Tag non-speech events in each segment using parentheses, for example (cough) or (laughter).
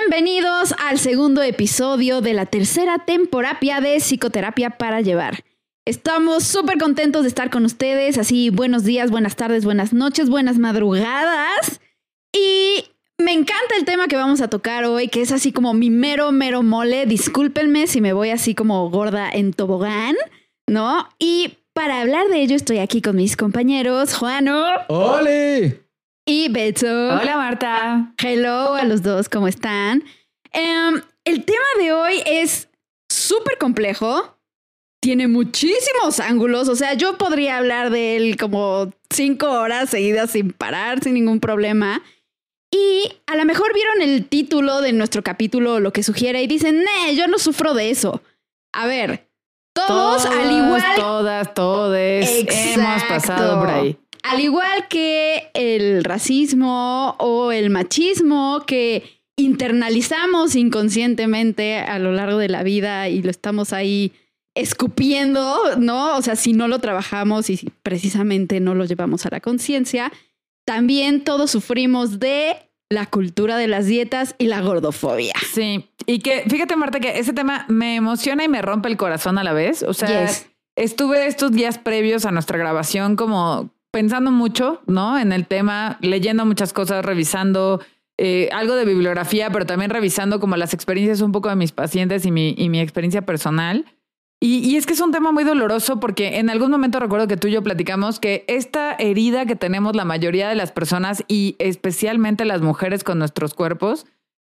Bienvenidos al segundo episodio de la tercera temporada de Psicoterapia para Llevar. Estamos súper contentos de estar con ustedes, así buenos días, buenas tardes, buenas noches, buenas madrugadas. Y me encanta el tema que vamos a tocar hoy, que es así como mi mero, mero mole. Discúlpenme si me voy así como gorda en tobogán, ¿no? Y para hablar de ello estoy aquí con mis compañeros, Juano. ¡Ole! Y Beto. Hola Marta. Hello a los dos, ¿cómo están? Em, el tema de hoy es súper complejo. Tiene muchísimos ángulos. O sea, yo podría hablar de él como cinco horas seguidas sin parar, sin ningún problema. Y a lo mejor vieron el título de nuestro capítulo, lo que sugiere, y dicen, no, yo no sufro de eso. A ver, todos, al igual. Todas, todes. Hemos pasado por ahí. Al igual que el racismo o el machismo que internalizamos inconscientemente a lo largo de la vida y lo estamos ahí escupiendo, ¿no? O sea, si no lo trabajamos y si precisamente no lo llevamos a la conciencia, también todos sufrimos de la cultura de las dietas y la gordofobia. Sí, y que fíjate Marta que ese tema me emociona y me rompe el corazón a la vez. O sea, estuve estos días previos a nuestra grabación como pensando mucho, ¿no? En el tema, leyendo muchas cosas, revisando eh, algo de bibliografía, pero también revisando como las experiencias un poco de mis pacientes y mi, y mi experiencia personal. Y, es que es un tema muy doloroso porque en algún momento recuerdo que tú y yo platicamos que esta herida que tenemos la mayoría de las personas y especialmente las mujeres con nuestros cuerpos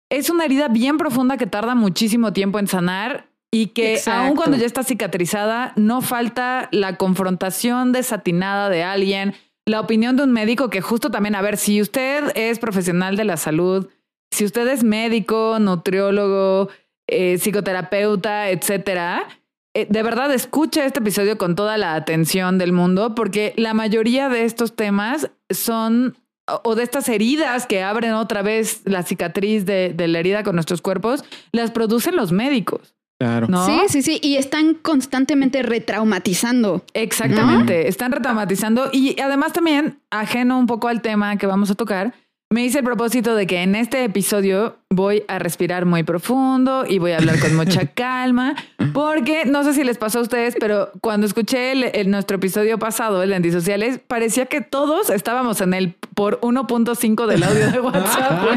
es una herida bien profunda que tarda muchísimo tiempo en sanar y que aun cuando ya está cicatrizada no falta la confrontación desatinada de alguien, la opinión de un médico que justo también, a ver, si usted es profesional de la salud, si usted es médico, nutriólogo, eh, psicoterapeuta, etcétera, eh, de verdad escucha este episodio con toda la atención del mundo, porque la mayoría de estos temas son, o de estas heridas que abren otra vez la cicatriz de, la herida con nuestros cuerpos, las producen los médicos. Claro. Sí, sí, sí. Y están constantemente retraumatizando. Exactamente. Están retraumatizando. Y además también, ajeno un poco al tema que vamos a tocar, me hice el propósito de que en este episodio voy a respirar muy profundo y voy a hablar con mucha (laughs) calma, porque no sé si les pasó a ustedes, pero cuando escuché el, nuestro episodio pasado, el de antisociales, parecía que todos estábamos en el por 1.5 del audio de (laughs) WhatsApp.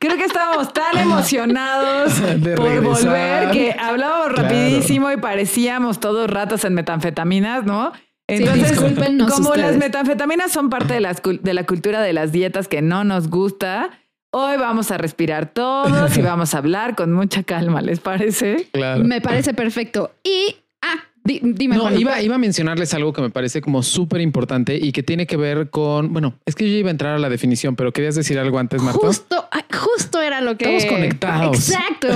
Creo que estábamos tan emocionados (laughs) por volver que hablábamos rapidísimo y parecíamos todos ratas en metanfetaminas, ¿no? Entonces, como las metanfetaminas son parte de, de la cultura de las dietas que no nos gusta, hoy vamos a respirar todos y vamos a hablar con mucha calma, ¿les parece? Claro. Me parece perfecto. Y, ah, dime. No, iba, iba a mencionarles algo que me parece como súper importante y que tiene que ver con, bueno, es que yo iba a entrar a la definición, pero querías decir algo antes, Marta. Justo, justo era lo que... Estamos conectados. Exacto,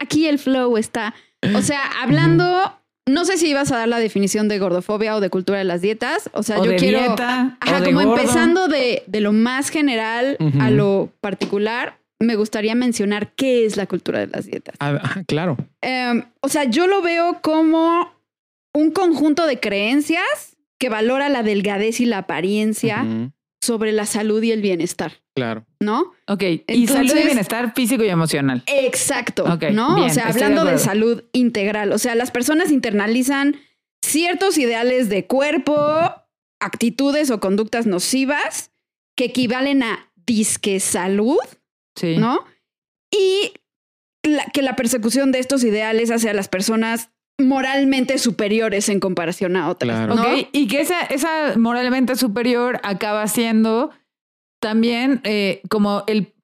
aquí el flow está. O sea, hablando no sé si ibas a dar la definición de gordofobia o de cultura de las dietas. O sea, yo quiero. Dieta, ajá, como empezando de, lo más general a lo particular, me gustaría mencionar qué es la cultura de las dietas. Ah, claro. Em, o sea, yo lo veo como un conjunto de creencias que valora la delgadez y la apariencia sobre la salud y el bienestar. Claro. ¿No? Ok. y salud y bienestar físico y emocional. Exacto. ¿No? o sea, hablando de, salud integral. O sea, las personas internalizan ciertos ideales de cuerpo, actitudes o conductas nocivas que equivalen a disque salud. Sí. ¿No? Y que la persecución de estos ideales hacia las personas moralmente superiores en comparación a otras. Y que esa, esa moralmente superior acaba siendo también eh, como el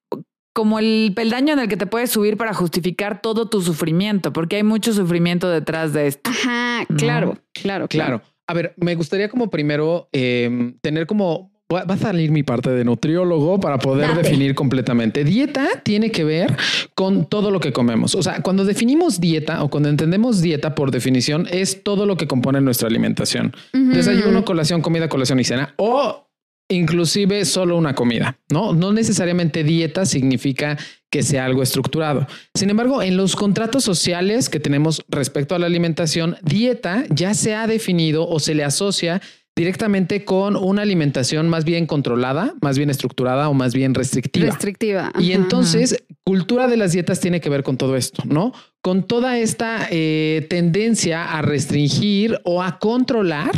como el peldaño en el que te puedes subir para justificar todo tu sufrimiento, porque hay mucho sufrimiento detrás de esto. Ajá, claro, claro, claro. A ver, me gustaría como primero em, tener como va a salir mi parte de nutriólogo para poder definir completamente. Dieta tiene que ver con todo lo que comemos. O sea, cuando definimos dieta o cuando entendemos dieta por definición es todo lo que compone nuestra alimentación. Desayuno, colación, comida, colación y cena o inclusive solo una comida, ¿no? No necesariamente dieta significa que sea algo estructurado. Sin embargo, en los contratos sociales que tenemos respecto a la alimentación, dieta ya se ha definido o se le asocia directamente con una alimentación más bien controlada, más bien estructurada o más bien restrictiva. Restrictiva. Y entonces, cultura de las dietas tiene que ver con todo esto, ¿no? Con toda esta eh, tendencia a restringir o a controlar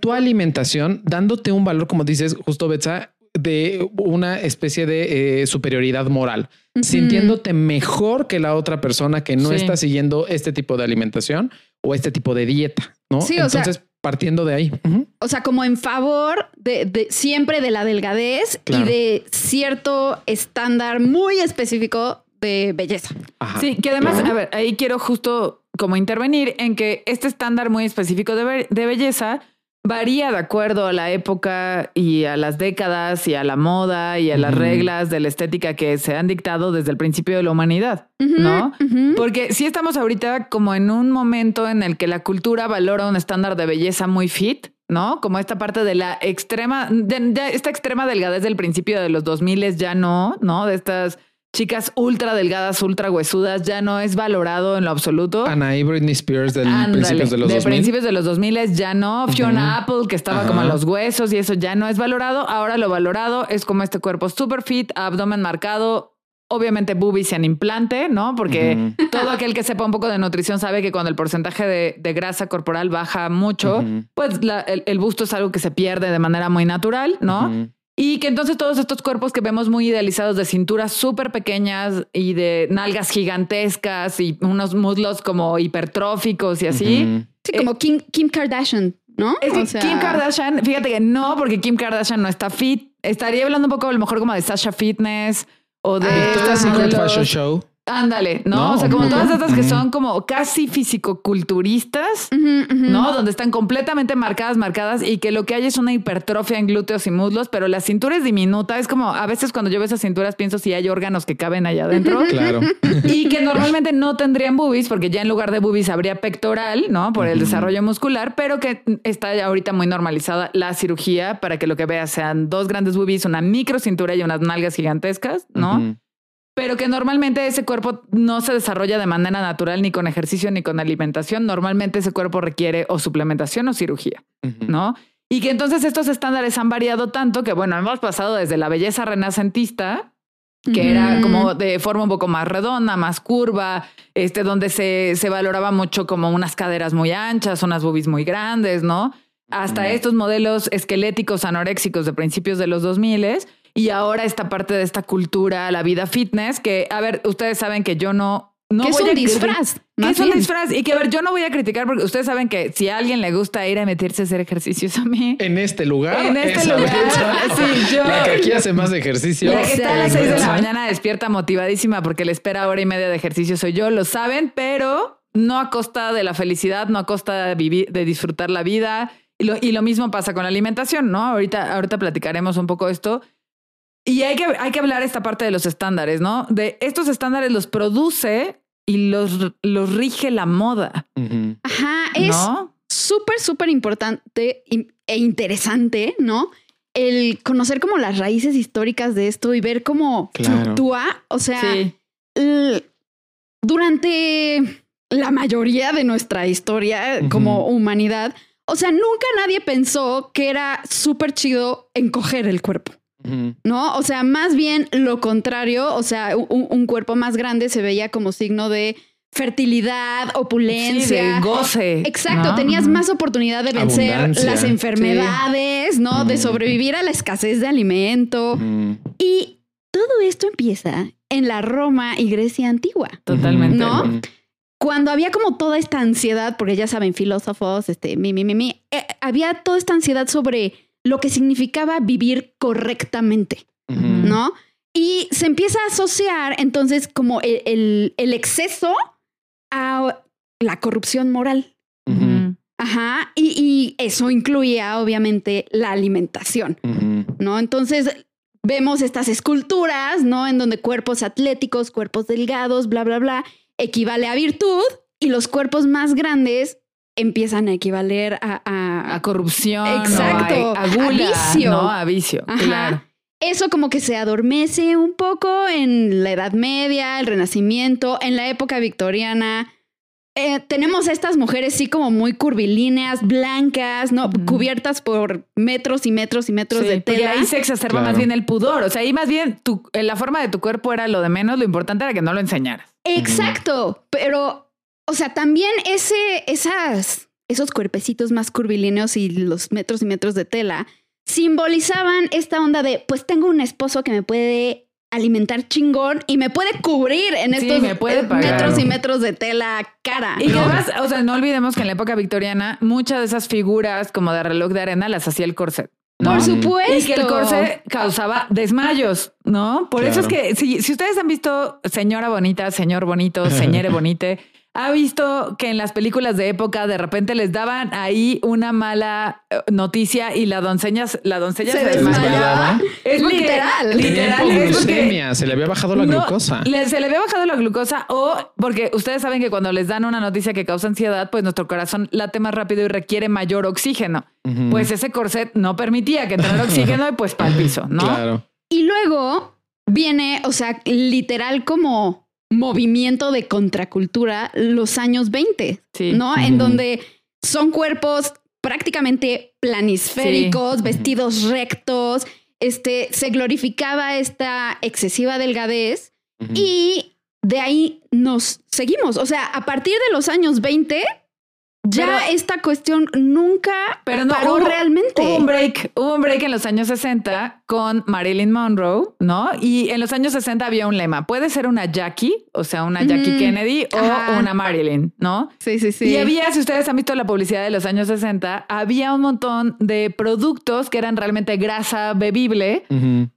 tu alimentación, dándote un valor, como dices, justo Betsa, de una especie de eh, superioridad moral, sintiéndote mejor que la otra persona que no está siguiendo este tipo de alimentación o este tipo de dieta, ¿no? Sí, Entonces, partiendo de ahí. O sea, como en favor de, siempre de la delgadez y de cierto estándar muy específico de belleza. Sí, que además, a ver, ahí quiero justo como intervenir en que este estándar muy específico de, de belleza Varía de acuerdo a la época y a las décadas y a la moda y a las reglas de la estética que se han dictado desde el principio de la humanidad, ¿no? Porque si estamos ahorita como en un momento en el que la cultura valora un estándar de belleza muy fit, ¿no? Como esta parte de la extrema, de, esta extrema delgadez del principio de los 2000 ya no, ¿no? De estas chicas ultra delgadas, ultra huesudas, ya no es valorado en lo absoluto. Ana y Britney Spears del principios de los de principios de los 2000 ya no. Fiona Apple, que estaba como a los huesos y eso ya no es valorado. Ahora lo valorado es como este cuerpo super fit, abdomen marcado, obviamente boobies en implante, ¿no? Porque todo aquel que sepa un poco de nutrición sabe que cuando el porcentaje de, grasa corporal baja mucho, pues el, el, busto es algo que se pierde de manera muy natural, ¿no? Y que entonces todos estos cuerpos que vemos muy idealizados de cinturas súper pequeñas y de nalgas gigantescas y unos muslos como hipertróficos y así. Sí, como Kim, Kim Kardashian, ¿no? Es Kim Kardashian, fíjate que no, porque Kim Kardashian no está fit. Estaría hablando un poco a lo mejor como de Sasha Fitness o de... Ah, Fashion Show. Ándale, ¿no? O sea, como todas estas que son como casi fisicoculturistas, ¿no? Donde están completamente marcadas, marcadas y que lo que hay es una hipertrofia en glúteos y muslos, pero la cintura es diminuta. Es como a veces cuando yo veo esas cinturas pienso si hay órganos que caben allá adentro. Claro. Y que normalmente no tendrían boobies, porque ya en lugar de boobies habría pectoral, ¿no? Por el desarrollo muscular, pero que está ya ahorita muy normalizada la cirugía para que lo que veas sean dos grandes boobies, una micro cintura y unas nalgas gigantescas, ¿no? Pero que normalmente ese cuerpo no se desarrolla de manera natural ni con ejercicio ni con alimentación. Normalmente ese cuerpo requiere o suplementación o cirugía, ¿no? Y que entonces estos estándares han variado tanto que, bueno, hemos pasado desde la belleza renacentista, que era como de forma un poco más redonda, más curva, este, donde se, se valoraba mucho como unas caderas muy anchas, unas boobies muy grandes, ¿no? Hasta estos modelos esqueléticos anoréxicos de principios de los 2000 y ahora esta parte de esta cultura, la vida fitness, que, a ver, ustedes saben que yo no... no es un disfraz? ¿Qué es un disfraz? Y que, a ver, yo no voy a criticar porque ustedes saben que si a alguien le gusta ir a meterse a hacer ejercicios a mí... En este lugar. En este lugar. (laughs) sí, yo... La que aquí (laughs) hace más ejercicio. La que está a las seis de la mañana despierta motivadísima porque le espera hora y media de ejercicio soy yo, lo saben, pero no a costa de la felicidad, no a costa de, vivir, de disfrutar la vida. Y lo, y lo mismo pasa con la alimentación, ¿no? Ahorita, ahorita platicaremos un poco esto y hay que, hay que hablar esta parte de los estándares, ¿no? De estos estándares los produce y los, los rige la moda. Ajá, es súper, súper importante e interesante, ¿no? El conocer como las raíces históricas de esto y ver cómo fluctúa. O sea, durante la mayoría de nuestra historia como humanidad, o sea, nunca nadie pensó que era súper chido encoger el cuerpo. ¿No? O sea, más bien lo contrario, o sea, un, cuerpo más grande se veía como signo de fertilidad, opulencia. Sí, goce. Exacto, tenías más oportunidad de vencer las enfermedades, ¿no? De sobrevivir a la escasez de alimento. Y todo esto empieza en la Roma y Grecia antigua. Totalmente. ¿No? Cuando había como toda esta ansiedad, porque ya saben, filósofos, este, mi, mi, mi, mi, eh, había toda esta ansiedad sobre lo que significaba vivir correctamente, ¿no? Y se empieza a asociar entonces como el, exceso a la corrupción moral. Ajá, y, eso incluía obviamente la alimentación, ¿no? Entonces vemos estas esculturas, ¿no? En donde cuerpos atléticos, cuerpos delgados, bla, bla, bla, equivale a virtud y los cuerpos más grandes empiezan a equivaler a, a, corrupción, exacto, a, vicio, ¿no? A vicio, claro. Eso como que se adormece un poco en la Edad Media, el Renacimiento, en la época victoriana. eh, tenemos estas mujeres sí como muy curvilíneas, blancas, ¿no? Cubiertas por metros y metros y metros de tela. ahí se exacerba más bien el pudor. O sea, ahí más bien tu, la forma de tu cuerpo era lo de menos, lo importante era que no lo enseñaras. Exacto, pero, o sea, también ese, esas, esos cuerpecitos más curvilíneos y los metros y metros de tela simbolizaban esta onda de, pues tengo un esposo que me puede alimentar chingón y me puede cubrir en estos metros y metros de tela cara. Y además, o sea, no olvidemos que en la época victoriana muchas de esas figuras como de reloj de arena las hacía el corset. Por supuesto. Y que el corset causaba desmayos, ¿no? Por eso es que si, si ustedes han visto Señora Bonita, Señor Bonito, Señore (laughs) Bonite, ha visto que en las películas de época de repente les daban ahí una mala eh, noticia y la doncella, la doncella se, desmayaba. Es literal. Literal. se le había bajado la glucosa. se le había bajado la glucosa o porque ustedes saben que cuando les dan una noticia que causa ansiedad, pues nuestro corazón late más rápido y requiere mayor oxígeno. Pues ese corset no permitía que tener oxígeno y pues para el piso, ¿no? (laughs) Claro. Y luego viene, o sea, literal como movimiento de contracultura los años 20, ¿no? En donde son cuerpos prácticamente planisféricos, vestidos rectos, este, se glorificaba esta excesiva delgadez y de ahí nos seguimos. O sea, a partir de los años 20 ya esta cuestión nunca pero no, paró realmente. Hubo un break, hubo un break en los años 60 con Marilyn Monroe, ¿no? Y en los años 60 había un lema, puede ser una Jackie, o sea, una Jackie Kennedy o una Marilyn, ¿no? Sí, sí, sí. Y había, si ustedes han visto la publicidad de los años 60, había un montón de productos que eran realmente grasa bebible,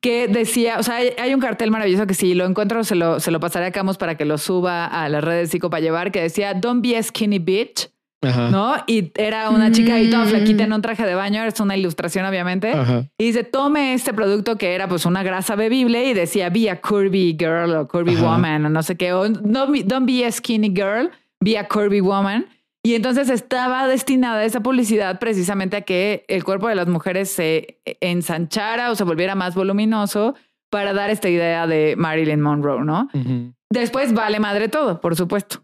que decía, o sea, hay, un cartel maravilloso que si lo encuentro se lo, se lo pasaré a Camus para que lo suba a las redes de Psico para llevar, que decía, don't be a skinny bitch. ¿No? Y era una chica ahí toda flaquita en un traje de baño, es una ilustración obviamente. Y dice, tome este producto que era pues una grasa bebible y decía, be a curvy girl o curvy woman o no sé qué, o no, don't be a skinny girl, be a curvy woman. Y entonces estaba destinada esa publicidad precisamente a que el cuerpo de las mujeres se ensanchara o se volviera más voluminoso para dar esta idea de Marilyn Monroe, ¿no? Después vale madre todo, por supuesto.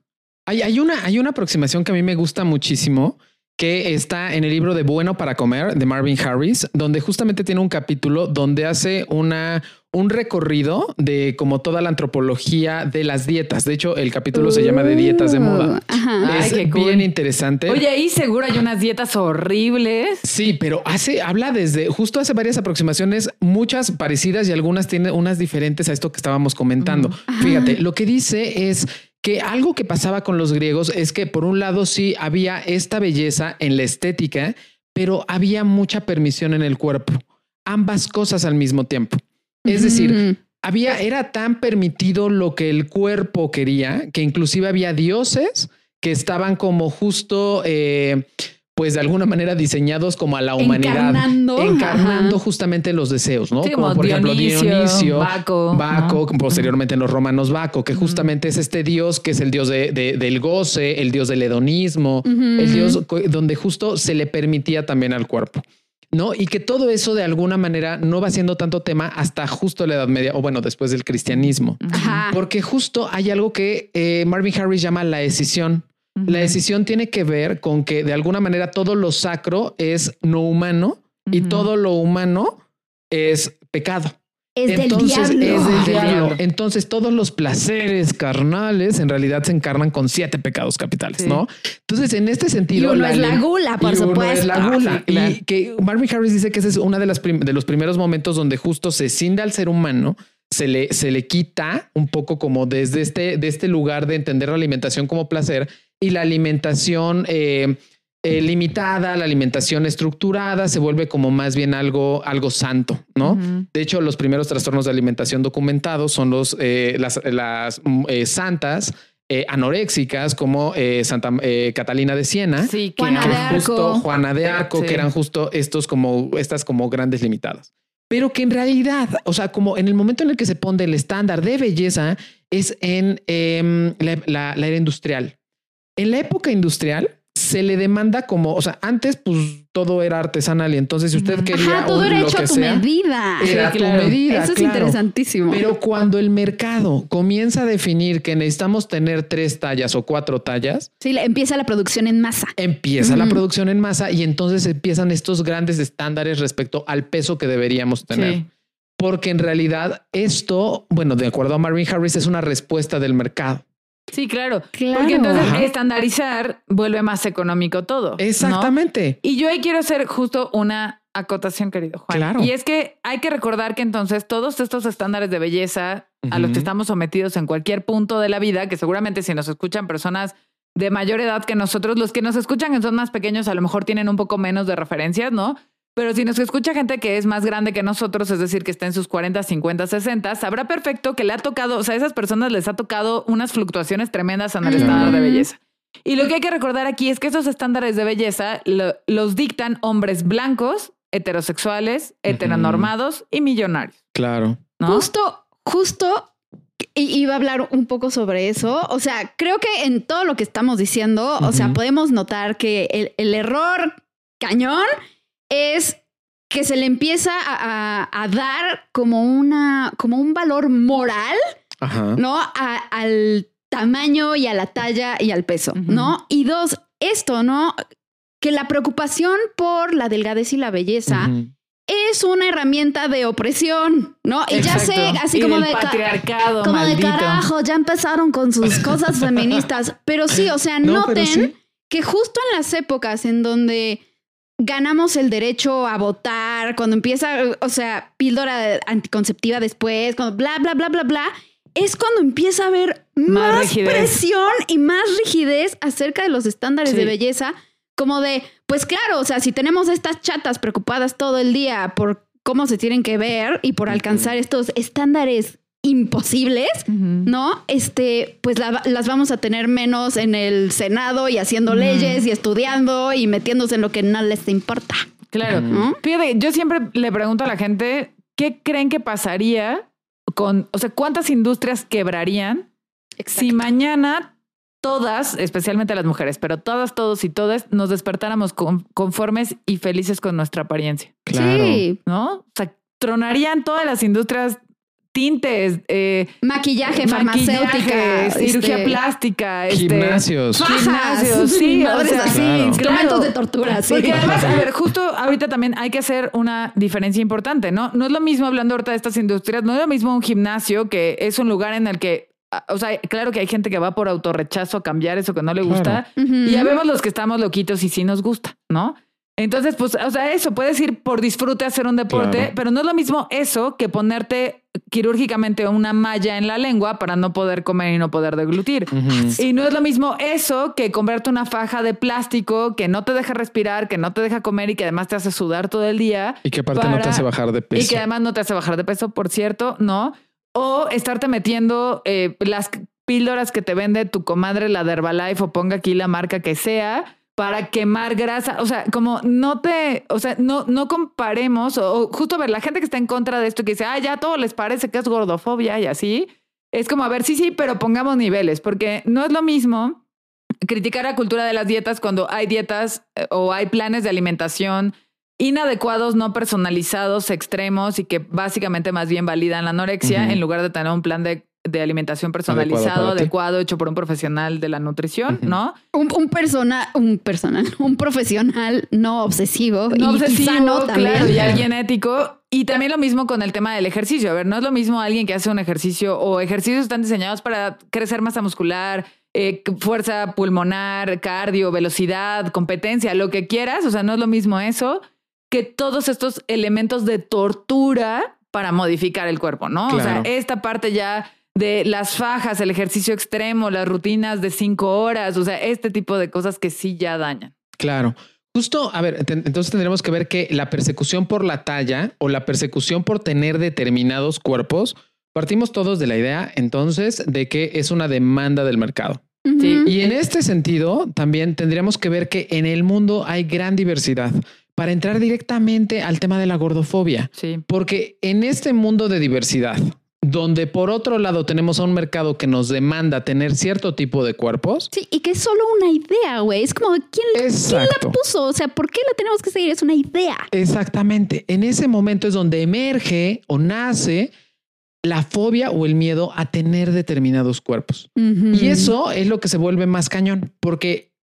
Hay, una, hay una aproximación que a mí me gusta muchísimo que está en el libro de Bueno para Comer de Marvin Harris, donde justamente tiene un capítulo donde hace una, un recorrido de como toda la antropología de las dietas. De hecho, el capítulo se llama de dietas de moda. Es bien interesante. Oye, ahí seguro hay unas dietas horribles. Sí, pero hace, habla desde, justo hace varias aproximaciones, muchas parecidas y algunas tienen unas diferentes a esto que estábamos comentando. Fíjate, lo que dice es que algo que pasaba con los griegos es que por un lado sí había esta belleza en la estética, pero había mucha permisión en el cuerpo, ambas cosas al mismo tiempo. Es decir, había, era tan permitido lo que el cuerpo quería, que inclusive había dioses que estaban como justo... Eh, pues de alguna manera diseñados como a la humanidad, encarnando, justamente los deseos, ¿no? como, por ejemplo Dionisio, Baco, Baco posteriormente en los romanos Baco, que justamente es este dios que es el dios de, del goce, el dios del hedonismo, el dios donde justo se le permitía también al cuerpo. ¿no? Y que todo eso de alguna manera no va siendo tanto tema hasta justo la Edad Media o bueno, después del cristianismo. Porque justo hay algo que eh, Marvin Harris llama la decisión. La decisión tiene que ver con que de alguna manera todo lo sacro es no humano y todo lo humano es pecado. Es Entonces, del diablo. Es del diablo. Entonces, todos los placeres carnales en realidad se encarnan con siete pecados capitales, ¿no? Entonces, en este sentido. Y uno es la gula, por supuesto. es la gula. Y que Marvin Harris dice que ese es uno de, las de los primeros momentos donde justo se cinda al ser humano se le, se le quita un poco como desde este, de este lugar de entender la alimentación como placer y la alimentación eh, eh, limitada, la alimentación estructurada se vuelve como más bien algo, algo santo, ¿no? De hecho, los primeros trastornos de alimentación documentados son los, eh, las, las mm, santas. anoréxicas como Santa Catalina de Siena, que Juana de Arco, justo, Juana de Arco, que eran justo estos como estas como grandes limitadas pero que en realidad, o sea, como en el momento en el que se pone el estándar de belleza es en em, la, era industrial. En la época industrial se le demanda como, o sea, antes pues todo era artesanal y entonces si usted quería todo era lo hecho que a tu sea, medida. era Sí, tu medida. Eso es claro. interesantísimo. Pero cuando el mercado comienza a definir que necesitamos tener tres tallas o cuatro tallas, sí, empieza la producción en masa. empieza la producción en masa y entonces empiezan estos grandes estándares respecto al peso que deberíamos tener. Sí. Porque en realidad esto, bueno, de acuerdo a Marvin Harris, es una respuesta del mercado. Sí, claro. Claro. Porque entonces Ajá. estandarizar vuelve más económico todo. ¿no? Exactamente. Y yo ahí quiero hacer justo una acotación, querido Juan. Claro. Y es que hay que recordar que entonces todos estos estándares de belleza a los que estamos sometidos en cualquier punto de la vida, que seguramente si nos escuchan personas de mayor edad que nosotros, los que nos escuchan que son más pequeños a lo mejor tienen un poco menos de referencias, ¿no? Pero si nos escucha gente que es más grande que nosotros, es decir, que está en sus 40, 50, 60, sabrá perfecto que le ha tocado, o sea, a esas personas les ha tocado unas fluctuaciones tremendas en el estándar de belleza. Y lo que hay que recordar aquí es que esos estándares de belleza lo- los dictan hombres blancos, heterosexuales, heteronormados y millonarios. Claro. ¿no? Justo, justo iba a hablar un poco sobre eso. O sea, creo que en todo lo que estamos diciendo, o sea, podemos notar que el, el error cañón es que se le empieza a, a- a dar como una, como un valor moral, Ajá. ¿no? A- al tamaño y a la talla y al peso. ¿no? Y dos, esto, ¿no? Que la preocupación por la delgadez y la belleza es una herramienta de opresión, ¿no? Y ya sé, así Y como del de ca- patriarcado, como maldito. de carajo, ya empezaron con sus (laughs) cosas feministas, pero sí, o sea, No, noten sí. que justo en las épocas en donde ganamos el derecho a votar, cuando empieza, o sea, píldora anticonceptiva después, cuando bla, bla, bla, bla, bla, es cuando empieza a haber Más presión y más rigidez acerca de los estándares Sí. de belleza, como de, pues claro, o sea, si tenemos estas chatas preocupadas todo el día por cómo se tienen que ver y por alcanzar estos estándares imposibles. ¿no? Este, pues la- las vamos a tener menos en el Senado y haciendo leyes y estudiando y metiéndose en lo que no les importa, Claro. Fíjate, yo siempre le pregunto a la gente, ¿qué creen que pasaría con, o sea, cuántas industrias quebrarían si mañana todas, especialmente las mujeres, pero todas, todos y todas, nos despertáramos con- conformes y felices con nuestra apariencia? Claro. Sí, ¿No? O sea, tronarían todas las industrias tintes, eh, maquillaje, farmacéutica, maquillaje, cirugía este, plástica, este, Gimnasios. fajas, Gimnasios, sí, o sea, así, Claro. instrumentos claro. de tortura, sí. Porque además, a ver, justo ahorita también hay que hacer una diferencia importante, ¿no? No es lo mismo hablando ahorita de estas industrias, no es lo mismo un gimnasio que es un lugar en el que, o sea, claro que hay gente que va por autorrechazo a cambiar eso que no le gusta. Y ya vemos los que estamos loquitos y sí nos gusta, ¿no? Entonces, pues, o sea, eso, puedes ir por disfrute a hacer un deporte, Claro. pero no es lo mismo eso que ponerte quirúrgicamente una malla en la lengua para no poder comer y no poder deglutir. Y no es lo mismo eso que comprarte una faja de plástico que no te deja respirar, que no te deja comer y que además te hace sudar todo el día. Y que aparte no te hace bajar de Y peso. que además no te hace bajar de peso, por cierto, ¿no? O estarte metiendo eh, las píldoras que te vende tu comadre, la de Herbalife, o ponga aquí la marca que sea, para quemar grasa. O sea, como no te, o sea, no, no comparemos, o, o justo a ver, la gente que está en contra de esto, que dice, ah, ya todo les parece que es gordofobia y así, es como, a ver, sí, sí, pero pongamos niveles, porque no es lo mismo criticar la cultura de las dietas cuando hay dietas eh, o hay planes de alimentación inadecuados, no personalizados, extremos y que básicamente más bien validan la anorexia en lugar de tener un plan de, de alimentación personalizado, adecuado, hecho por un profesional de la nutrición. ¿no? Un, un persona, un personal, (laughs) un profesional no obsesivo No y obsesivo, sano también. claro, y alguien ético. Y también lo mismo con el tema del ejercicio. A ver, no es lo mismo alguien que hace un ejercicio o ejercicios están diseñados para crecer masa muscular, eh, fuerza pulmonar, cardio, velocidad, competencia, lo que quieras. O sea, no es lo mismo eso que todos estos elementos de tortura para modificar el cuerpo, ¿no? O sea, esta parte ya de las fajas, el ejercicio extremo, las rutinas de cinco horas, o sea, este tipo de cosas que sí ya dañan. Claro. Justo, a ver, te- entonces tendremos que ver que la persecución por la talla o la persecución por tener determinados cuerpos, partimos todos de la idea entonces de que es una demanda del mercado. Sí. Y en este sentido, también tendríamos que ver que en el mundo hay gran diversidad para entrar directamente al tema de la gordofobia. Sí. Porque en este mundo de diversidad, donde por otro lado tenemos a un mercado que nos demanda tener cierto tipo de cuerpos. Sí, y que es solo una idea, güey. Es como, ¿quién, ¿quién, la puso? O sea, ¿por qué la tenemos que seguir? Es una idea. Exactamente. En ese momento es donde emerge o nace la fobia o el miedo a tener determinados cuerpos. Y eso es lo que se vuelve más cañón, porque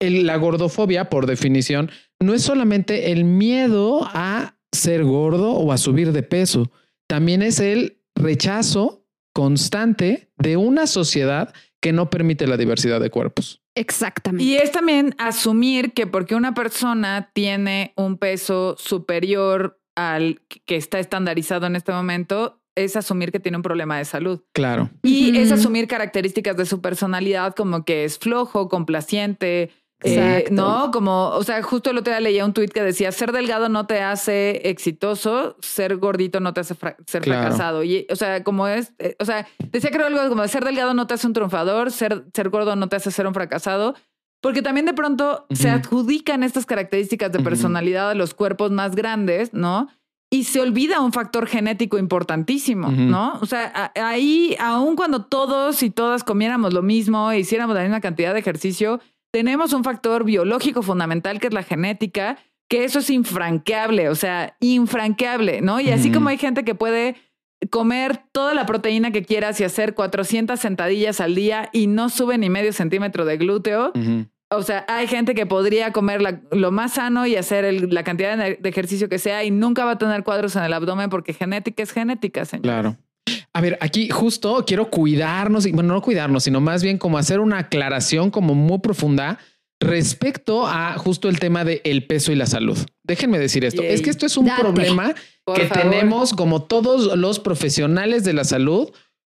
la gordofobia, por definición, no es solamente el miedo a ser gordo o a subir de peso, también es el rechazo constante de una sociedad que no permite la diversidad de cuerpos. Exactamente. Y es también asumir que porque una persona tiene un peso superior al que está estandarizado en este momento, es asumir que tiene un problema de salud. Claro. Y es asumir características de su personalidad como que es flojo, complaciente, eh, no, como, o sea, justo el otro día leía un tuit que decía, ser delgado no te hace exitoso, ser gordito no te hace ser fracasado. Y, o sea, como es, eh, o sea, decía creo algo como ser delgado no te hace un triunfador, ser, ser gordo no te hace ser un fracasado. Porque también de pronto se adjudican estas características de personalidad a los cuerpos más grandes, ¿no? Y se olvida un factor genético importantísimo, ¿no? O sea, ahí, aun cuando todos y todas comiéramos lo mismo e hiciéramos la misma cantidad de ejercicio, tenemos un factor biológico fundamental que es la genética, que eso es infranqueable, o sea, infranqueable, ¿no? Y así como hay gente que puede comer toda la proteína que quieras y hacer 400 sentadillas al día y no sube ni medio centímetro de glúteo. O sea, hay gente que podría comer lo más sano y hacer la cantidad de, ejercicio que sea y nunca va a tener cuadros en el abdomen porque genética es genética, señor. Claro. A ver, aquí justo quiero cuidarnos, y bueno, no cuidarnos, sino más bien como hacer una aclaración como muy profunda respecto a justo el tema del el peso y la salud. Déjenme decir esto. Es que esto es un problema que tenemos como todos los profesionales de la salud,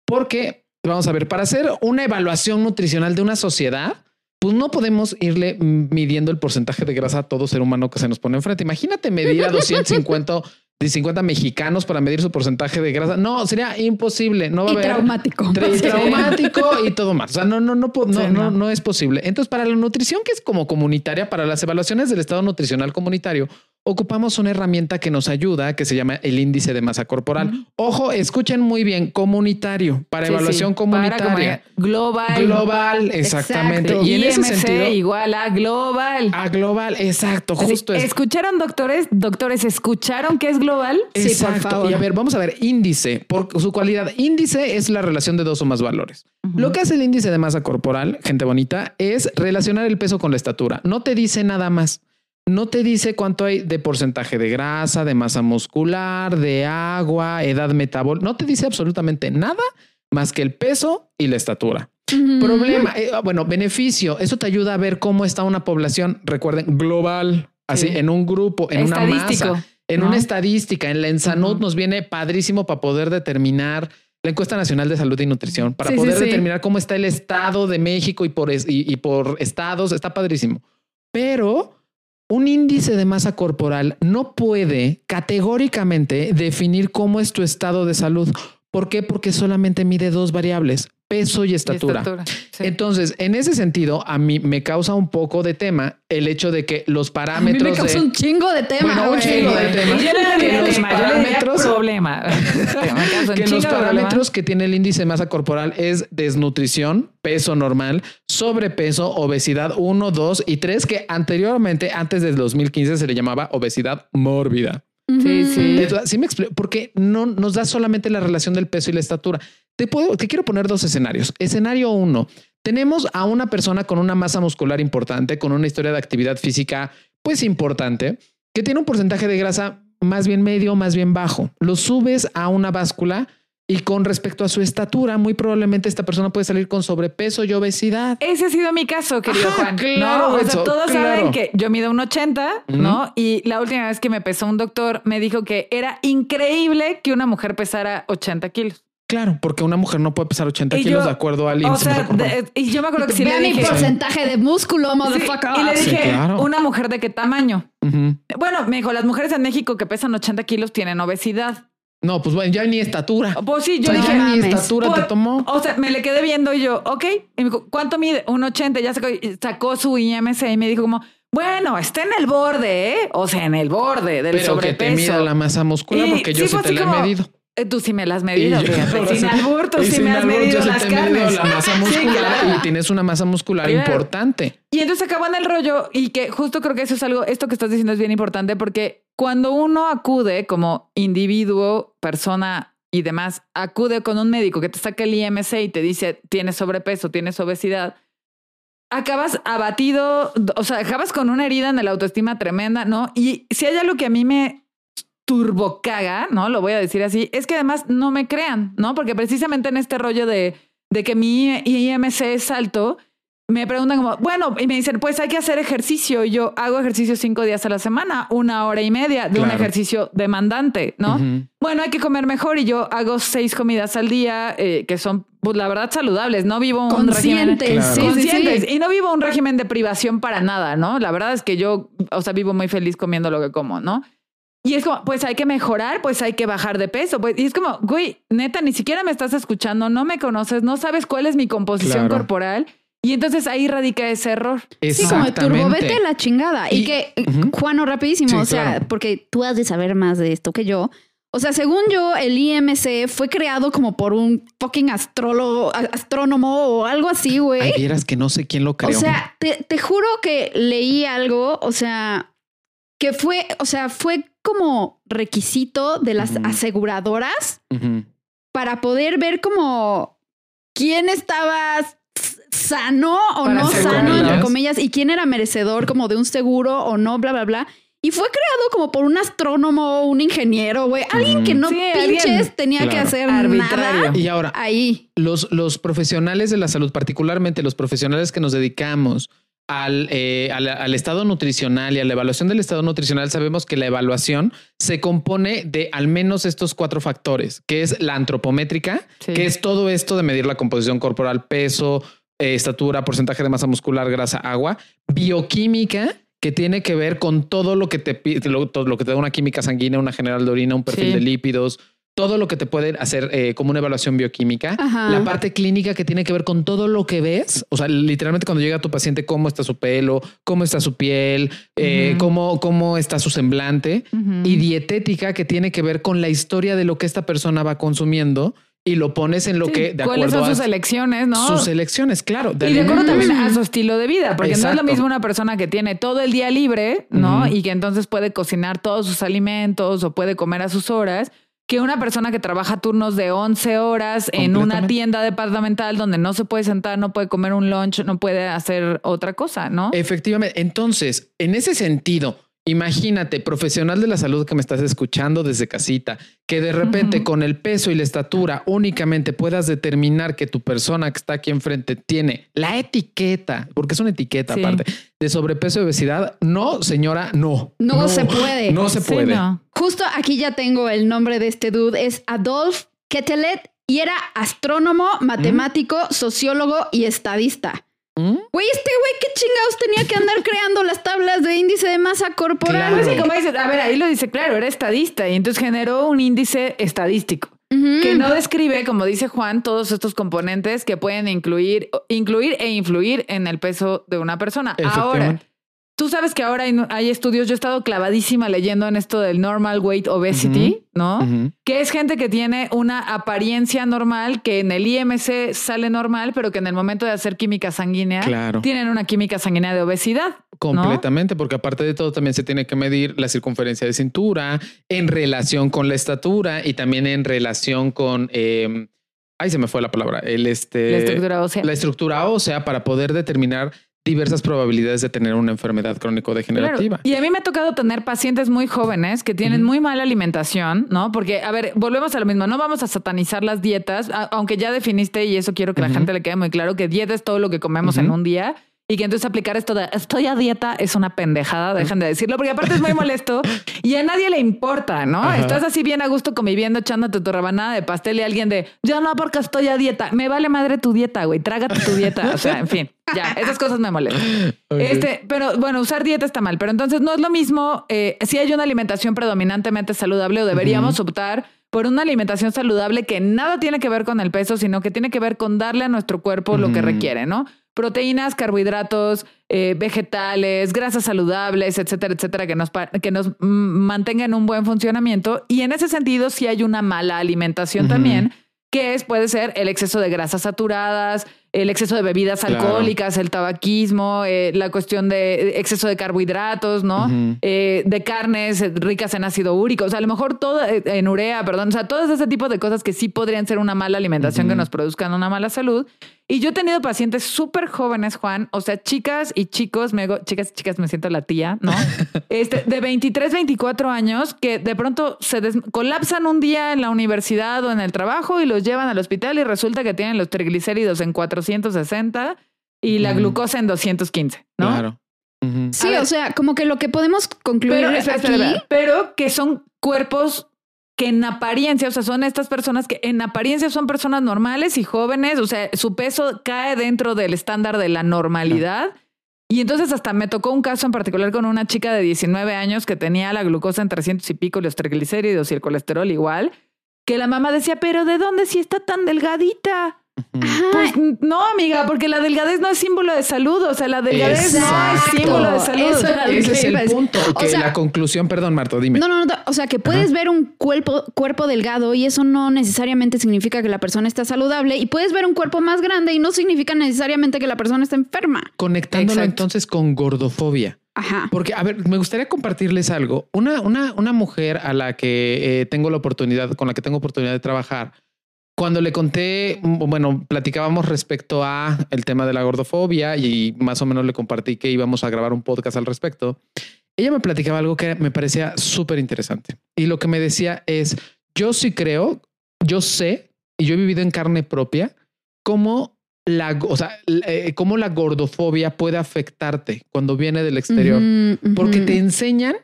porque vamos a ver, para hacer una evaluación nutricional de una sociedad, pues no podemos irle midiendo el porcentaje de grasa a todo ser humano que se nos pone enfrente. Imagínate medir a (laughs) 250 de 50 mexicanos para medir su porcentaje de grasa. No, sería imposible. No va a haber. Traumático. (laughs) traumático y todo más. O sea, no, no, no, no, no, no es posible. Entonces, para la nutrición, que es como comunitaria, para las evaluaciones del estado nutricional comunitario, ocupamos una herramienta que nos ayuda, que se llama el índice de masa corporal. Ojo, escuchen muy bien, comunitario, para evaluación comunitaria. global. Global, exactamente. Y en ese sentido. igual a global. A global, exacto, justo. ¿Escucharon, doctores? Doctores, ¿escucharon qué es global? Sí, por favor. Y a ver, vamos a ver, índice, por su cualidad. Índice es la relación de dos o más valores. Lo que hace el índice de masa corporal, gente bonita, es relacionar el peso con la estatura. No te dice nada más no te dice cuánto hay de porcentaje de grasa, de masa muscular, de agua, edad metabólica. No te dice absolutamente nada más que el peso y la estatura. Problema, eh, ah, bueno, beneficio. Eso te ayuda a ver cómo está una población, recuerden, global, así, en un grupo, en una masa, en una estadística. En la Ensanud nos viene padrísimo para poder determinar la encuesta nacional de salud y nutrición, para poder determinar cómo está el estado de México y por, y por estados. Está padrísimo. Pero un índice de masa corporal no puede categóricamente definir cómo es tu estado de salud. ¿Por qué? Porque solamente mide dos variables, peso y estatura. Entonces, en ese sentido, a mí me causa un poco de tema el hecho de que los parámetros. A mí me causa un chingo de tema. Bueno, un chingo de tema. (laughs) que los parámetros. problema. que los parámetros que tiene el índice de masa corporal es desnutrición, peso normal, sobrepeso, obesidad 1, 2 y 3, que anteriormente, antes del 2015, se le llamaba obesidad mórbida. Sí, sí. Sí me explico, porque no nos da solamente la relación del peso y la estatura. Te puedo, te quiero poner dos escenarios. Escenario uno, tenemos a una persona con una masa muscular importante, con una historia de actividad física, pues importante, que tiene un porcentaje de grasa más bien medio, más bien bajo. Lo subes a una báscula y con respecto a su estatura, muy probablemente esta persona puede salir con sobrepeso y obesidad. Ese ha sido mi caso, querido Juan. Claro, O sea, todos saben que yo mido un 80, ¿no? Y la última vez que me pesó un doctor me dijo que era increíble que una mujer pesara 80 kilos. Claro, porque una mujer no puede pesar 80 kilos de acuerdo al índice. O sea, y yo me acuerdo que si le dije... mi porcentaje de músculo, motherfucker. y le dije, ¿una mujer de qué tamaño? Bueno, me dijo, las mujeres en México que pesan 80 kilos tienen obesidad. No, pues bueno, ya ni estatura. Pues sí, yo dije, ya ni estatura te tomó. O sea, me le quedé viendo y yo, ok. Y me dijo, ¿cuánto mide? Un 80. Ya sacó, sacó su IMC y me dijo como, bueno, está en el borde, ¿eh? O sea, en el borde del Pero sobrepeso. que te mida la masa muscular porque yo sí te la he medido. Eh, tú sí me las has medido, sin albur, tú sí me has medido las carnes. La masa muscular y tienes una masa muscular importante. Y entonces acabó en el rollo y que justo creo que eso es algo, esto que estás diciendo es bien importante porque cuando uno acude como individuo, persona y demás, acude con un médico que te saca el IMC y te dice tienes sobrepeso, tienes obesidad, acabas abatido, o sea, acabas con una herida en la autoestima tremenda, ¿no? Y si hay algo que a mí me turbocaga, ¿no? Lo voy a decir así, es que además no me crean, ¿no? Porque precisamente en este rollo de, de que mi IMC es alto, me preguntan como, bueno, y me dicen, pues hay que hacer ejercicio. Y yo hago ejercicio cinco días a la semana, una hora y media de un ejercicio demandante, ¿no? Bueno, hay que comer mejor y yo hago seis comidas al día eh, que son, pues la verdad, saludables. No vivo un conscientes, régimen... conscientes. Y no vivo un régimen de privación para nada, ¿no? La verdad es que yo, o sea, vivo muy feliz comiendo lo que como, ¿no? Y es como, pues hay que mejorar, pues hay que bajar de peso. Pues, y es como, güey, neta, ni siquiera me estás escuchando, no me conoces, no sabes cuál es mi composición corporal y entonces ahí radica ese error. Sí, como turbo, vete a la chingada. Y, que, Juano, rapidísimo, o sea, porque tú has de saber más de esto que yo. O sea, según yo, el IMC fue creado como por un fucking astrólogo, astrónomo o algo así, güey. Ay, vieras que no sé quién lo creó. O sea, te, juro que leí algo, o sea, que fue, o sea, fue como requisito de las aseguradoras para poder ver como quién estaba sano o no sano, entre comillas, y quién era merecedor como de un seguro o no, bla, bla, bla. Y fue creado como por un astrónomo, un ingeniero, güey. Alguien que no pinches tenía que hacer nada. Y ahora, ahí. Los, los profesionales de la salud, particularmente los profesionales que nos dedicamos al, eh, al, estado nutricional y a la evaluación del estado nutricional, sabemos que la evaluación se compone de al menos estos cuatro factores, que es la antropométrica, que es todo esto de medir la composición corporal, peso, eh, estatura, porcentaje de masa muscular, grasa, agua, bioquímica, que tiene que ver con todo lo que te pide, lo, lo que te da una química sanguínea, una general de orina, un perfil de lípidos, todo lo que te puede hacer eh, como una evaluación bioquímica, la parte clínica que tiene que ver con todo lo que ves, o sea, literalmente cuando llega tu paciente, cómo está su pelo, cómo está su piel, eh, cómo, cómo está su semblante, y dietética que tiene que ver con la historia de lo que esta persona va consumiendo y lo pones en lo que de ¿Cuáles son sus elecciones, no? Sus elecciones, claro. y de acuerdo también a su estilo de vida, porque no es lo mismo una persona que tiene todo el día libre, ¿no? Y que entonces puede cocinar todos sus alimentos o puede comer a sus horas, que una persona que trabaja turnos de 11 horas en una tienda departamental donde no se puede sentar, no puede comer un lunch, no puede hacer otra cosa, ¿no? Efectivamente. Entonces, en ese sentido, Imagínate, profesional de la salud que me estás escuchando desde casita, que de repente con el peso y la estatura únicamente puedas determinar que tu persona que está aquí enfrente tiene la etiqueta, porque es una etiqueta aparte, de sobrepeso y obesidad. No, señora, no. No, se puede. No se puede. Justo aquí ya tengo el nombre de este dude, es Adolf Ketelet y era astrónomo, matemático, sociólogo y estadista. ¿Mm? Güey, este güey, ¿qué chingados tenía que andar creando las tablas de índice de masa corporal? como dice, a ver, ahí lo dice claro, era estadista y entonces generó un índice estadístico. Que no describe, como dice Juan, todos estos componentes que pueden incluir, incluir e influir en el peso de una persona. Ahora, Tú sabes que ahora hay, estudios, yo he estado clavadísima leyendo en esto del normal weight obesity, ¿no? Que es gente que tiene una apariencia normal, que en el IMC sale normal, pero que en el momento de hacer química sanguínea tienen una química sanguínea de obesidad. Completamente, porque aparte de todo también se tiene que medir la circunferencia de cintura en relación con la estatura y también en relación con... Eh, Ahí se me fue la palabra. El este, la estructura ósea. La estructura ósea para poder determinar diversas probabilidades de tener una enfermedad crónico-degenerativa. Y a mí me ha tocado tener pacientes muy jóvenes que tienen muy mala alimentación, ¿no? Porque, a ver, volvemos a lo mismo, no vamos a satanizar las dietas, aunque ya definiste, y eso quiero que la gente le quede muy claro, que dieta es todo lo que comemos en un día y que entonces aplicar esto de estoy a dieta es una pendejada, dejen de decirlo, porque aparte es muy molesto (laughs) y a nadie le importa, ¿no? Estás así bien a gusto conviviendo, echándote tu rebanada de pastel y alguien de yo no, porque estoy a dieta. Me vale madre tu dieta, güey, trágate tu dieta. O sea, en fin, ya, esas cosas me molestan. Este, pero bueno, usar dieta está mal, pero entonces no es lo mismo eh, si hay una alimentación predominantemente saludable o deberíamos optar por una alimentación saludable que nada tiene que ver con el peso, sino que tiene que ver con darle a nuestro cuerpo lo que requiere, ¿no? Proteínas, carbohidratos, eh, vegetales, grasas saludables, etcétera, etcétera, que nos, que nos mantengan un buen funcionamiento. Y en ese sentido, si hay una mala alimentación también, que es, puede ser el exceso de grasas saturadas, el exceso de bebidas alcohólicas, el tabaquismo, eh, la cuestión de exceso de carbohidratos, ¿no? Eh, de carnes ricas en ácido úrico, o sea, a lo mejor todo, en urea, perdón, o sea, todo ese tipo de cosas que sí podrían ser una mala alimentación que nos produzcan una mala salud. Y yo he tenido pacientes súper jóvenes, Juan, o sea, chicas y chicos, me chicas y chicas, me siento la tía, ¿no? (laughs) este, de 23, 24 años que de pronto se colapsan un día en la universidad o en el trabajo y los llevan al hospital y resulta que tienen los triglicéridos en 460 y la glucosa en 215, ¿no? Claro. Sí, o sea, como que lo que podemos concluir pero, aquí... pero que son cuerpos que en apariencia, o sea, son estas personas que en apariencia son personas normales y jóvenes, o sea, su peso cae dentro del estándar de la normalidad. Y entonces hasta me tocó un caso en particular con una chica de 19 años que tenía la glucosa en 300 y pico, los triglicéridos y el colesterol igual, que la mamá decía, pero ¿de dónde si está tan delgadita? Pues no, amiga, porque la delgadez no es símbolo de salud. O sea, la delgadez no es símbolo de salud. Ese es el punto. Que la conclusión, perdón, Marto, dime. No, no, no. O sea, que puedes ver un cuerpo, cuerpo delgado y eso no necesariamente significa que la persona está saludable. Y puedes ver un cuerpo más grande y no significa necesariamente que la persona está enferma. Conectándolo entonces con gordofobia. Ajá. Porque, a ver, me gustaría compartirles algo. Una, una, una mujer a la que eh, tengo la oportunidad, con la que tengo oportunidad de trabajar, cuando le conté, bueno, platicábamos respecto a el tema de la gordofobia y más o menos le compartí que íbamos a grabar un podcast al respecto. Ella me platicaba algo que me parecía súper interesante. Y lo que me decía es, yo sí creo, yo sé, y yo he vivido en carne propia, cómo la, o sea, eh, cómo la gordofobia puede afectarte cuando viene del exterior. Porque te enseñan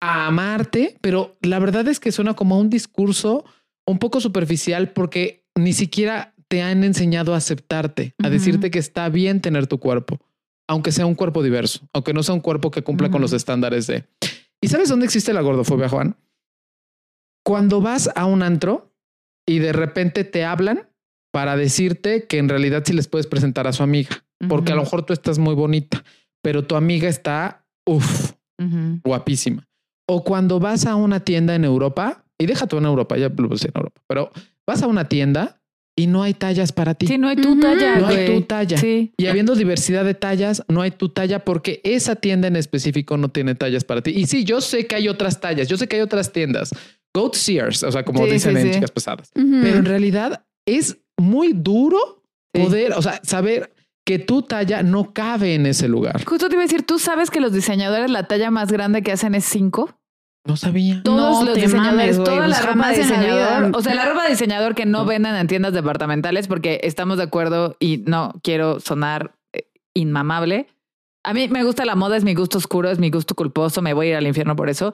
a amarte, pero la verdad es que suena como un discurso un poco superficial porque ni siquiera te han enseñado a aceptarte, a decirte que está bien tener tu cuerpo, aunque sea un cuerpo diverso, aunque no sea un cuerpo que cumpla con los estándares de... ¿Y sabes dónde existe la gordofobia, Juan? Cuando vas a un antro y de repente te hablan para decirte que en realidad sí les puedes presentar a su amiga, porque a lo mejor tú estás muy bonita, pero tu amiga está, uff, guapísima. O cuando vas a una tienda en Europa y deja tú en Europa, ya lo puse en Europa, pero vas a una tienda y no hay tallas para ti. Sí, no hay tu talla. No hay tu talla. Y habiendo diversidad de tallas, no hay tu talla porque esa tienda en específico no tiene tallas para ti. Y sí, yo sé que hay otras tallas, yo sé que hay otras tiendas. Go to Sears, o sea, como dicen en chicas pesadas. Pero en realidad es muy duro poder, o sea, saber que tu talla no cabe en ese lugar. Justo te iba a decir, ¿tú sabes que los diseñadores la talla más grande que hacen es 5? No sabía. Todos los diseñadores, toda la ropa de diseñador. O sea, la ropa de diseñador que no, venden en tiendas departamentales porque estamos de acuerdo y no quiero sonar eh, inmamable. A mí me gusta la moda, es mi gusto oscuro, es mi gusto culposo, me voy a ir al infierno por eso.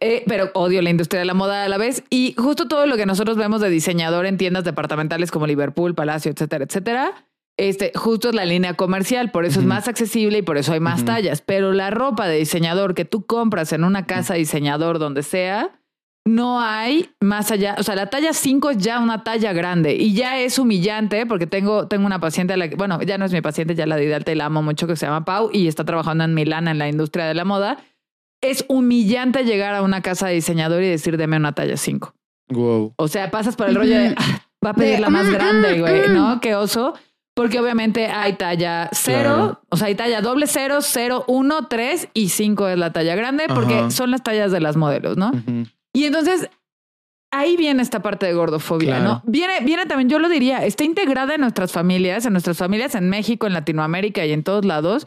Eh, pero odio la industria de la moda a la vez. Y justo todo lo que nosotros vemos de diseñador en tiendas departamentales como Liverpool, Palacio, etcétera, etcétera, este, justo es la línea comercial, por eso es más accesible y por eso hay más tallas. Pero la ropa de diseñador que tú compras en una casa diseñador, donde sea, no hay más allá. O sea, la talla 5 es ya una talla grande y ya es humillante porque tengo, tengo una paciente, a la que, bueno, ya no es mi paciente, ya la di de alta y la amo mucho, que se llama Pau y está trabajando en Milán en la industria de la moda. Es humillante llegar a una casa de diseñador y decir, deme una talla 5. Wow. O sea, pasas por el rollo de, ah, va a pedir la más grande, güey, ¿no? Qué oso. Porque obviamente hay talla cero, o sea, hay talla doble cero, cero, uno, tres y cinco es la talla grande porque son las tallas de las modelos, ¿no? Y entonces ahí viene esta parte de gordofobia, ¿no? Viene, viene también, yo lo diría, está integrada en nuestras familias, en nuestras familias en México, en Latinoamérica y en todos lados.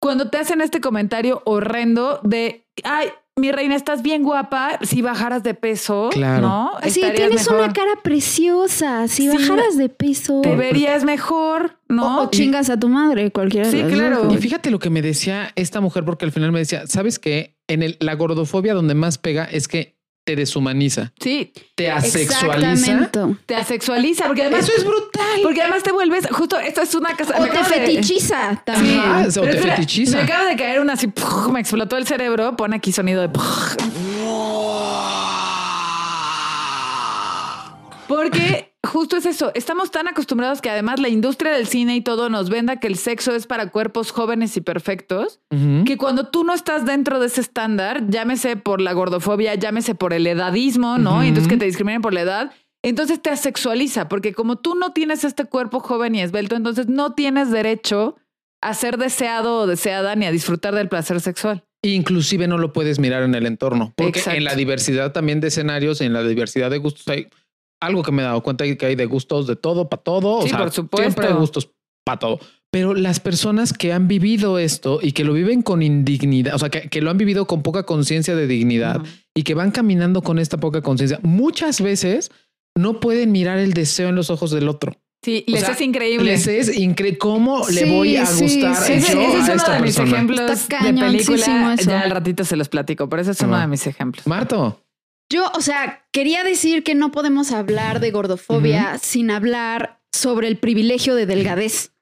Cuando te hacen este comentario horrendo de, ay, mi reina, estás bien guapa. Si bajaras de peso, claro. ¿no? Sí, tienes una cara preciosa. Si bajaras de peso, te verías mejor, ¿no? O, chingas a tu madre, cualquiera. Sí, claro. Y fíjate lo que me decía esta mujer, porque al final me decía, ¿sabes qué? En el, la gordofobia donde más pega es que te deshumaniza. Sí. Te asexualiza. Te asexualiza, porque además. Eso es brutal. Porque además te vuelves. Justo esto es una casa. O te fetichiza también. o te fetichiza. Me acaba de caer una así. me explotó el cerebro. Pone aquí sonido de. Porque justo es eso. Estamos tan acostumbrados que además la industria del cine y todo nos venda que el sexo es para cuerpos jóvenes y perfectos, que cuando tú no estás dentro de ese estándar, llámese por la gordofobia, llámese por el edadismo, ¿no? Y entonces que te discriminen por la edad, entonces te asexualiza, porque como tú no tienes este cuerpo joven y esbelto, entonces no tienes derecho a ser deseado o deseada ni a disfrutar del placer sexual. Inclusive no lo puedes mirar en el entorno, porque en la diversidad también de escenarios, en la diversidad de gustos, hay algo que me he dado cuenta que hay de gustos de todo para todo. o sea, por supuesto. siempre hay gustos para todo. Pero las personas que han vivido esto y que lo viven con indignidad, o sea, que, lo han vivido con poca conciencia de dignidad y que van caminando con esta poca conciencia, muchas veces no pueden mirar el deseo en los ojos del otro. Sí, les es increíble. Les es increíble cómo le voy a gustar yo ese, es uno de mis ejemplos de película. Ya al ratito se los platico, pero ese es uno de mis ejemplos. Marto. Yo, o sea, quería decir que no podemos hablar de gordofobia sin hablar sobre el privilegio de delgadez.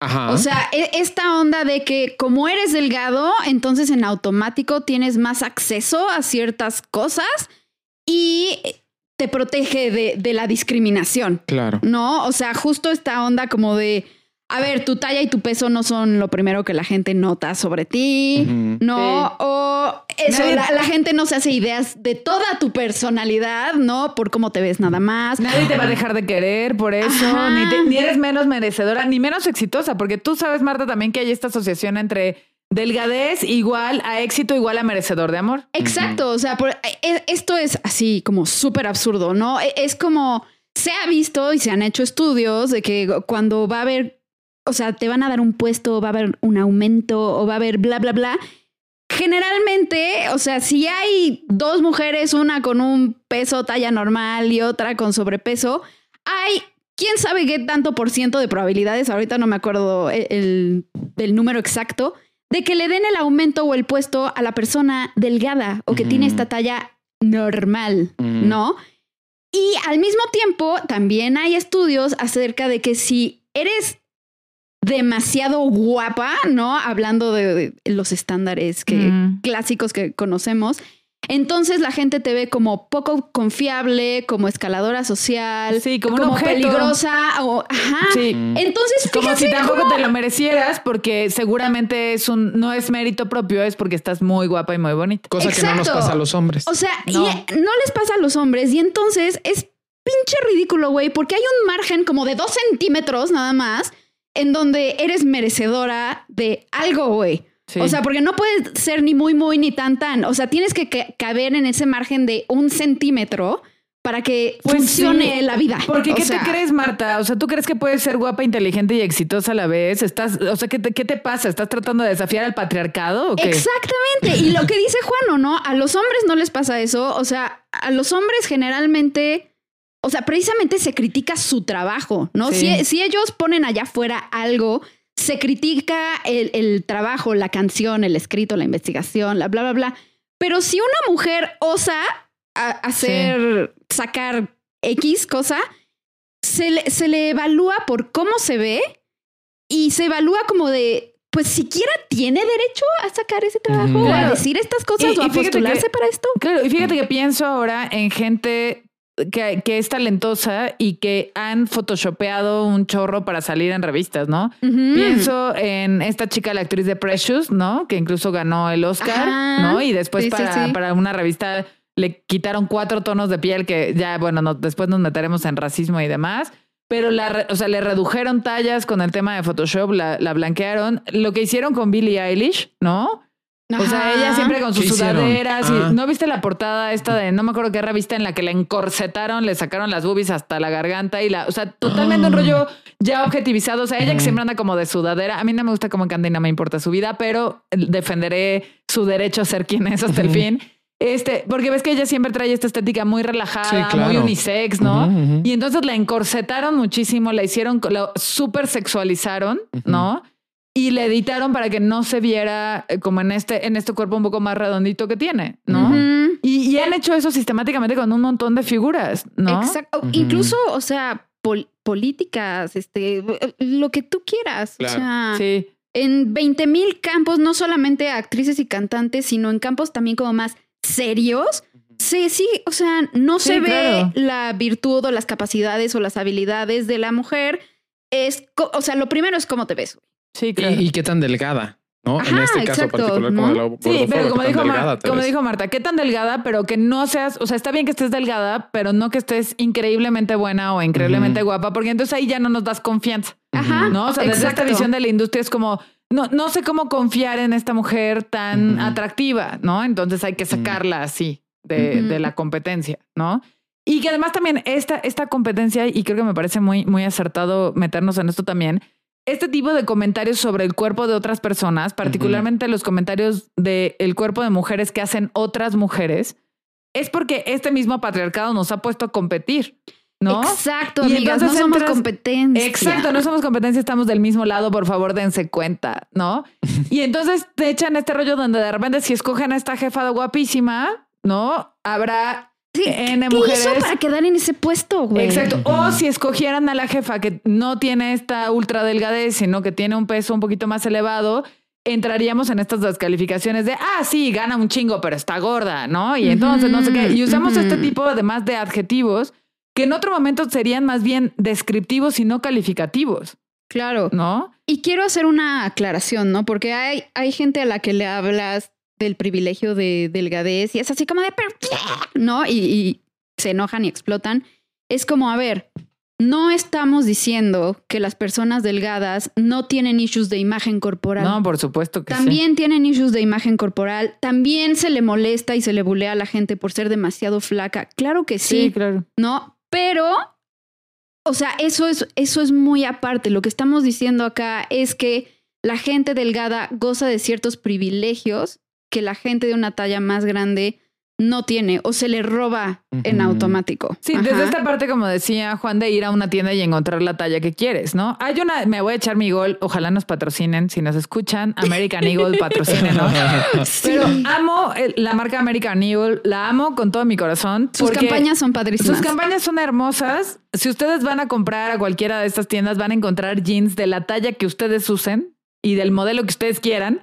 Ajá. O sea, e, esta onda de que como eres delgado, entonces en automático tienes más acceso a ciertas cosas y te protege de, de la discriminación. Claro. ¿No? O sea, justo esta onda como de a ver, tu talla y tu peso no son lo primero que la gente nota sobre ti, ¿no? O eso, la, gente no se hace ideas de toda tu personalidad, ¿no? Por cómo te ves nada más. Nadie te va a dejar de querer por eso, ni, ni, eres menos merecedora, ni menos exitosa, porque tú sabes, Marta, también que hay esta asociación entre delgadez igual a éxito igual a merecedor de amor. Exacto, o sea, e, esto es así como súper absurdo, ¿no? E, es como... Se ha visto y se han hecho estudios de que cuando va a haber o sea, te van a dar un puesto, va a haber un aumento o va a haber bla, bla, bla. Generalmente, o sea, si hay dos mujeres, una con un peso talla normal y otra con sobrepeso, hay quién sabe qué tanto por ciento de probabilidades, ahorita no me acuerdo el, del número exacto, de que le den el aumento o el puesto a la persona delgada o que tiene esta talla normal, ¿no? Y al mismo tiempo, también hay estudios acerca de que si eres demasiado guapa, ¿no? Hablando de, los estándares que, clásicos que conocemos. Entonces la gente te ve como poco confiable, como escaladora social, sí, como, peligrosa, o, ajá. Sí. Entonces, como si tampoco te lo merecieras, porque seguramente es un no es mérito propio, es porque estás muy guapa y muy bonita. Cosa que no nos pasa a los hombres. O sea, no. no les pasa a los hombres y entonces es pinche ridículo, güey, porque hay un margen como de dos centímetros nada más en donde eres merecedora de algo, güey. O sea, porque no puedes ser ni muy, muy, ni tan, tan. O sea, tienes que, caber en ese margen de un centímetro para que pues funcione la vida. Porque ¿qué te crees, Marta? O sea, ¿tú crees que puedes ser guapa, inteligente y exitosa a la vez? Estás, o sea, ¿qué te, qué te pasa? ¿Estás tratando de desafiar al patriarcado o qué? Exactamente. Y lo que dice Juan, ¿o no? A los hombres no les pasa eso. O sea, a los hombres generalmente o sea, precisamente se critica su trabajo, ¿no? Si, ellos ponen allá afuera algo, se critica el, trabajo, la canción, el escrito, la investigación, la bla, bla, bla. Pero si una mujer osa hacer, sacar X cosa, se le, se le evalúa por cómo se ve y se evalúa como de, pues siquiera tiene derecho a sacar ese trabajo, o a decir estas cosas o a postularse para esto. Claro, y fíjate que pienso ahora en gente que, es talentosa y que han photoshopeado un chorro para salir en revistas, ¿no? Pienso en esta chica, la actriz de Precious, ¿no? Que incluso ganó el Oscar, ¿no? Y después para, para una revista le quitaron cuatro tonos de piel que ya, bueno, después nos meteremos en racismo y demás. Pero la, o sea, le redujeron tallas con el tema de Photoshop, la, la blanquearon. Lo que hicieron con Billie Eilish, ¿no? O sea, ella siempre con sus sudaderas. Y. ¿No viste la portada esta de, no me acuerdo qué revista en la que la encorsetaron, le sacaron las boobies hasta la garganta y la, o sea, totalmente un ah. rollo ya objetivizado. O sea, ella que siempre anda como de sudadera. A mí no me gusta cómo canta y no me importa su vida, pero defenderé su derecho a ser quien es hasta el fin. Este, porque ves que ella siempre trae esta estética muy relajada, muy unisex, ¿no? Y entonces la encorsetaron muchísimo, la hicieron, la súper sexualizaron, ¿no? Y le editaron para que no se viera eh, como en este, en este cuerpo un poco más redondito que tiene, ¿no? y, han hecho eso sistemáticamente con un montón de figuras, ¿no? Exacto. Incluso, o sea, políticas, este, lo que tú quieras. O sea, sí. en 20 mil campos, no solamente actrices y cantantes, sino en campos también como más serios, Sí, sí, o sea, no se ve la virtud o las capacidades o las habilidades de la mujer. Es, o sea, lo primero es cómo te ves. Sí, claro. ¿Y, qué tan delgada? ¿no? en este caso particular como Sí, pero como dijo, como dijo Marta, qué tan delgada, pero que no seas, o sea, está bien que estés delgada, pero no que estés increíblemente buena o increíblemente guapa, porque entonces ahí ya no nos das confianza. Ajá. ¿No? O sea, desde esta visión de la industria es como, no, no sé cómo confiar en esta mujer tan atractiva, ¿no? Entonces hay que sacarla así de, de, la competencia, ¿no? Y que además también esta, esta competencia, y creo que me parece muy, muy acertado meternos en esto también, este tipo de comentarios sobre el cuerpo de otras personas, particularmente los comentarios del el cuerpo de mujeres que hacen otras mujeres, es porque este mismo patriarcado nos ha puesto a competir. ¿No? Exacto, amigas, no somos competencia. Exacto, no somos competencia, estamos del mismo lado, por favor, dense cuenta, ¿no? (laughs) y entonces te echan este rollo donde de repente si escogen a esta jefa de guapísima, ¿no? Habrá Sí, N ¿qué mujeres. Hizo para quedar en ese puesto, güey? Exacto. O si escogieran a la jefa que no tiene esta ultra delgadez, sino que tiene un peso un poquito más elevado, entraríamos en estas descalificaciones de, ah, sí, gana un chingo, pero está gorda, ¿no? Y entonces no sé qué. Y usamos este tipo además de adjetivos que en otro momento serían más bien descriptivos y no calificativos. Claro. ¿No? Y quiero hacer una aclaración, ¿no? Porque hay, hay gente a la que le hablas del privilegio de delgadez y es así como de, ¿no? Y, se enojan y explotan. Es como, a ver, no estamos diciendo que las personas delgadas no tienen issues de imagen corporal. No, por supuesto que También tienen issues de imagen corporal. También se le molesta y se le bulea a la gente por ser demasiado flaca. Claro que sí. Sí, claro. No, pero, o sea, eso es, eso es muy aparte. Lo que estamos diciendo acá es que la gente delgada goza de ciertos privilegios que la gente de una talla más grande no tiene o se le roba en automático. Sí, desde esta parte, como decía Juan, de ir a una tienda y encontrar la talla que quieres, ¿no? Hay una, me voy a echar mi gol, ojalá nos patrocinen, si nos escuchan, American Eagle (laughs) patrocinen, ¿no? Pero amo la marca American Eagle, la amo con todo mi corazón. Sus campañas son padrísimas. Sus campañas son hermosas. Si ustedes van a comprar a cualquiera de estas tiendas, van a encontrar jeans de la talla que ustedes usen y del modelo que ustedes quieran.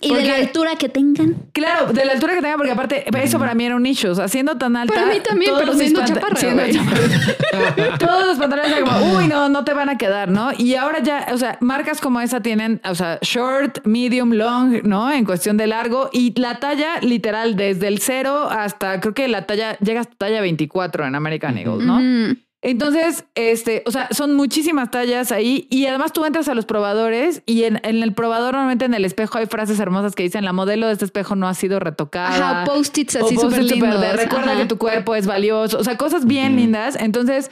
Y de la altura que tengan. Claro, de la altura que tengan, porque aparte, eso para mí era un nicho. O sea, siendo tan alta. Para mí también, pero siendo chaparra. (laughs) todos los pantalones eran como, uy, no, no te van a quedar, ¿no? Y ahora ya, o sea, marcas como esa tienen, o sea, short, medium, long, ¿no? En cuestión de largo. Y la talla, literal, desde el cero hasta, creo que la talla, llega hasta talla 24 en American Eagle, ¿no? Entonces, este, o sea, son muchísimas tallas ahí y además tú entras a los probadores y en, el probador normalmente en el espejo hay frases hermosas que dicen la modelo de este espejo no ha sido retocada. Ajá, post-its así súper lindos. Recuerda que tu cuerpo es valioso, o sea, cosas bien lindas. Entonces,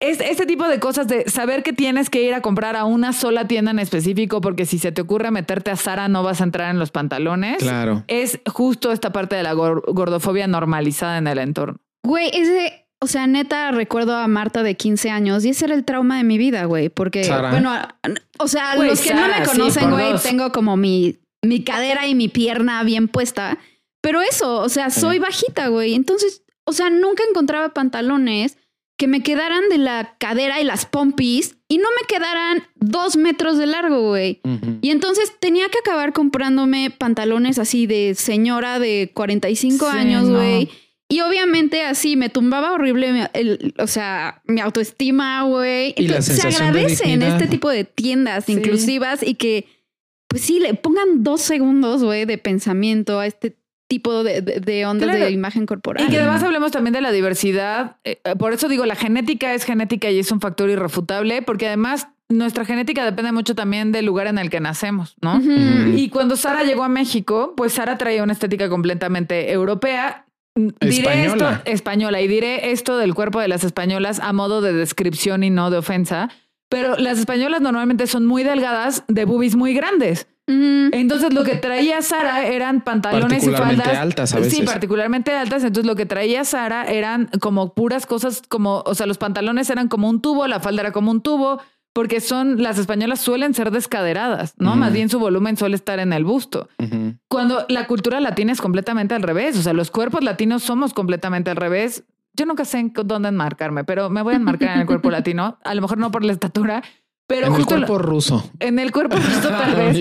es este tipo de cosas de saber que tienes que ir a comprar a una sola tienda en específico porque si se te ocurre meterte a Sara no vas a entrar en los pantalones. Claro. Es justo esta parte de la gordofobia normalizada en el entorno. Güey, ese o sea, neta, recuerdo a Marta de 15 años y ese era el trauma de mi vida, güey. Porque, bueno, o sea, los que no me conocen, güey, tengo como mi, mi cadera y mi pierna bien puesta. Pero eso, o sea, soy bajita, güey. Entonces, o sea, nunca encontraba pantalones que me quedaran de la cadera y las pompis y no me quedaran dos metros de largo, güey. Y entonces tenía que acabar comprándome pantalones así de señora de 45 años, güey. Y obviamente así me tumbaba horrible, el, o sea, mi autoestima, güey. Y la se agradece en este tipo de tiendas inclusivas y que, pues sí, le pongan dos segundos, güey, de pensamiento a este tipo de, de, ondas de imagen corporal. Y que además hablemos también de la diversidad. Eh, eh, por eso digo, la genética es genética y es un factor irrefutable, porque además nuestra genética depende mucho también del lugar en el que nacemos, ¿no? Y cuando Sara llegó a México, pues Sara traía una estética completamente europea Diré esto española y diré esto del cuerpo de las españolas a modo de descripción y no de ofensa, pero las españolas normalmente son muy delgadas, de boobies muy grandes. Entonces lo que traía Sara eran pantalones y faldas altas a veces. Sí, particularmente altas. Entonces lo que traía Sara eran como puras cosas como, o sea, los pantalones eran como un tubo, la falda era como un tubo, porque son, las españolas suelen ser descaderadas, ¿no? Más bien su volumen suele estar en el busto. Cuando la cultura latina es completamente al revés, o sea, los cuerpos latinos somos completamente al revés. Yo nunca sé dónde enmarcarme, pero me voy a enmarcar en el cuerpo latino, a lo mejor no por la estatura, Pero en el justo cuerpo ruso. En el cuerpo (laughs) ruso tal vez.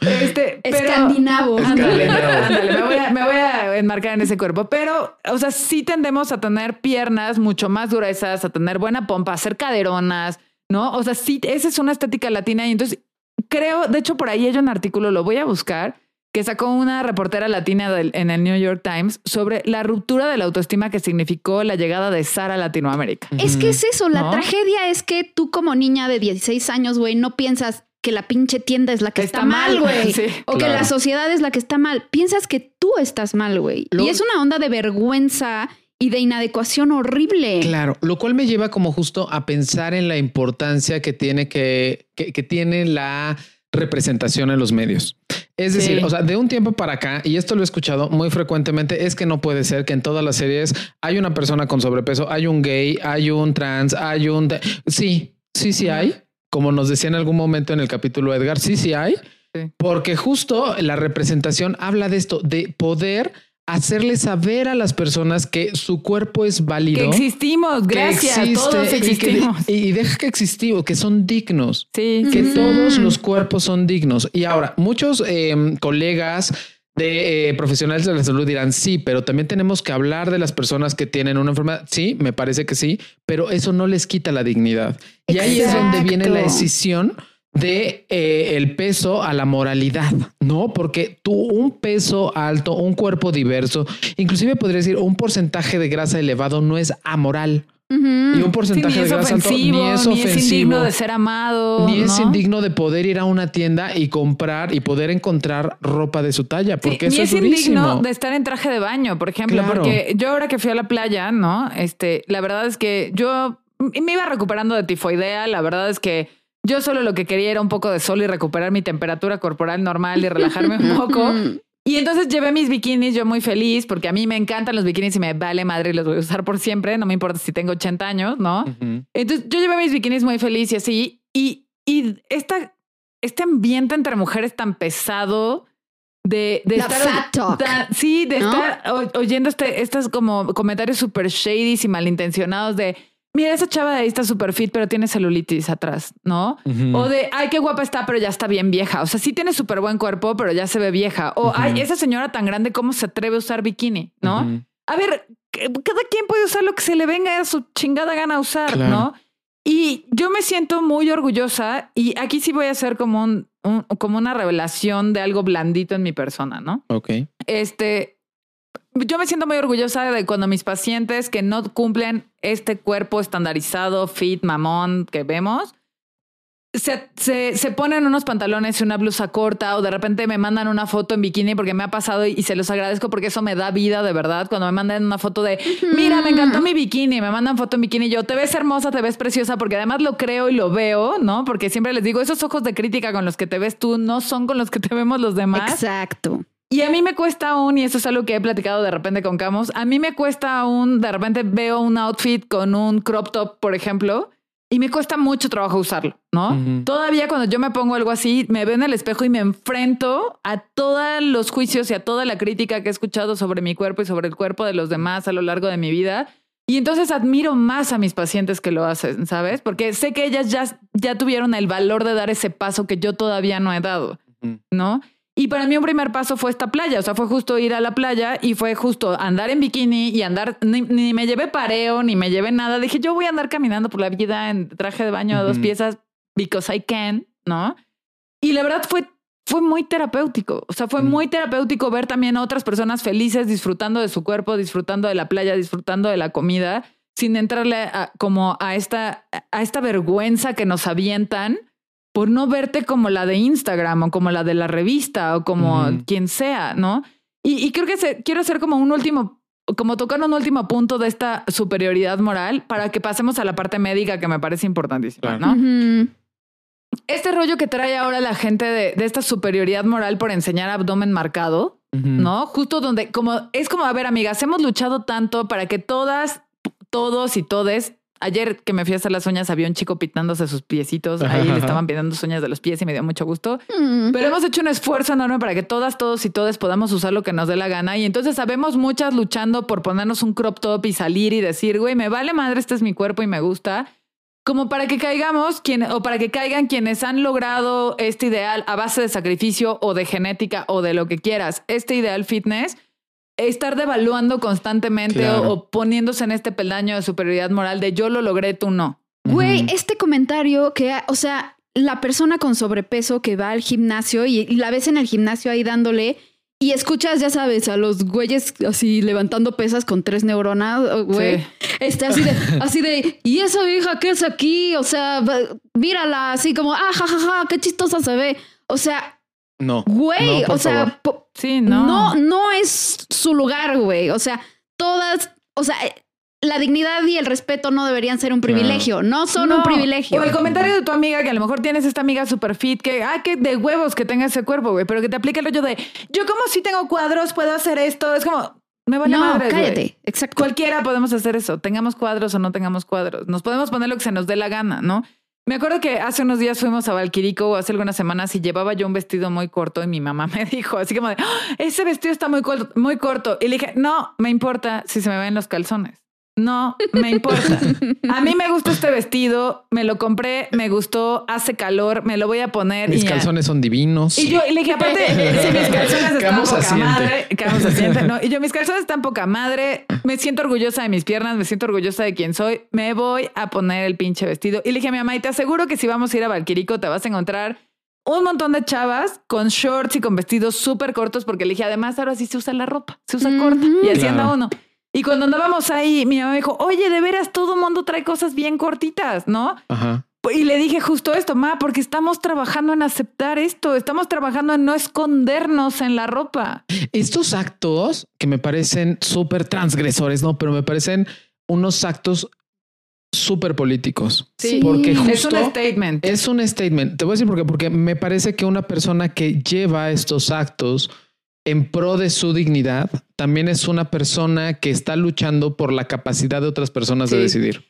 este, Escandinavo. Ándale, ándale, me, voy a, me voy a enmarcar en ese cuerpo. Pero, o sea, sí tendemos a tener piernas mucho más gruesas, a tener buena pompa, a hacer caderonas, ¿no? O sea, sí, esa es una estética latina. Y entonces creo, de hecho, por ahí hay un artículo, lo voy a buscar que sacó una reportera latina en el New York Times sobre la ruptura de la autoestima que significó la llegada de Sara a Latinoamérica. Es que es eso, la tragedia es que tú como niña de 16 años, güey, no piensas que la pinche tienda es la que está, mal, güey. (laughs) o que la sociedad es la que está mal. Piensas que tú estás mal, güey. Y es una onda de vergüenza y de inadecuación horrible. Claro, lo cual me lleva como justo a pensar en la importancia que tiene que, que tiene la representación en los medios. Es decir, o sea, de un tiempo para acá, y esto lo he escuchado muy frecuentemente, es que no puede ser que en todas las series hay una persona con sobrepeso, hay un gay, hay un trans, hay un... Sí, sí, sí hay. Como nos decía en algún momento en el capítulo Edgar, sí, sí hay. Porque justo la representación habla de esto, de poder hacerle saber a las personas que su cuerpo es válido. Que existimos, gracias, todos existimos. Y, deja que existimos, que son dignos. Sí. Que todos los cuerpos son dignos. Y ahora, muchos em, colegas de eh, profesionales de la salud dirán sí, pero también tenemos que hablar de las personas que tienen una enfermedad. Sí, me parece que sí, pero eso no les quita la dignidad. Y ahí es donde viene la decisión de eh, el peso a la moralidad, ¿no? Porque tú un peso alto, un cuerpo diverso, inclusive podría decir un porcentaje de grasa elevado no es amoral. Y un porcentaje de grasa alto ni es ofensivo. Ni es indigno de ser amado. Ni es indigno de poder ir a una tienda y comprar y poder encontrar ropa de su talla. Porque eso ni es, indigno de estar en traje de baño, por ejemplo. Porque yo ahora que fui a la playa, ¿no? Este, la verdad es que yo me iba recuperando de tifoidea. La verdad es que yo solo lo que quería era un poco de sol y recuperar mi temperatura corporal normal y relajarme un poco. (laughs) Y entonces llevé mis bikinis, yo muy feliz, porque a mí me encantan los bikinis y me vale madre y los voy a usar por siempre, no me importa si tengo 80 años, ¿no? Entonces yo llevé mis bikinis muy feliz y así, y, y esta, este ambiente entre mujeres tan pesado de, de estar... sí, de estar oyendo este, estos como comentarios súper shady y malintencionados de mira, esa chava de ahí está súper fit, pero tiene celulitis atrás, ¿no? O de, ay, qué guapa está, pero ya está bien vieja. O sea, sí tiene súper buen cuerpo, pero ya se ve vieja. O, ay, esa señora tan grande, ¿cómo se atreve a usar bikini? ¿No? A ver, cada quien puede usar lo que se le venga a su chingada gana a usar, ¿no? Y yo me siento muy orgullosa y aquí sí voy a hacer como un, como una revelación de algo blandito en mi persona, ¿no? Ok. Este, yo me siento muy orgullosa de cuando mis pacientes que no cumplen este cuerpo estandarizado, fit, mamón que vemos, se, se, se, ponen unos pantalones y una blusa corta o de repente me mandan una foto en bikini porque me ha pasado y, se los agradezco porque eso me da vida de verdad. Cuando me mandan una foto de, mira, me encantó mi bikini, me mandan foto en bikini yo, te ves hermosa, te ves preciosa porque además lo creo y lo veo, ¿no? Porque siempre les digo, esos ojos de crítica con los que te ves tú no son con los que te vemos los demás. Exacto. Y a mí me cuesta aún, y eso es algo que he platicado de repente con Camus, a mí me cuesta aún, de repente veo un outfit con un crop top, por ejemplo, y me cuesta mucho trabajo usarlo, ¿no? Todavía cuando yo me pongo algo así, me veo en el espejo y me enfrento a todos los juicios y a toda la crítica que he escuchado sobre mi cuerpo y sobre el cuerpo de los demás a lo largo de mi vida. Y entonces admiro más a mis pacientes que lo hacen, ¿sabes? Porque sé que ellas ya, ya tuvieron el valor de dar ese paso que yo todavía no he dado, ¿no? Y para mí un primer paso fue esta playa, o sea, fue justo ir a la playa y fue justo andar en bikini y andar, ni, me llevé pareo, ni me llevé nada. Dije, yo voy a andar caminando por la vida en traje de baño de dos piezas because I can, ¿no? Y la verdad fue, fue muy terapéutico, o sea, fue muy terapéutico ver también a otras personas felices disfrutando de su cuerpo, disfrutando de la playa, disfrutando de la comida, sin entrarle como a esta, a esta vergüenza que nos avientan por no verte como la de Instagram o como la de la revista o como quien sea, ¿no? Y, creo que quiero hacer como un último, como tocar un último punto de esta superioridad moral para que pasemos a la parte médica que me parece importantísima, ¿no? Este rollo que trae ahora la gente de, de, esta superioridad moral por enseñar abdomen marcado, ¿no? Justo donde, como, es como, a ver, amigas, hemos luchado tanto para que todas, todos y todes Ayer que me fui a hacer las uñas, había un chico pitándose sus piecitos. Ahí le estaban pintando sus uñas de los pies y me dio mucho gusto. Mm. Pero hemos hecho un esfuerzo enorme para que todas, todos y todas podamos usar lo que nos dé la gana. Y entonces sabemos muchas luchando por ponernos un crop top y salir y decir, güey, me vale madre, este es mi cuerpo y me gusta. como para que caigamos quien, o para que caigan quienes han logrado este ideal a base de sacrificio o de genética o de lo que quieras, este ideal fitness, estar devaluando constantemente o, poniéndose en este peldaño de superioridad moral de yo lo logré, tú no. Güey, este comentario que, o sea, la persona con sobrepeso que va al gimnasio y, la ves en el gimnasio ahí dándole y escuchas, ya sabes, a los güeyes así levantando pesas con tres neuronas, güey. Este, así de, (laughs) así de, ¿y esa hija qué es aquí? O sea, mírala así como, ah, ja, qué chistosa se ve. O sea, no. Güey, o sea, sí, no. No, no es su lugar, güey. O sea, todas, o sea, la dignidad y el respeto no deberían ser un privilegio, no son un privilegio. O el comentario de tu amiga, que a lo mejor tienes esta amiga super fit, que, ah, que de huevos que tenga ese cuerpo, güey, pero que te aplique el rollo de, yo como si tengo cuadros, puedo hacer esto, es como, me vale no, cállate, exacto. Cualquiera podemos hacer eso, tengamos cuadros o no tengamos cuadros, nos podemos poner lo que se nos dé la gana, ¿no? Me acuerdo que hace unos días fuimos a Valquirico hace algunas semanas y llevaba yo un vestido muy corto y mi mamá me (laughs) dijo así como de, ah, ese vestido está muy, corto, muy corto. Y le dije, no, me importa si se me ven los calzones. No me importa. A mí me gusta este vestido, me lo compré, me gustó, hace calor, me lo voy a poner. Mis calzones son divinos. Y yo le dije, aparte, (laughs) si mis calzones están poca madre, asiente, ¿no? Y yo, mis calzones están poca madre, me siento orgullosa de mis piernas, me siento orgullosa de quién soy, me voy a poner el pinche vestido. Y le dije a mi mamá, y te aseguro que si vamos a ir a Valquirico, te vas a encontrar un montón de chavas con shorts y con vestidos súper cortos, porque le dije, además, ahora sí se usa la ropa, se usa corta. Y así anda uno. Y cuando andábamos ahí, mi mamá me dijo, oye, de veras, todo mundo trae cosas bien cortitas, ¿no? Ajá. Y le dije justo esto, ma, porque estamos trabajando en aceptar esto, estamos trabajando en no escondernos en la ropa. Estos actos que me parecen súper transgresores, ¿no? Pero me parecen unos actos súper políticos. Sí, porque justo es un statement. Es un statement. Te voy a decir por qué, porque me parece que una persona que lleva estos actos en pro de su dignidad, también es una persona que está luchando por la capacidad de otras personas de decidir.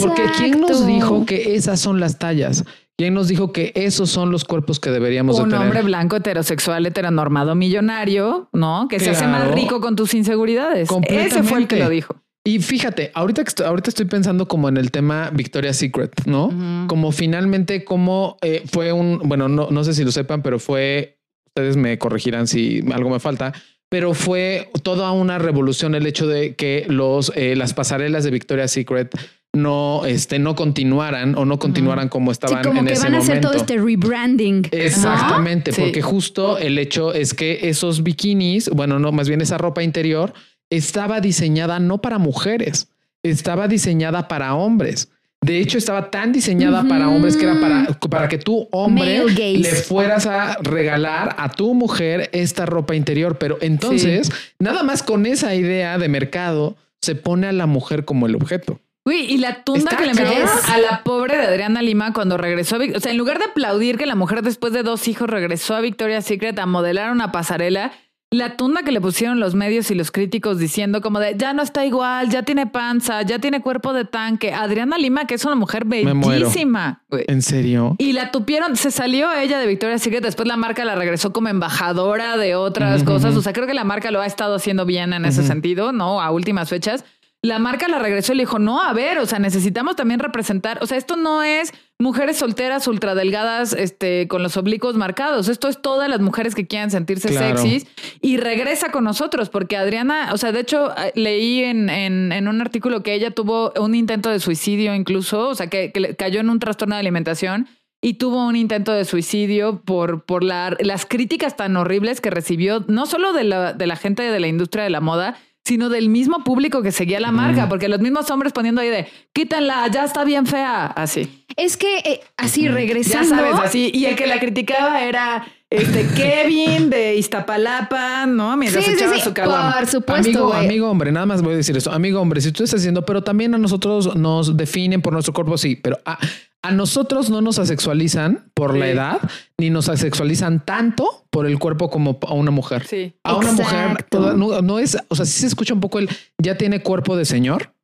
Porque ¿quién nos dijo que esas son las tallas? ¿Quién nos dijo que esos son los cuerpos que deberíamos Un tener? Un hombre blanco, heterosexual, heteronormado, millonario, ¿no? Que se hace más rico con tus inseguridades. Ese fue el que lo dijo. Y fíjate, ahorita, ahorita estoy pensando como en el tema Victoria's Secret, ¿no? Como finalmente, como eh, fue un, bueno, no, no sé si lo sepan, pero fue ustedes me corregirán si algo me falta, pero fue toda una revolución el hecho de que los, eh, las pasarelas de Victoria's Secret no, este, no continuaran o no continuaran como estaban como en que van a hacer todo este rebranding. Exactamente, porque justo el hecho es que esos bikinis, bueno, no, más bien esa ropa interior estaba diseñada no para mujeres, estaba diseñada para hombres. De hecho, estaba tan diseñada para hombres que era para, para que tú, hombre, le fueras a regalar a tu mujer esta ropa interior. Pero entonces, nada más con esa idea de mercado, se pone a la mujer como el objeto. Uy, y la tunda que le metieron a la pobre de Adriana Lima cuando regresó. O sea, en lugar de aplaudir que la mujer después de dos hijos regresó a Victoria's Secret a modelar una pasarela, la tunda que le pusieron los medios y los críticos diciendo como de ya no está igual, ya tiene panza, ya tiene cuerpo de tanque. Adriana Lima, que es una mujer bellísima. ¿En serio? Y la tupieron, se salió ella de Victoria Secret, después la marca la regresó como embajadora de otras cosas. O sea, creo que la marca lo ha estado haciendo bien en ese sentido, ¿no? A últimas fechas la marca la regresó y le dijo, no, a ver, o sea, necesitamos también representar, o sea, esto no es mujeres solteras ultradelgadas este, con los oblicuos marcados, esto es todas las mujeres que quieran sentirse sexys y regresa con nosotros, porque Adriana, o sea, de hecho, eh, leí en, en, un artículo que ella tuvo un intento de suicidio incluso, o sea, que, cayó en un trastorno de alimentación y tuvo un intento de suicidio por, por las críticas tan horribles que recibió, no solo de la, de la gente de la industria de la moda, sino del mismo público que seguía la marca, porque los mismos hombres poniendo ahí de quítanla, ya está bien fea, así. Es que eh, así regresando. Ya sabes, así. Y el que la criticaba era este (laughs) Kevin de Iztapalapa, ¿no? Mientras echaba su caguama. Por supuesto. Amigo, amigo hombre, nada más voy a decir eso. Amigo hombre, si tú estás haciendo, pero también a nosotros nos definen por nuestro cuerpo, sí, pero a, a nosotros no nos asexualizan por la edad, ni nos asexualizan tanto por el cuerpo como a una mujer. Sí. A una mujer no, es, o sea, sí se escucha un poco el ya tiene cuerpo de señor.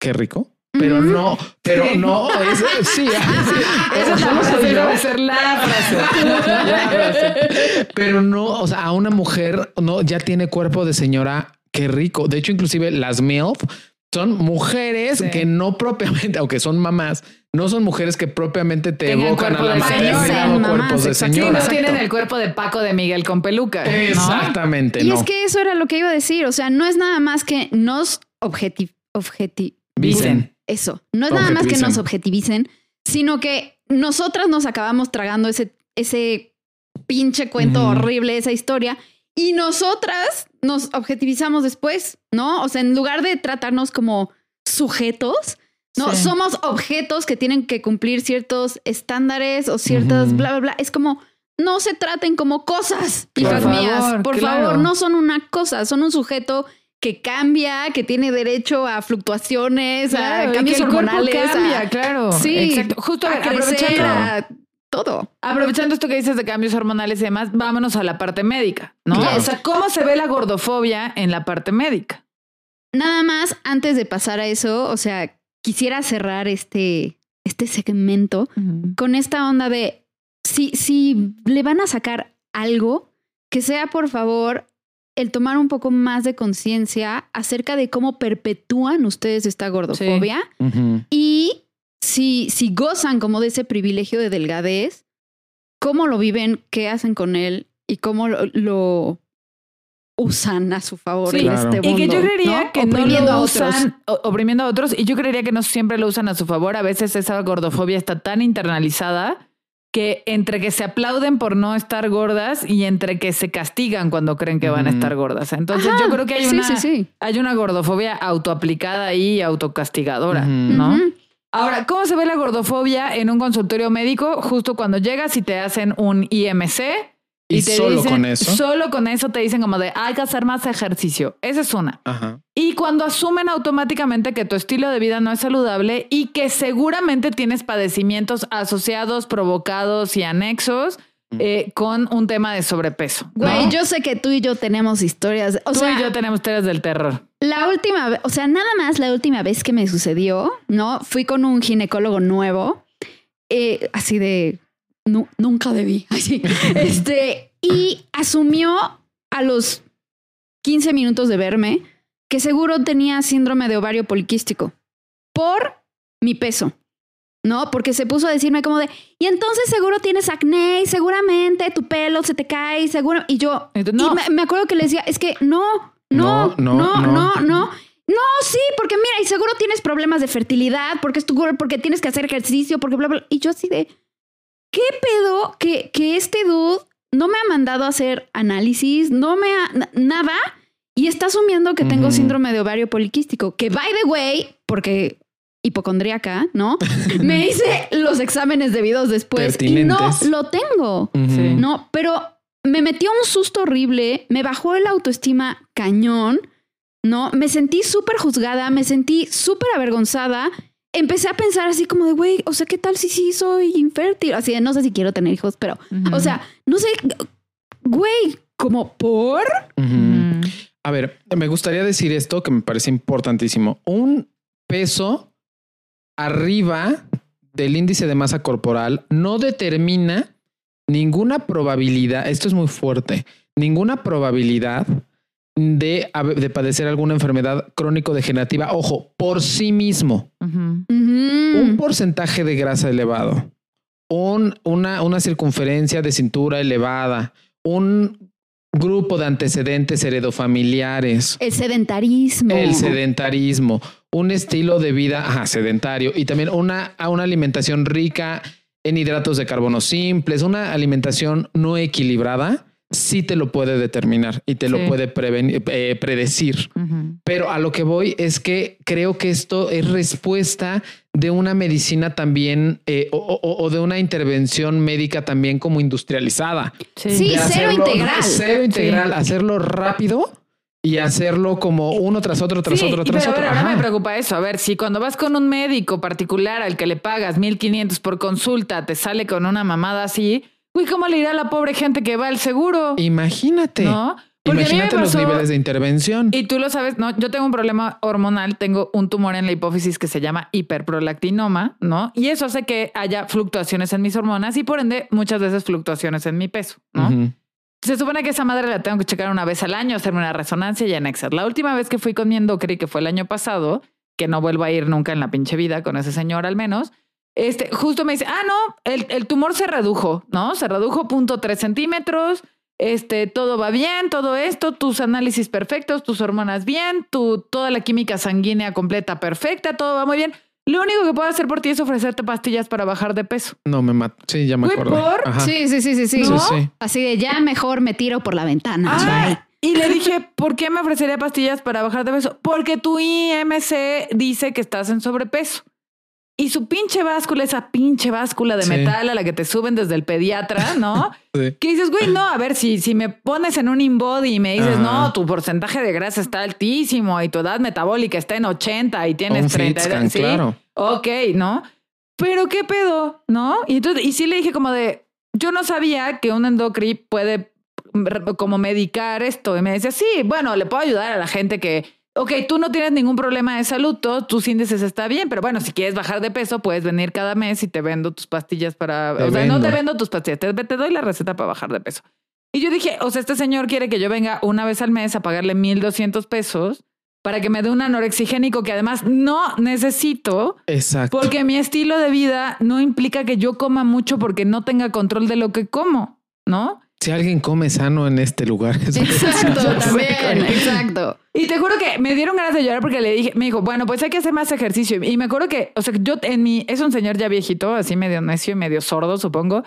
Qué rico. Pero no, pero no es sí, Eso debe ser la frase. pero no, o sea, a una mujer no ya tiene cuerpo de señora. Qué rico. De hecho, inclusive las MILF Son mujeres que no propiamente, (laughs) aunque son mamás, no son mujeres que propiamente te evocan a la maternidad o cuerpos de señora. no tienen el cuerpo de Paco de Miguel con peluca. Exactamente. Y es que eso era lo que iba a decir. O sea, no es nada más que nos objetivicen. Eso. No es nada más que nos objetivicen, sino que nosotras nos acabamos tragando ese, ese pinche cuento horrible, esa historia, y nosotras nos objetivizamos después, ¿no? O sea, en lugar de tratarnos como sujetos, no, somos objetos que tienen que cumplir ciertos estándares o ciertas bla, bla, bla. Es como, no se traten como cosas, hijas mías. Por favor, no son una cosa, son un sujeto que cambia, que tiene derecho a fluctuaciones, a cambios hormonales. cambia, claro. Sí, exacto. Justo a, a todo. Aprovechando esto que dices de cambios hormonales y demás, vámonos a la parte médica, ¿no? O sea, ¿cómo se ve la gordofobia en la parte médica? Nada más, antes de pasar a eso, o sea, quisiera cerrar este, este segmento con esta onda de si, si le van a sacar algo, que sea por favor el tomar un poco más de conciencia acerca de cómo perpetúan ustedes esta gordofobia y si, si gozan como de ese privilegio de delgadez, cómo lo viven, qué hacen con él y cómo lo, usan a su favor en este mundo. Y que yo creería que oprimiendo no lo usan, a otros. oprimiendo a otros, y yo creería que no siempre lo usan a su favor. A veces esa gordofobia está tan internalizada que entre que se aplauden por no estar gordas y entre que se castigan cuando creen que van a estar gordas. Entonces yo creo que hay, una, hay una gordofobia autoaplicada y autocastigadora, ¿no? Ahora, ¿cómo se ve la gordofobia en un consultorio médico? Justo cuando llegas y te hacen un IMC. Y, te solo con eso. Solo con eso te dicen como de hay que hacer más ejercicio. Esa es una. Y cuando asumen automáticamente que tu estilo de vida no es saludable y que seguramente tienes padecimientos asociados, provocados y anexos, eh, con un tema de sobrepeso. Güey, yo sé que tú y yo tenemos historias. O tú y yo tenemos historias del terror. La última vez, o sea, nada más la última vez que me sucedió, ¿no? Fui con un ginecólogo nuevo, eh, así de nunca debí, (laughs) así. este, y asumió a los 15 minutos de verme que seguro tenía síndrome de ovario poliquístico por mi peso. ¿no? Porque se puso a decirme como de, y entonces seguro tienes acné, y seguramente tu pelo se te cae, seguro. Y yo, no. y me, acuerdo que le decía, es que no, no, no, no, no, no. no. sí, porque mira, y seguro tienes problemas de fertilidad, porque es tu porque tienes que hacer ejercicio, porque bla, bla. Y yo así de, ¿qué pedo que, que este dude no me ha mandado a hacer análisis, no me ha, nada, y está asumiendo que tengo síndrome de ovario poliquístico, que by the way, porque hipocondríaca, ¿no? (laughs) Me hice los exámenes debidos después y no lo tengo, ¿no? Pero me metió un susto horrible, me bajó el autoestima cañón, ¿no? Me sentí súper juzgada, me sentí súper avergonzada. Empecé a pensar así como de, güey, o sea, ¿qué tal si sí soy infértil? Así de, no sé si quiero tener hijos, pero, o sea, no sé, güey, como por... A ver, me gustaría decir esto que me parece importantísimo. Un peso arriba del índice de masa corporal no determina ninguna probabilidad, esto es muy fuerte, ninguna probabilidad de, de padecer alguna enfermedad crónico-degenerativa, ojo, por sí mismo. Un porcentaje de grasa elevado, una, una circunferencia de cintura elevada, un grupo de antecedentes heredofamiliares. El sedentarismo. El sedentarismo. Un estilo de vida sedentario y también una, una alimentación rica en hidratos de carbono simples, una alimentación no equilibrada sí te lo puede determinar y te lo puede prevenir, eh, predecir. Pero a lo que voy es que creo que esto es respuesta de una medicina también eh, o, de una intervención médica también como industrializada. Sí, cero integral. Cero integral, hacerlo rápido. Y hacerlo como uno tras otro, tras otro, tras otro. ahora me preocupa eso. A ver, si cuando vas con un médico particular al que le pagas 1500 por consulta, te sale con una mamada así, Uy, ¿cómo le irá a la pobre gente que va al seguro? Imagínate. ¿No? Imagínate los niveles de intervención. Y tú lo sabes, no, yo tengo un problema hormonal, tengo un tumor en la hipófisis que se llama hiperprolactinoma, ¿no? Y eso hace que haya fluctuaciones en mis hormonas y por ende muchas veces fluctuaciones en mi peso, ¿no? Se supone que esa madre la tengo que checar una vez al año, hacerme una resonancia y anexar. La última vez que fui con mi endocri, que fue el año pasado, que no vuelva a ir nunca en la pinche vida con ese señor al menos. Este, justo me dice, ah, no, el, el tumor se redujo, ¿no? Se redujo punto tres centímetros, este, todo va bien, todo esto, tus análisis perfectos, tus hormonas bien, tu, toda la química sanguínea completa perfecta, todo va muy bien. Lo único que puedo hacer por ti es ofrecerte pastillas para bajar de peso. No me mato. Sí, ya me acuerdo. Sí, sí, sí, sí, sí. Así de ya mejor me tiro por la ventana. y le dije, ¿por qué me ofrecería pastillas para bajar de peso? Porque tu IMC dice que estás en sobrepeso. Y su pinche báscula, esa pinche báscula de metal a la que te suben desde el pediatra, ¿no? (laughs) Que dices, güey, no, a ver, si, si me pones en un InBody y me dices, no, tu porcentaje de grasa está altísimo y tu edad metabólica está en 80 y tienes 30, ¿sí? Claro. Ok, ¿no? Pero qué pedo, ¿no? Y entonces, y sí le dije como de, yo no sabía que un endocri puede como medicar esto. Y me decía, sí, bueno, le puedo ayudar a la gente que ok, tú no tienes ningún problema de salud, todos tus índices está bien, pero bueno, si quieres bajar de peso, puedes venir cada mes y te vendo tus pastillas para... o sea, no te vendo tus pastillas, te, te, doy la receta para bajar de peso. Y yo dije, o sea, este señor quiere que yo venga una vez al mes a pagarle 1.200 pesos para que me dé un anorexigénico que además no necesito. Exacto. Porque mi estilo de vida no implica que yo coma mucho porque no tenga control de lo que como, ¿no? Si alguien come sano en este lugar. exacto, también, exacto. Y te juro que me dieron ganas de llorar porque le dije, me dijo, bueno, pues hay que hacer más ejercicio. Y me acuerdo que, o sea, yo en mi, es un señor ya viejito, así medio necio y medio sordo, supongo.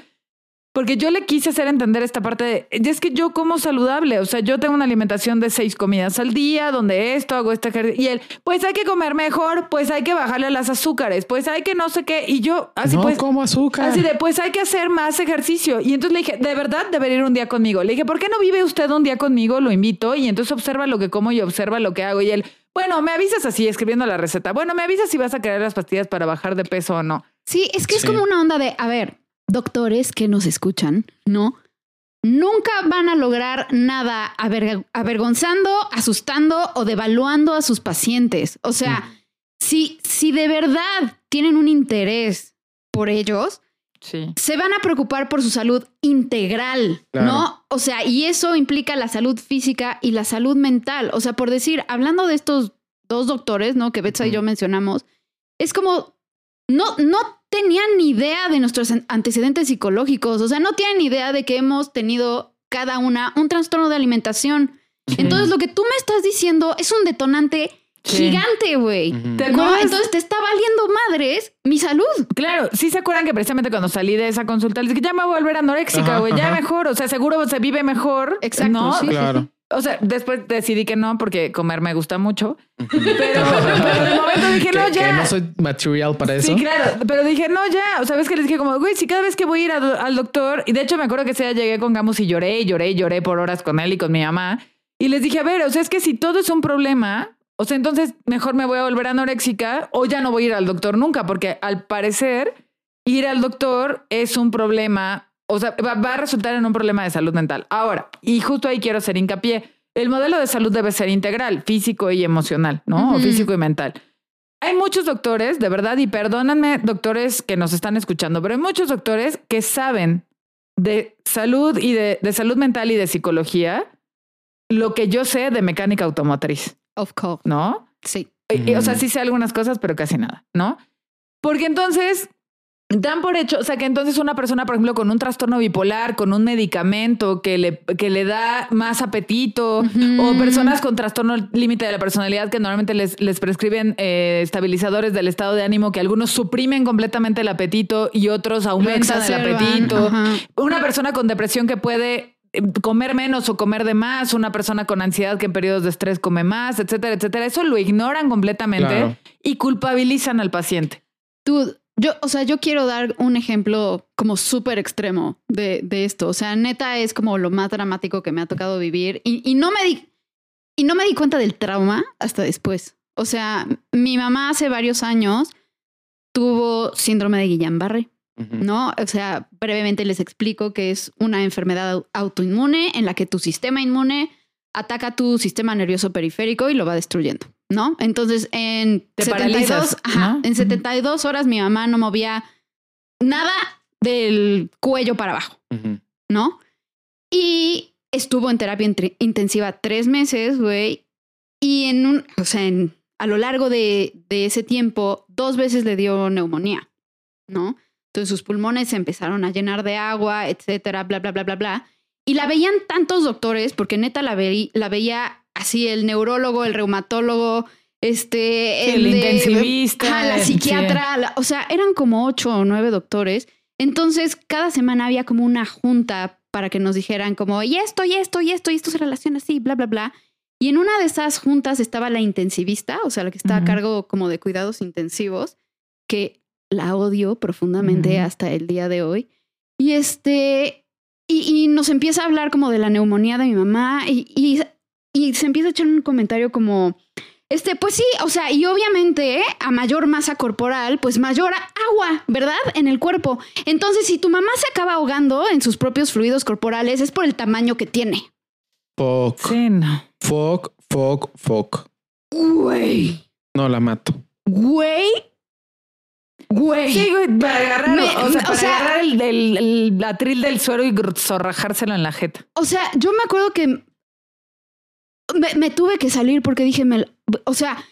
Porque yo le quise hacer entender esta parte de, es que yo como saludable, o sea, yo tengo una alimentación de seis comidas al día, donde esto, hago este ejercicio, y él, pues hay que comer mejor, pues hay que bajarle las azúcares, pues hay que no sé qué, y yo, así no pues... como azúcar. Así de, pues hay que hacer más ejercicio. Y entonces le dije, de verdad debería ir un día conmigo. Le dije, ¿por qué no vive usted un día conmigo? Lo invito, y entonces observa lo que como y observa lo que hago. Y él, bueno, me avisas así, escribiendo la receta. Bueno, me avisas si vas a querer las pastillas para bajar de peso o no. Sí, es que es como una onda de, a ver, doctores que nos escuchan, ¿no? Nunca van a lograr nada avergonzando, asustando o devaluando a sus pacientes. O sea, mm. si, si de verdad tienen un interés por ellos, se van a preocupar por su salud integral, ¿no? O sea, y eso implica la salud física y la salud mental. O sea, por decir, hablando de estos dos doctores, ¿no? Que Betsa y yo mencionamos, es como, no, no tenían ni idea de nuestros antecedentes psicológicos, o sea, no tienen ni idea de que hemos tenido cada una un trastorno de alimentación. Entonces, lo que tú me estás diciendo es un detonante gigante, güey. Entonces te está valiendo madres mi salud. Claro, sí se acuerdan que precisamente cuando salí de esa consulta, les dije, ya me voy a volver anoréxica, güey, ya mejor, o sea, seguro se vive mejor. Exacto. Sí, claro. O sea, después decidí que no, porque comer me gusta mucho. Pero, (laughs) en el momento dije, no, ya. Que no soy material para eso. Sí, claro. Pero dije, no, ya. O sea, ves que les dije como, güey, si cada vez que voy a ir al, doctor, y de hecho me acuerdo que ese día llegué con Gamos y lloré y lloré y lloré por horas con él y con mi mamá. Y les dije, a ver, o sea, es que si todo es un problema, o sea, entonces mejor me voy a volver anoréxica o ya no voy a ir al doctor nunca, porque al parecer ir al doctor es un problema o sea, va, a resultar en un problema de salud mental. Ahora, y justo ahí quiero hacer hincapié, el modelo de salud debe ser integral, físico y emocional, ¿no? O físico y mental. Hay muchos doctores, de verdad, y perdónenme, doctores que nos están escuchando, pero hay muchos doctores que saben de salud y de, salud mental y de psicología lo que yo sé de mecánica automotriz. Of course. ¿No? Sí. O sea, sí sé algunas cosas, pero casi nada, ¿no? Porque entonces dan por hecho, o sea, que entonces una persona, por ejemplo, con un trastorno bipolar, con un medicamento que le, que le da más apetito, o personas con trastorno límite de la personalidad que normalmente les, les prescriben eh, estabilizadores del estado de ánimo, que algunos suprimen completamente el apetito y otros aumentan el apetito. Una persona con depresión que puede eh, comer menos o comer de más, una persona con ansiedad que en periodos de estrés come más, etcétera, etcétera. Eso lo ignoran completamente y culpabilizan al paciente. Tú, yo, o sea, yo quiero dar un ejemplo como súper extremo de, de, esto. O sea, neta es como lo más dramático que me ha tocado vivir y, y, no me di, y no me di cuenta del trauma hasta después. O sea, mi mamá hace varios años tuvo síndrome de Guillain-Barré, ¿no? O sea, brevemente les explico que es una enfermedad autoinmune en la que tu sistema inmune ataca tu sistema nervioso periférico y lo va destruyendo. ¿No? Entonces, en 72, en 72 horas mi mamá no movía nada del cuello para abajo, ¿no? Y estuvo en terapia intensiva tres meses, güey. Y en un, o sea, en a lo largo de, de ese tiempo, dos veces le dio neumonía, ¿no? Entonces sus pulmones se empezaron a llenar de agua, etcétera, bla, bla, bla, bla, bla. Y la veían tantos doctores, porque neta la, la veía así el neurólogo, el reumatólogo, este, el, intensivista, la psiquiatra, o sea, eran como ocho o nueve doctores. Entonces, cada semana había como una junta para que nos dijeran como, y esto, y esto, y esto, y esto se relaciona así, bla, bla, bla. Y en una de esas juntas estaba la intensivista, o sea, la que estaba a cargo como de cuidados intensivos, que la odio profundamente hasta el día de hoy. Y este, y, nos empieza a hablar como de la neumonía de mi mamá y, y, y se empieza a echar un comentario como, este, pues sí, o sea, y obviamente ¿eh? a mayor masa corporal, pues mayor agua, ¿verdad? En el cuerpo. Entonces, si tu mamá se acaba ahogando en sus propios fluidos corporales, es por el tamaño que tiene. Fuck. Sí, no. Fuck, fuck, fuck. Güey. No la mato. Güey. Güey. Sí, güey, para agarrar, o sea, para agarrar el, el, atril del suero y zorrajárselo en la jeta. O sea, yo me acuerdo que me, tuve que salir porque dije, me, o sea,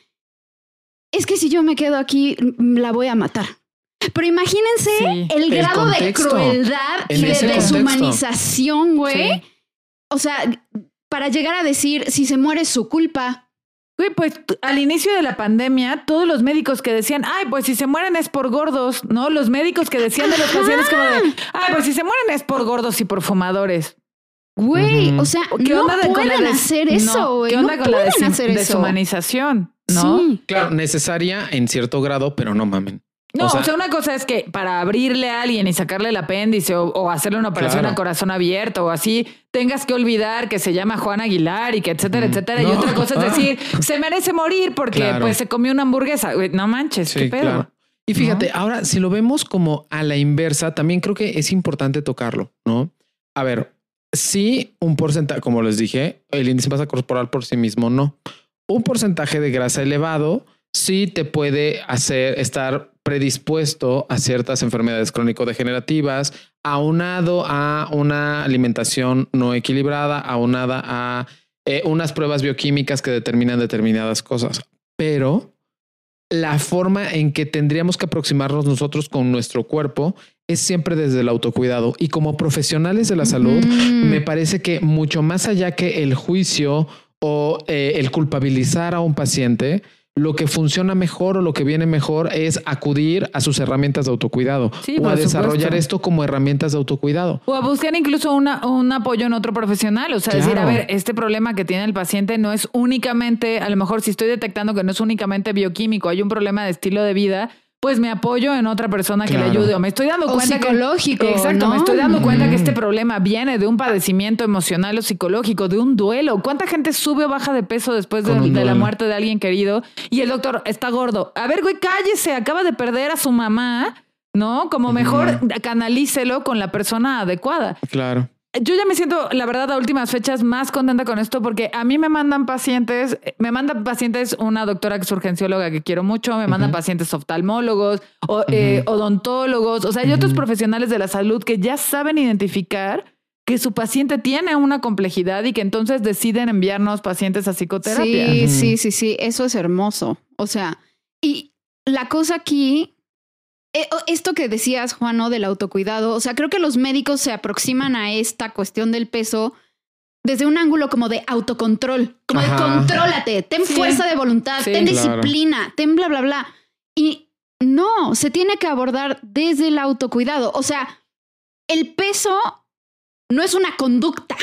es que si yo me quedo aquí, la voy a matar. Pero imagínense el grado de crueldad y de deshumanización, güey. O sea, para llegar a decir, si se muere es su culpa. Güey, pues al inicio de la pandemia, todos los médicos que decían, ay, pues si se mueren es por gordos, ¿no? Los médicos que decían de los pacientes como de, ay, pues si se mueren es por gordos y por fumadores. Güey, o sea, ¿Qué no pueden hacer eso, güey. ¿Qué onda con la deshumanización? ¿no? Sí. Claro, necesaria en cierto grado, pero no mamen. No, o sea, una cosa es que para abrirle a alguien y sacarle el apéndice o, hacerle una operación a corazón abierto o así, tengas que olvidar que se llama Juan Aguilar y que etcétera, etcétera. Y otra cosa es (laughs) decir, se merece morir porque pues se comió una hamburguesa. No manches, qué pedo. Y fíjate, ahora si lo vemos como a la inversa, también creo que es importante tocarlo, ¿no? A ver, sí, un porcentaje, como les dije, el índice masa corporal por sí mismo no. Un porcentaje de grasa elevado sí te puede hacer estar predispuesto a ciertas enfermedades crónico-degenerativas, aunado a una alimentación no equilibrada, aunada a eh, unas pruebas bioquímicas que determinan determinadas cosas. Pero la forma en que tendríamos que aproximarnos nosotros con nuestro cuerpo es siempre desde el autocuidado. Y como profesionales de la salud, me parece que mucho más allá que el juicio o eh, el culpabilizar a un paciente, lo que funciona mejor o lo que viene mejor es acudir a sus herramientas de autocuidado o a desarrollar esto como herramientas de autocuidado. O a buscar incluso una, un apoyo en otro profesional. O sea, decir, a ver, este problema que tiene el paciente no es únicamente, a lo mejor si estoy detectando que no es únicamente bioquímico, hay un problema de estilo de vida, pues me apoyo en otra persona que le ayude o me estoy dando cuenta psicológico, exacto, me estoy dando cuenta que este problema viene de un padecimiento emocional o psicológico, de un duelo. ¿Cuánta gente sube o baja de peso después de, la muerte de alguien querido? Y el doctor está gordo. A ver, güey, cállese, acaba de perder a su mamá, ¿no? Como mejor canalícelo con la persona adecuada. Claro. Yo ya me siento, la verdad, a últimas fechas más contenta con esto porque a mí me mandan pacientes, me mandan pacientes una doctora que es urgencióloga que quiero mucho, me mandan pacientes oftalmólogos, o, eh, odontólogos, o sea, hay otros profesionales de la salud que ya saben identificar que su paciente tiene una complejidad y que entonces deciden enviarnos pacientes a psicoterapia. Sí, sí, sí, sí, eso es hermoso. O sea, y la cosa aquí esto que decías, Juan, ¿no? del autocuidado, o sea, creo que los médicos se aproximan a esta cuestión del peso desde un ángulo como de autocontrol, como de contrólate, ten fuerza de voluntad, ten disciplina, ten bla, bla, bla. Y no, se tiene que abordar desde el autocuidado. O sea, el peso no es una conducta,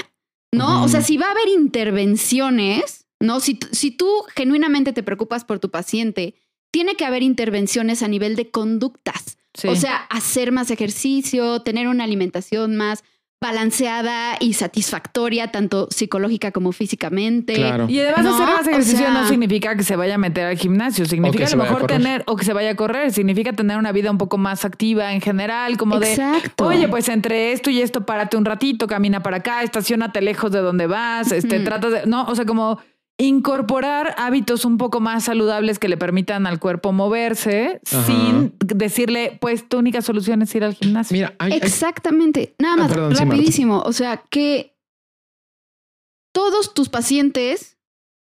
¿no? O sea, si va a haber intervenciones, ¿no? Si, si tú genuinamente te preocupas por tu paciente, tiene que haber intervenciones a nivel de conductas. O sea, hacer más ejercicio, tener una alimentación más balanceada y satisfactoria, tanto psicológica como físicamente. Y además hacer más ejercicio no significa que se vaya a meter al gimnasio, significa a lo mejor tener, o que se vaya a correr, significa tener una vida un poco más activa en general, como de, oye, pues entre esto y esto, párate un ratito, camina para acá, estacionate lejos de donde vas, este, trata de, no, o sea, como incorporar hábitos un poco más saludables que le permitan al cuerpo moverse sin decirle, pues tu única solución es ir al gimnasio. Mira, exactamente. Nada ah, más, rapidísimo. o sea, que todos tus pacientes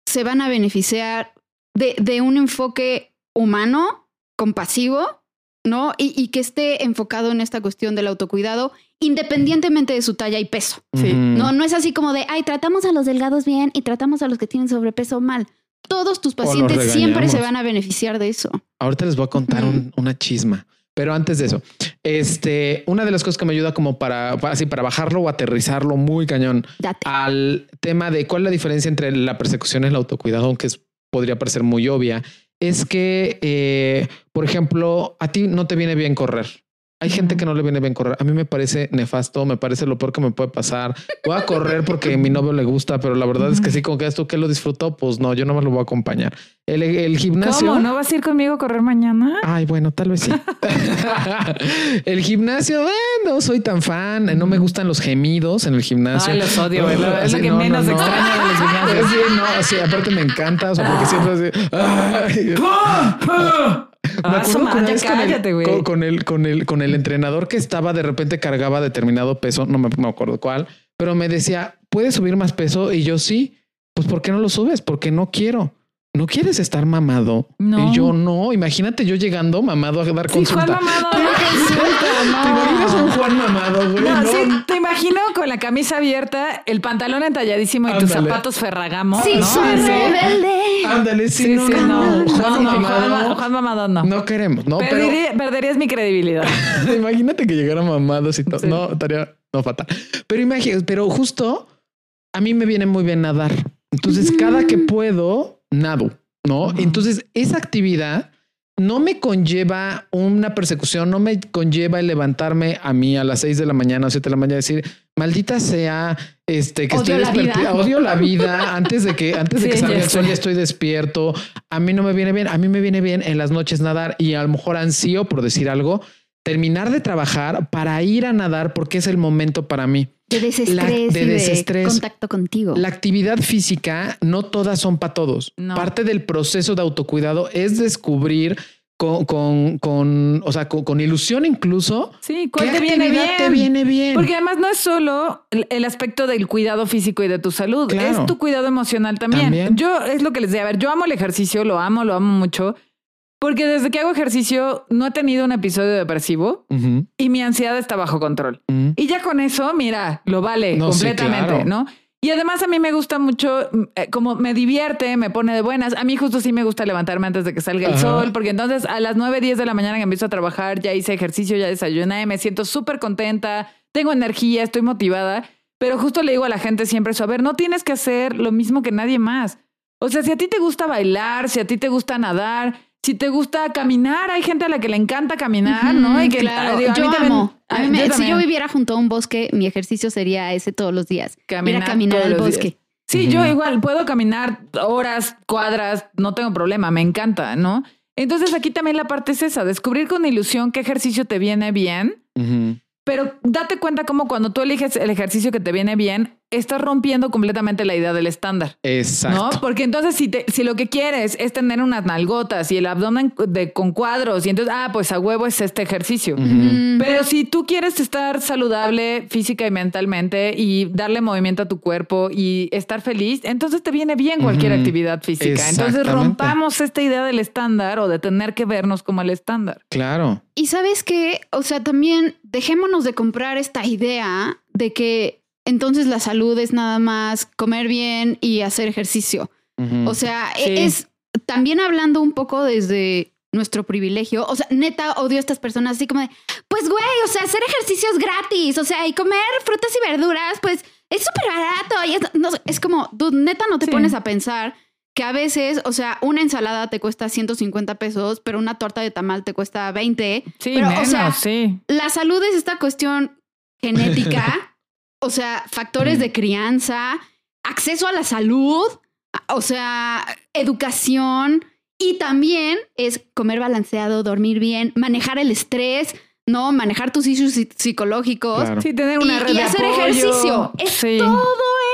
se van a beneficiar de, de un enfoque humano, compasivo, ¿no? Y, y, que esté enfocado en esta cuestión del autocuidado, independientemente de su talla y peso. Sí. No, no es así como de, ay, tratamos a los delgados bien y tratamos a los que tienen sobrepeso mal. Todos tus pacientes siempre se van a beneficiar de eso. Ahorita les voy a contar un, una chisma. Pero antes de eso, este, una de las cosas que me ayuda como para, así, para bajarlo o aterrizarlo muy cañón Date. al tema de cuál es la diferencia entre la persecución y el autocuidado, aunque es, podría parecer muy obvia, es que, eh, por ejemplo, a ti no te viene bien correr. Hay gente que no le viene bien correr. A mí me parece nefasto, me parece lo peor que me puede pasar. Voy a correr porque a mi novio le gusta, pero la verdad es que sí, como que esto que lo disfruto, pues no, yo no me lo voy a acompañar. El, el gimnasio. ¿Cómo? ¿No vas a ir conmigo a correr mañana? Ay, bueno, tal vez sí. (laughs) el gimnasio, eh, no soy tan fan. No me gustan los gemidos en el gimnasio. Ay, los odio. (laughs) Es lo que menos no, extraño de los gimnasios. (laughs) Sí, no, sí, aparte me encanta, o sea, porque siempre así. Ay, (laughs) me Ah, acuerdo una vez con el- cállate, con, con el, con, el, con el entrenador que estaba, de repente cargaba determinado peso, no me, no me acuerdo cuál, pero me decía, ¿puedes subir más peso? Y yo sí, pues ¿por qué no lo subes? Porque no quiero. ¿No quieres estar mamado? No. Y yo no. Imagínate yo llegando mamado a dar Sí, consulta. Juan Mamado. (laughs) ¿Te imaginas un Juan mamado, güey? No, No, sí, te imagino con la camisa abierta, el pantalón entalladísimo y tus zapatos Ferragamo. Sí, ¿no? soy rebelde. Ándale, sí, Sí, no, sí, no, no. no. Juan mamado. Juan, Juan Mamado no. No queremos, no, pero Perdería- perderías mi credibilidad. (laughs) Imagínate que llegara mamados y todo. Sí. No, estaría no fatal. Pero imagínate, pero justo a mí me viene muy bien nadar. Entonces, cada que puedo, nado, ¿no? Entonces, esa actividad no me conlleva una persecución, no me conlleva el levantarme a mí a las seis de la mañana o siete de la mañana y decir, maldita sea, este, que Odio estoy despierta, odio la vida antes de que, antes de que salga el sol ya estoy despierto. A mí no me viene bien, a mí me viene bien en las noches nadar y a lo mejor ansío, por decir algo, terminar de trabajar para ir a nadar porque es el momento para mí. De desestrés La- de y de desestrés. contacto contigo. La actividad física no todas son para todos. No. Parte del proceso de autocuidado es descubrir con, con, con, o sea, con, con ilusión incluso Sí, qué ¿cuál te viene actividad bien? te viene bien. Porque además no es solo el, el aspecto del cuidado físico y de tu salud, Claro. es tu cuidado emocional también. También. Yo es lo que les decía, a ver, yo amo el ejercicio, lo amo, lo amo mucho, porque desde que hago ejercicio no he tenido un episodio depresivo Ujú, y mi ansiedad está bajo control. ujú. Y ya con eso, mira, lo vale No, sí, completamente, claro. ¿no? Y además a mí me gusta mucho, mm, eh, como me divierte, me pone de buenas. A mí justo sí me gusta levantarme antes de que salga el Ajá. sol, porque entonces a las 9, 10 de la mañana que empiezo a trabajar, ya hice ejercicio, ya desayuné, me siento súper contenta, tengo energía, estoy motivada. Pero justo le digo a la gente siempre eso, a ver, no tienes que hacer lo mismo que nadie más. O sea, si a ti te gusta bailar, si a ti te gusta nadar, si te gusta caminar, hay gente a la que le encanta caminar, ¿no? Y que claro. digo, a mí yo también- amo. A mí me- yo si yo viviera junto a un bosque, mi ejercicio sería ese todos los días. Ir Caminar a caminar todos al los bosque. días. Sí, yo igual puedo caminar horas, cuadras, no tengo problema, me encanta, ¿no? Entonces aquí también la parte es esa, descubrir con ilusión qué ejercicio te viene bien, pero date cuenta cómo cuando tú eliges el ejercicio que te viene bien, estás rompiendo completamente la idea del estándar. Exacto. ¿No? Porque entonces si, te, si lo que quieres es tener unas nalgotas y el abdomen de, con cuadros y entonces, ah, pues a huevo es este ejercicio. Pero si tú quieres estar saludable física y mentalmente y darle movimiento a tu cuerpo y estar feliz, entonces te viene bien cualquier actividad física. Entonces rompamos esta idea del estándar o de tener que vernos como el estándar. Claro. Y sabes qué, o sea, también dejémonos de comprar esta idea de que entonces la salud es nada más comer bien y hacer ejercicio. O sea, Sí. e- es también hablando un poco desde nuestro privilegio. O sea, neta odio a estas personas así como de, pues güey, o sea, hacer ejercicio es gratis. O sea, y comer frutas y verduras, pues es súper barato. Y es, no es como, dude, neta no te Sí. pones a pensar que a veces, o sea, una ensalada te cuesta 150 pesos, pero una torta de tamal te cuesta 20. Sí, Pero, o sea, sí. La salud es esta cuestión genética, (laughs) o sea, factores de crianza, acceso a la salud, o sea, educación y también es comer balanceado, dormir bien, manejar el estrés, ¿no? Manejar tus issues psi- psicológicos. Claro. Sí, tener Y, una red y de hacer apoyo. ejercicio. Es Sí. todo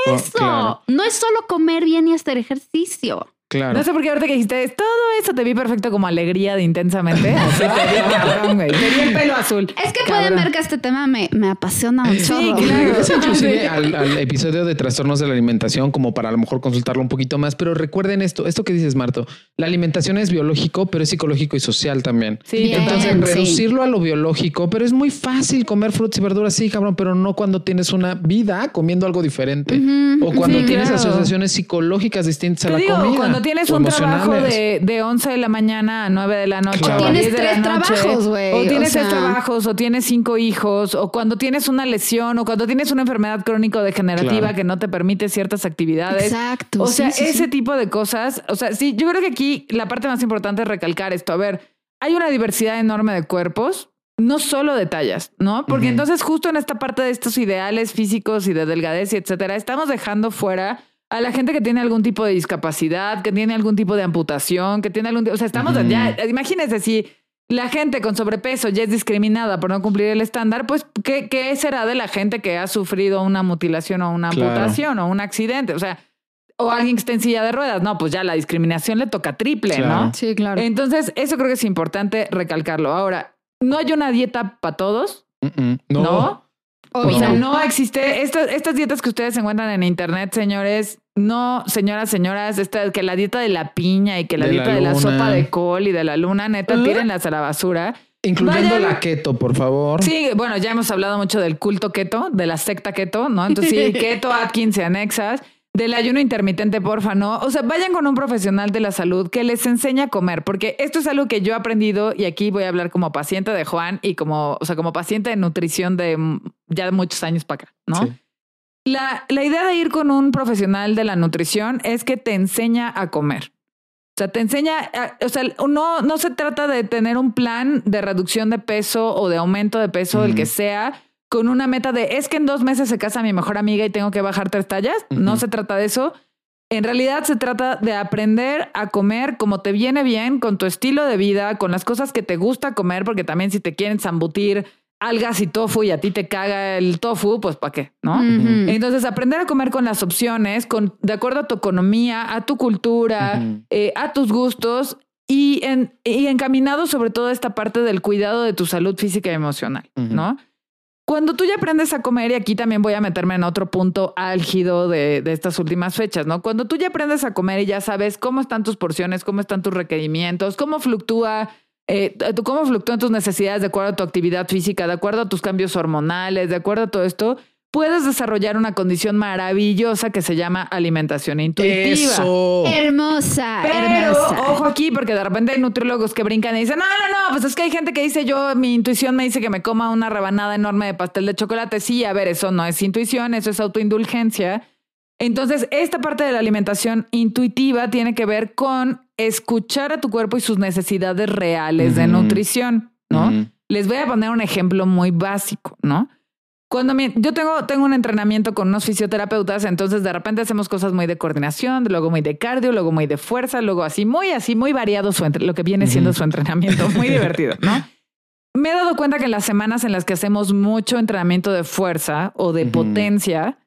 Oh, eso. claro. No es solo comer bien y hacer ejercicio. Claro. No sé por qué ahorita que dijiste todo eso te vi perfecto como alegría de intensamente. (laughs) Así te vi cabrón, güey. Te vi el pelo azul. Es que Cabrón. pueden ver que este tema me, me apasiona un Sí, claro. Inclusive al, al episodio de trastornos de la alimentación, como para a lo mejor consultarlo un poquito más. Pero recuerden esto, esto que dices, Marto, la alimentación es biológico, pero es psicológico y social también. Sí, Bien. Entonces, sí. reducirlo a lo biológico, pero es muy fácil comer frutas y verduras, sí, cabrón, pero no cuando tienes una vida comiendo algo diferente o cuando Sí, tienes claro. asociaciones psicológicas distintas a Te la digo, comida. Cuando tienes o un trabajo de, de 11 de la mañana a 9 de la noche, Claro. o Tienes 10 de la tres noche, trabajos, güey, O o tienes tres sea. trabajos, o tienes cinco hijos, o cuando tienes una lesión, o cuando tienes una enfermedad crónico-degenerativa Claro. que no te permite ciertas actividades. Exacto, O sí, sea, sí, ese sí. tipo de cosas. O sea, sí, yo creo que aquí la parte más importante es recalcar esto. A ver, hay una diversidad enorme de cuerpos. No solo de tallas, ¿no? Porque Ujú. entonces justo en esta parte de estos ideales físicos y de delgadez y etcétera, estamos dejando fuera a la gente que tiene algún tipo de discapacidad, que tiene algún tipo de amputación, que tiene algún... O sea, estamos ya... Imagínense si la gente con sobrepeso ya es discriminada por no cumplir el estándar, pues ¿qué, qué será de la gente que ha sufrido una mutilación o una Claro. amputación o un accidente? O sea, o alguien que esté en silla de ruedas. No, pues ya la discriminación le toca triple, Claro. ¿no? Sí, claro. Entonces, eso creo que es importante recalcarlo. Ahora, no hay una dieta para todos. ¿no? No. O sea, No. no existe. Estas, estas dietas que ustedes encuentran en internet, señores, no, señoras, señoras, esta, que la dieta de la piña y que la De la dieta de la sopa de col y de la luna, neta, ¿Ah? tírenlas a la basura. Incluyendo Vayan- la keto, por favor. Sí, bueno, ya hemos hablado mucho del culto keto, de la secta keto, ¿no? Entonces, sí, (laughs) keto, Atkins y anexas. Del ayuno intermitente, porfa, ¿no? O sea, vayan con un profesional de la salud que les enseñe a comer, porque esto es algo que yo he aprendido y aquí voy a hablar como paciente de Juan y como, o sea, como paciente de nutrición de mm, ya muchos años para acá, ¿no? Sí. La, la idea de ir con un profesional de la nutrición es que te enseña a comer. O sea, te enseña, a- o sea, no, no se trata de tener un plan de reducción de peso o de aumento de peso, el Ujú. que sea, con una meta de es que en dos meses se casa mi mejor amiga y tengo que bajar tres tallas. No Ujú. se trata de eso. En realidad se trata de aprender a comer como te viene bien, con tu estilo de vida, con las cosas que te gusta comer, porque también si te quieren zambutir algas y tofu y a ti te caga el tofu, pues ¿para qué? ¿No? Ujú. Entonces, aprender a comer con las opciones, con, de acuerdo a tu economía, a tu cultura, Ujú. eh, a tus gustos y, en, y encaminado sobre todo a esta parte del cuidado de tu salud física y emocional, Ujú. ¿no? Cuando tú ya aprendes a comer, y aquí también voy a meterme en otro punto álgido de, de estas últimas fechas, ¿no? Cuando tú ya aprendes a comer y ya sabes cómo están tus porciones, cómo están tus requerimientos, cómo fluctúa, eh, cómo fluctúan tus necesidades de acuerdo a tu actividad física, de acuerdo a tus cambios hormonales, de acuerdo a todo esto, puedes desarrollar una condición maravillosa que se llama alimentación intuitiva. Eso. Hermosa, Pero, hermosa. ojo aquí, porque de repente hay nutriólogos que brincan y dicen, no, no, no, pues es que hay gente que dice, yo, mi intuición me dice que me coma una rebanada enorme de pastel de chocolate. Sí, a ver, eso no es intuición, eso es autoindulgencia. Entonces, esta parte de la alimentación intuitiva tiene que ver con escuchar a tu cuerpo y sus necesidades reales de nutrición, ¿no? Les voy a poner un ejemplo muy básico, ¿no? Cuando yo tengo, tengo un entrenamiento con unos fisioterapeutas, entonces de repente hacemos cosas muy de coordinación, luego muy de cardio, luego muy de fuerza, luego así, muy así, muy variado su entre- lo que viene siendo su entrenamiento, muy divertido, ¿no? (laughs) Me he dado cuenta que en las semanas en las que hacemos mucho entrenamiento de fuerza o de potencia,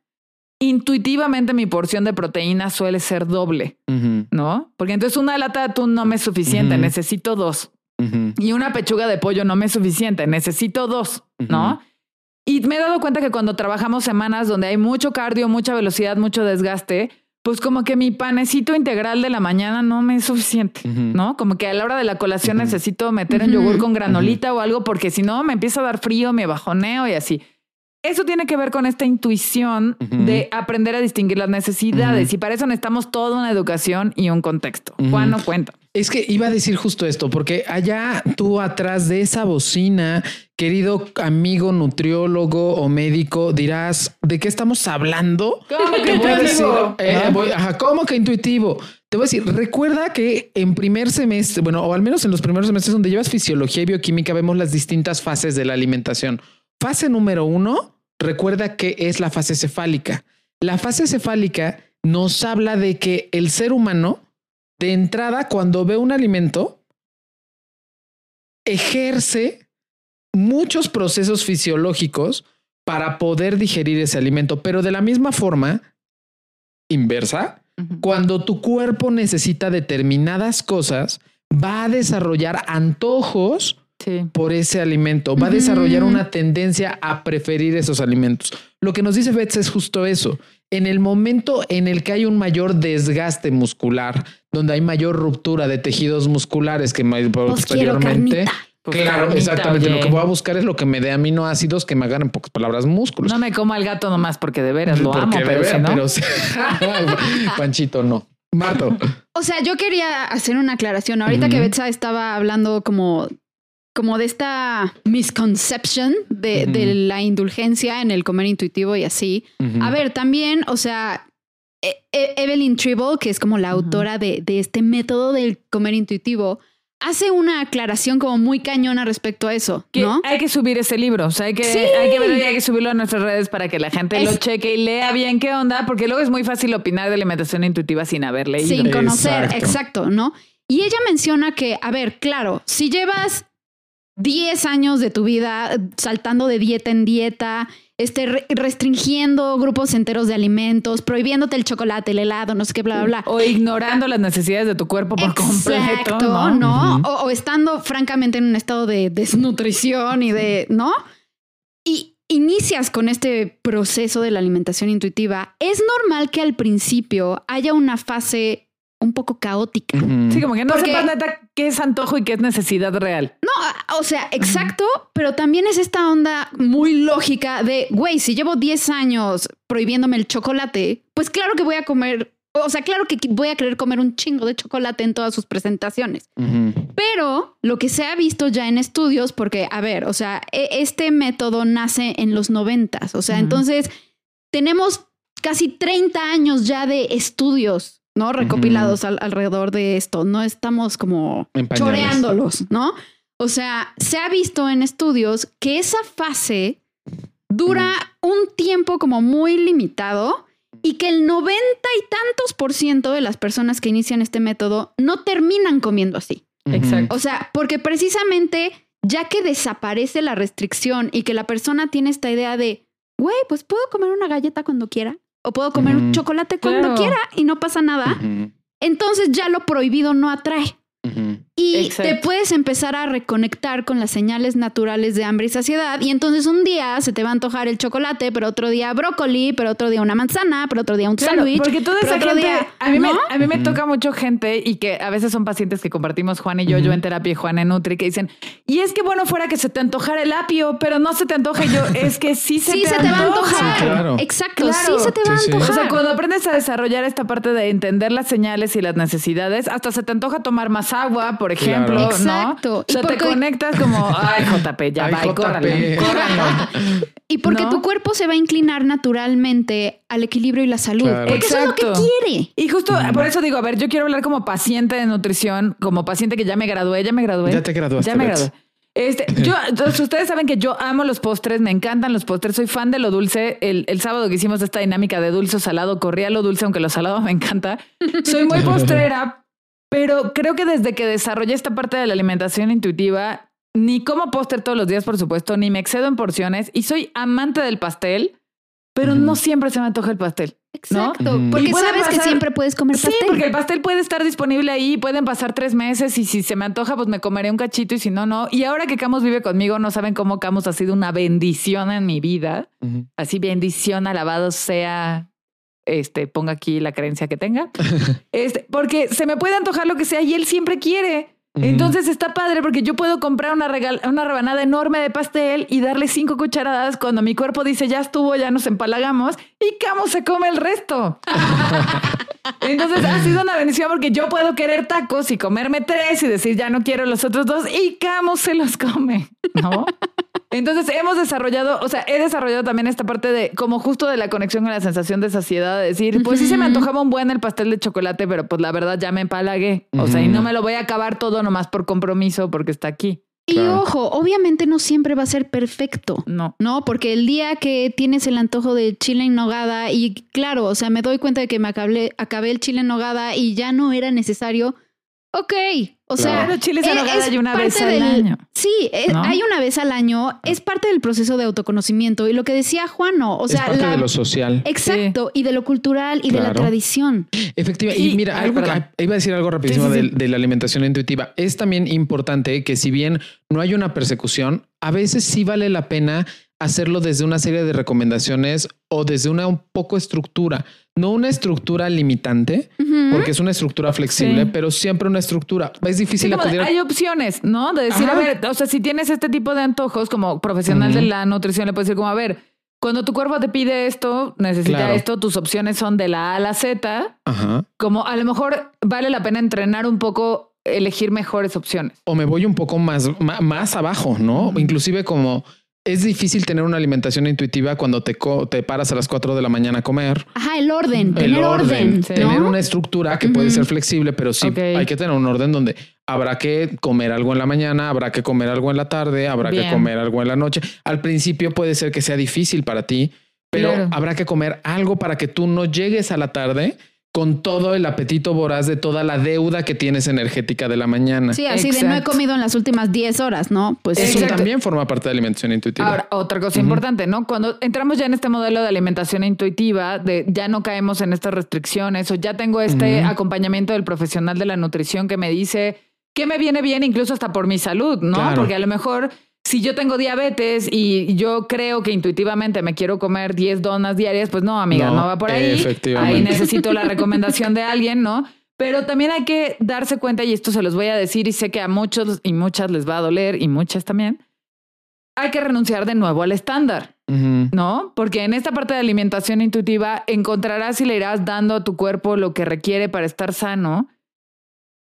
intuitivamente mi porción de proteína suele ser doble. ¿no? Porque entonces una lata de atún no me es suficiente, necesito dos. Y una pechuga de pollo no me es suficiente, necesito dos, ¿no? Y me he dado cuenta que cuando trabajamos semanas donde hay mucho cardio, mucha velocidad, mucho desgaste, pues como que mi panecito integral de la mañana no me es suficiente. ¿no? Como que a la hora de la colación necesito meter un Ujú. yogur con granolita o algo porque si no me empieza a dar frío, me bajoneo y así. Eso tiene que ver con esta intuición de aprender a distinguir las necesidades y para eso necesitamos toda una educación y un contexto. Juan no cuenta. Es que iba a decir justo esto, porque allá tú atrás de esa bocina, querido amigo nutriólogo o médico, dirás, ¿de qué estamos hablando? ¿Cómo que voy a decir, eh, ¿No? voy- ajá, ¿cómo que intuitivo? Te voy a decir, recuerda que en primer semestre, bueno, o al menos en los primeros semestres donde llevas fisiología y bioquímica, vemos las distintas fases de la alimentación. Fase número uno, recuerda que es la fase cefálica. La fase cefálica nos habla de que el ser humano, de entrada, cuando ve un alimento, ejerce muchos procesos fisiológicos para poder digerir ese alimento, pero de la misma forma inversa, Cuando tu cuerpo necesita determinadas cosas, va a desarrollar antojos por ese alimento, va a desarrollar una tendencia a preferir esos alimentos. Lo que nos dice Betts es justo eso. En el momento en el que hay un mayor desgaste muscular, donde hay mayor ruptura de tejidos musculares que posteriormente, pues claro, exactamente. Lo que voy a buscar es lo que me dé aminoácidos que me hagan en pocas palabras músculos. No me coma el gato nomás porque de veras lo amo, pero, si no... (laughs) Panchito no. Mato. (laughs) O sea, yo quería hacer una aclaración. Ahorita que Betsa estaba hablando como, como de esta misconception de, de, la indulgencia en el comer intuitivo y así. A ver, también, o sea, e, e, Evelyn Tribble, que es como la autora de, de este método del comer intuitivo, hace una aclaración como muy cañona respecto a eso, ¿no? Hay que subir ese libro, o sea, hay que, hay que verlo y hay que subirlo a nuestras redes para que la gente lo cheque y lea bien qué onda, porque luego es muy fácil opinar de alimentación intuitiva sin haber leído. Sin conocer, exacto, ¿no? Y ella menciona que, a ver, claro, si llevas 10 años de tu vida saltando de dieta en dieta este, restringiendo grupos enteros de alimentos, prohibiéndote el chocolate, el helado, no sé qué, bla, bla, bla. O ignorando las necesidades de tu cuerpo por completo. ¿no? ¿no? o, estando francamente en un estado de desnutrición y de, ¿no? Y inicias con este proceso de la alimentación intuitiva, es normal que al principio haya una fase un poco caótica. Sí, como que no Porque, sepas neta qué es antojo y qué es necesidad real. No, o sea, exacto, pero también es esta onda muy lógica de, güey, si llevo 10 años prohibiéndome el chocolate, pues claro que voy a comer, o sea, claro que voy a querer comer un chingo de chocolate en todas sus presentaciones. Pero lo que se ha visto ya en estudios, porque, a ver, o sea, e, este método nace en los noventas, o sea, entonces tenemos casi 30 años ya de estudios ¿no? Recopilados alrededor de esto. No estamos como choreándolos, ¿no? O sea, se ha visto en estudios que esa fase dura un tiempo como muy limitado y que el noventa y tantos por ciento de las personas que inician este método no terminan comiendo así. Exacto. O sea, porque precisamente ya que desaparece la restricción y que la persona tiene esta idea de, güey, pues puedo comer una galleta cuando quiera, o puedo comer un chocolate cuando quiera y no pasa nada. Entonces ya lo prohibido no atrae. Y te puedes empezar a reconectar con las señales naturales de hambre y saciedad. Y entonces un día se te va a antojar el chocolate, pero otro día brócoli, pero otro día una manzana, pero otro día un sándwich. Porque toda esa gente, día, a mí, me, a mí me toca mucho gente y que a veces son pacientes que compartimos Juan y yo, yo en terapia y Juan en Nutri, que dicen, y es que bueno fuera que se te antojara el apio, pero no se te antoja. yo, (laughs) es que sí se, sí te, se te va a antojar. Exacto, sí se te va a antojar. O sea, cuando aprendes a desarrollar esta parte de entender las señales y las necesidades, hasta se te antoja tomar más agua, por ejemplo, Exacto. ¿no? O sea, te conectas como, ay, JP, ya va, córrale, Y porque tu cuerpo se va a inclinar naturalmente al equilibrio y la salud. Porque eso es lo que quiere. Y justo por eso digo, a ver, yo quiero hablar como paciente de nutrición, como paciente que ya me gradué, ya me gradué. Ya te graduaste. Ya me gradué. Este, yo, (laughs) entonces ustedes saben que yo amo los postres, me encantan los postres, soy fan de lo dulce. El, el sábado que hicimos esta dinámica de dulce o salado, corría lo dulce, aunque lo salado (laughs) me encanta. Soy muy postrera, pero creo que desde que desarrollé esta parte de la alimentación intuitiva, ni como póster todos los días, por supuesto, ni me excedo en porciones y soy amante del pastel, pero no siempre se me antoja el pastel. Exacto, porque sabes que siempre puedes comer pastel. Sí, porque el pastel puede estar disponible ahí, pueden pasar tres meses y si se me antoja, pues me comeré un cachito y si no, no. Y ahora que Camus vive conmigo, no saben cómo Camus ha sido una bendición en mi vida. Así bendición, alabado sea este, ponga aquí la creencia que tenga. (laughs) Este, porque se me puede antojar lo que sea y él siempre quiere. Entonces está padre porque yo puedo comprar una, una rebanada enorme de pastel y darle cinco cucharadas cuando mi cuerpo dice ya estuvo, ya nos empalagamos y Camo se come el resto. (laughs) Entonces ha sido una bendición porque yo puedo querer tacos y comerme tres y decir ya no quiero los otros dos y Camo se los come, ¿no? (laughs) Entonces hemos desarrollado, o sea, he desarrollado también esta parte de como justo de la conexión con la sensación de saciedad, de decir, pues sí se me antojaba un buen el pastel de chocolate, pero pues la verdad ya me empalagué. O sea, y no me lo voy a acabar todo nomás por compromiso porque está aquí. Y ojo, obviamente no siempre va a ser perfecto. No. No, porque el día que tienes el antojo de chile en nogada y claro, o sea, me doy cuenta de que me acabé, acabé el chile en nogada y ya no era necesario. Ok, O sea, Pero chiles en nogada hay una vez al del- año. Sí, es- ¿No? hay una vez al año. Es parte del proceso de autoconocimiento. Y lo que decía Juano, o sea, es parte la- de lo social. exacto, y de lo cultural y de la Claro. tradición. Efectivamente. Y- Y mira, ay, algo que- iba a decir algo rapidísimo Sí, sí, sí. De, de la alimentación intuitiva. Es también importante que si bien no hay una persecución, a veces sí vale la pena hacerlo desde una serie de recomendaciones o desde una un poco estructura, no una estructura limitante, porque es una estructura flexible, Sí. pero siempre una estructura. Es Sí, difícil de- acudir hay opciones, ¿no? De decir, Ajá. a ver, o sea, si tienes este tipo de antojos como profesional de la nutrición, le puedes decir como, a ver, cuando tu cuerpo te pide esto, necesita Claro. esto, tus opciones son de la A a la Z, Ajá. como a lo mejor vale la pena entrenar un poco, elegir mejores opciones. o me voy un poco más, más, abajo, ¿no? Inclusive como es difícil tener una alimentación intuitiva cuando te, co- te paras a las 4 de la mañana a comer. Ajá, el orden, El tener orden, sí. ¿no? tener una estructura que puede ser flexible, pero sí hay que tener un orden donde habrá que comer algo en la mañana, habrá que comer algo en la tarde, habrá Bien. que comer algo en la noche. Al principio puede ser que sea difícil para ti, pero Claro. habrá que comer algo para que tú no llegues a la tarde con todo el apetito voraz de toda la deuda que tienes energética de la mañana. Sí, así de no he comido en las últimas 10 horas, ¿no? Pues Eso. Exacto. también forma parte de la alimentación intuitiva. Ahora, otra cosa importante, ¿no? Cuando entramos ya en este modelo de alimentación intuitiva, de ya no caemos en estas restricciones o ya tengo este acompañamiento del profesional de la nutrición que me dice que me viene bien incluso hasta por mi salud, ¿no? Claro. Porque a lo mejor si yo tengo diabetes y yo creo que intuitivamente me quiero comer 10 donas diarias, pues no, amiga, no, No, va por ahí. Ahí necesito la (laughs) recomendación de alguien, ¿no? Pero también hay que darse cuenta, y esto se los voy a decir, y sé que a muchos y muchas les va a doler, y muchas también, hay que renunciar de nuevo al estándar. ¿no? Porque en esta parte de alimentación intuitiva encontrarás y le irás dando a tu cuerpo lo que requiere para estar sano,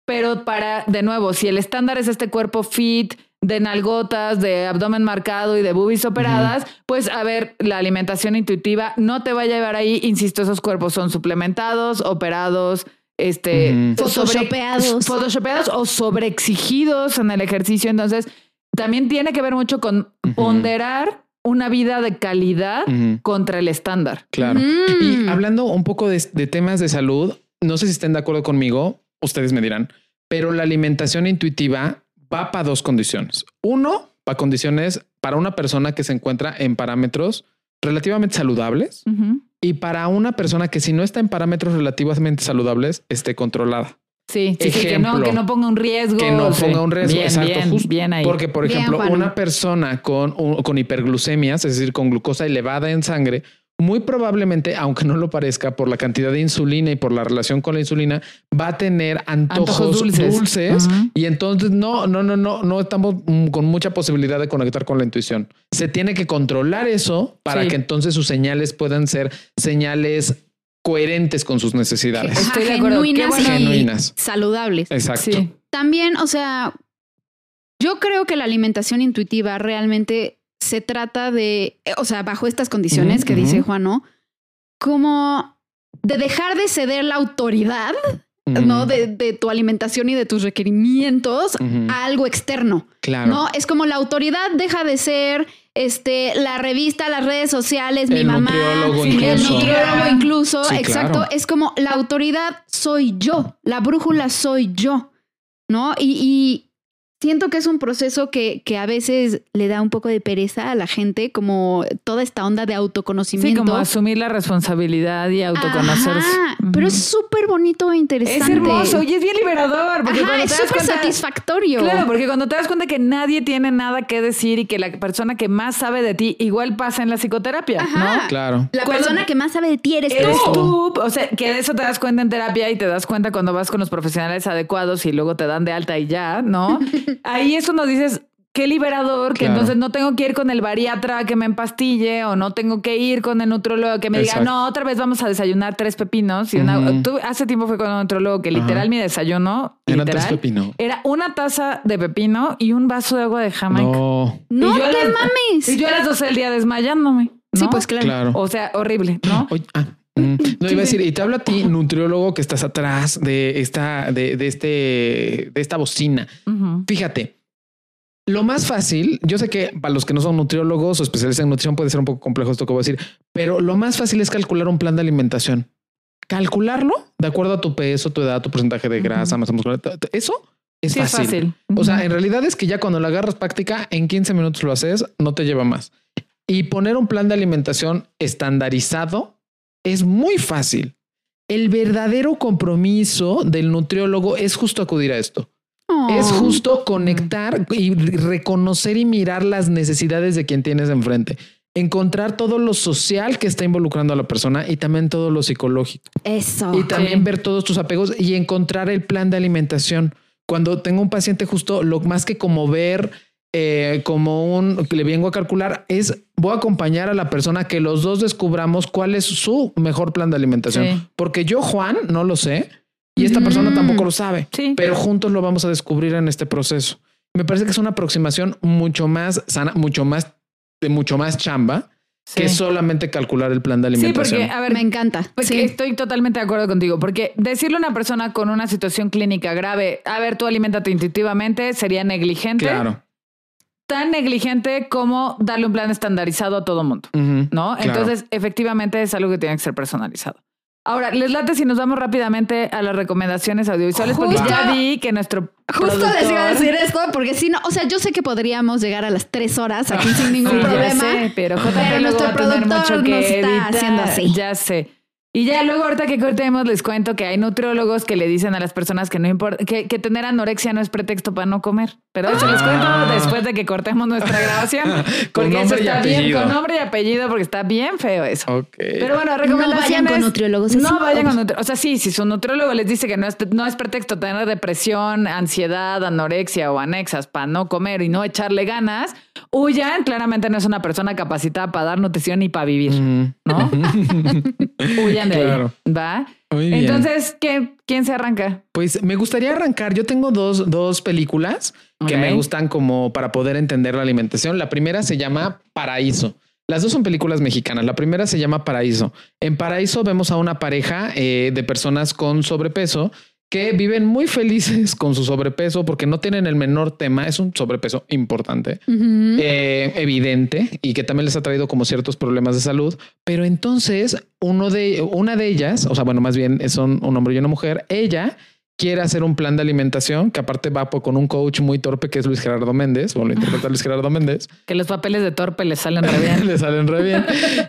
pero para, de nuevo, si el estándar es este cuerpo fit, de nalgotas, de abdomen marcado y de boobies operadas, pues a ver, la alimentación intuitiva no te va a llevar ahí, insisto, esos cuerpos son suplementados, operados, este, Photoshopeados. photoshopeados o sobreexigidos en el ejercicio. Entonces, también tiene que ver mucho con ponderar una vida de calidad contra el estándar. Claro. Mm. Y hablando un poco de, de temas de salud, no sé si estén de acuerdo conmigo, ustedes me dirán, pero la alimentación intuitiva va para dos condiciones. Uno, para condiciones para una persona que se encuentra en parámetros relativamente saludables y para una persona que si no está en parámetros relativamente saludables, esté controlada. Sí, sí, sí, que no, Ejemplo. que no ponga un riesgo. Que no Sí. ponga un riesgo. Bien, Exacto. bien, justo bien ahí. Porque, por Bien, ejemplo, Juan. una persona con, con hiperglucemias, es decir, con glucosa elevada en sangre, muy probablemente, aunque no lo parezca, por la cantidad de insulina y por la relación con la insulina, va a tener antojos, Antojos dulces. Y entonces no, no, no, no, no estamos mm, con mucha posibilidad de conectar con la intuición. Se tiene que controlar eso para Sí. que entonces sus señales puedan ser señales coherentes con sus necesidades. Ajá, Estoy de acuerdo. Qué genuinas bueno. y Genuinas. saludables. Exacto. Sí. También, o sea, yo creo que la alimentación intuitiva realmente se trata de, eh, o sea, bajo estas condiciones que dice ujú. Juan, ¿no? Como de dejar de ceder la autoridad, ¿no? De, de tu alimentación y de tus requerimientos a algo externo. Claro. No, es como la autoridad deja de ser este la revista, las redes sociales, mi El mamá, nutriólogo el incluso. nutriólogo incluso, Sí, exacto, claro. es como la autoridad soy yo, la brújula soy yo, ¿no? Y, y siento que es un proceso que, que a veces le da un poco de pereza a la gente, como toda esta onda de Sí, autoconocimiento. como asumir la responsabilidad y autoconocerse. Ajá. Pero es súper bonito e interesante. Es hermoso y es bien liberador. Porque Ajá, cuando es te das súper satisfactorio. Claro, porque cuando te das cuenta que nadie tiene nada que decir y que la persona que más sabe de ti igual pasa en la psicoterapia, Ajá. ¿no? Claro. La Cuando- persona que más sabe de ti eres tú. Eres tú, o sea, que de eso te das cuenta en terapia y te das cuenta cuando vas con los profesionales adecuados y luego te dan de alta y ya, ¿no? (laughs) Ahí es cuando dices, qué liberador, que Claro. entonces no tengo que ir con el bariatra que me empastille o no tengo que ir con el nutrólogo que me diga, no, otra vez vamos a desayunar tres pepinos. Y una, Ujú. tú- hace tiempo fui con un nutrólogo que literal Ajá. mi desayuno, Eran tres pepino. era una taza de pepino y un vaso de agua de Jamaica. No, No te las- mames. Y yo a las 12 del día desmayándome. Sí, pues claro. claro. O sea, horrible, ¿no? Oye, ah. No, iba a decir, y te hablo a ti, nutriólogo, que estás atrás de esta, de, de este, de esta bocina. Fíjate, lo más fácil, yo sé que para los que no son nutriólogos o especialistas en nutrición puede ser un poco complejo esto que voy a decir, pero lo más fácil es calcular un plan de alimentación. Calcularlo de acuerdo a tu peso, tu edad, tu porcentaje de grasa, masa muscular. Eso es fácil. O sea, en realidad es que ya cuando la agarras práctica, en 15 minutos lo haces, no te lleva más. Y poner un plan de alimentación estandarizado es muy fácil. El verdadero compromiso del nutriólogo es justo acudir a esto. Es justo conectar y reconocer y mirar las necesidades de quien tienes enfrente. Encontrar todo lo social que está involucrando a la persona y también todo lo psicológico. Eso. Y también ver todos tus apegos y encontrar el plan de alimentación. Cuando tengo un paciente justo, lo más que como ver eh, como un que le vengo a calcular es voy a acompañar a la persona que los dos descubramos cuál es su mejor plan de alimentación. Porque yo, Juan, no lo sé y esta persona tampoco lo sabe, pero juntos lo vamos a descubrir en este proceso. Me parece que es una aproximación mucho más sana, mucho más de mucho más chamba que solamente calcular el plan de alimentación. Sí, porque, a ver, me encanta. sí. Estoy totalmente de acuerdo contigo, porque decirle a una persona con una situación clínica grave, a ver, tú alimentate intuitivamente, sería negligente. Claro. Tan negligente como darle un plan estandarizado a todo mundo, ¿no? Entonces, efectivamente es algo que tiene que ser personalizado. Ahora, les late si nos vamos rápidamente a las recomendaciones audiovisuales, porque ya vi que nuestro. Justo les iba a decir esto, porque si no, o sea, yo sé que podríamos llegar a las tres horas aquí sin (laughs) ningún problema. pero JP nuestro productor mucho que nos está haciendo así. Ya sé. Y ya luego ahorita que cortemos les cuento que hay nutriólogos que le dicen a las personas que no importa, que, tener anorexia no es pretexto para no comer. Pero eso les cuento ah. después de que cortemos nuestra (laughs) grabación. porque eso está bien con nombre y apellido, porque está bien feo eso. Pero bueno, recomendaciones. No vayan con nutriólogos. No vayan con nutriólogos. O sea, sí, si su nutriólogo les dice que no es, no es pretexto tener depresión, ansiedad, anorexia o anexas para no comer y no echarle ganas, huyan. Claramente no es una persona capacitada para dar nutrición y para vivir, ¿no? (laughs) huyan Claro. ¿Va? Entonces, ¿quién se arranca? Pues me gustaría arrancar. Yo tengo dos, dos películas que me gustan como para poder entender la alimentación. La primera se llama Paraíso. Las dos son películas mexicanas. La primera se llama Paraíso. En Paraíso vemos a una pareja eh, de personas con sobrepeso que viven muy felices con su sobrepeso porque no tienen el menor tema. Es un sobrepeso importante, eh, evidente y que también les ha traído como ciertos problemas de salud. Pero entonces uno de una de ellas, o sea, bueno, más bien son un hombre y una mujer. Ella quiere hacer un plan de alimentación que aparte va con un coach muy torpe que es Luis Gerardo Méndez, o lo interpreta Luis Gerardo Méndez. Que los papeles de torpe le salen re (laughs) bien. le salen re bien.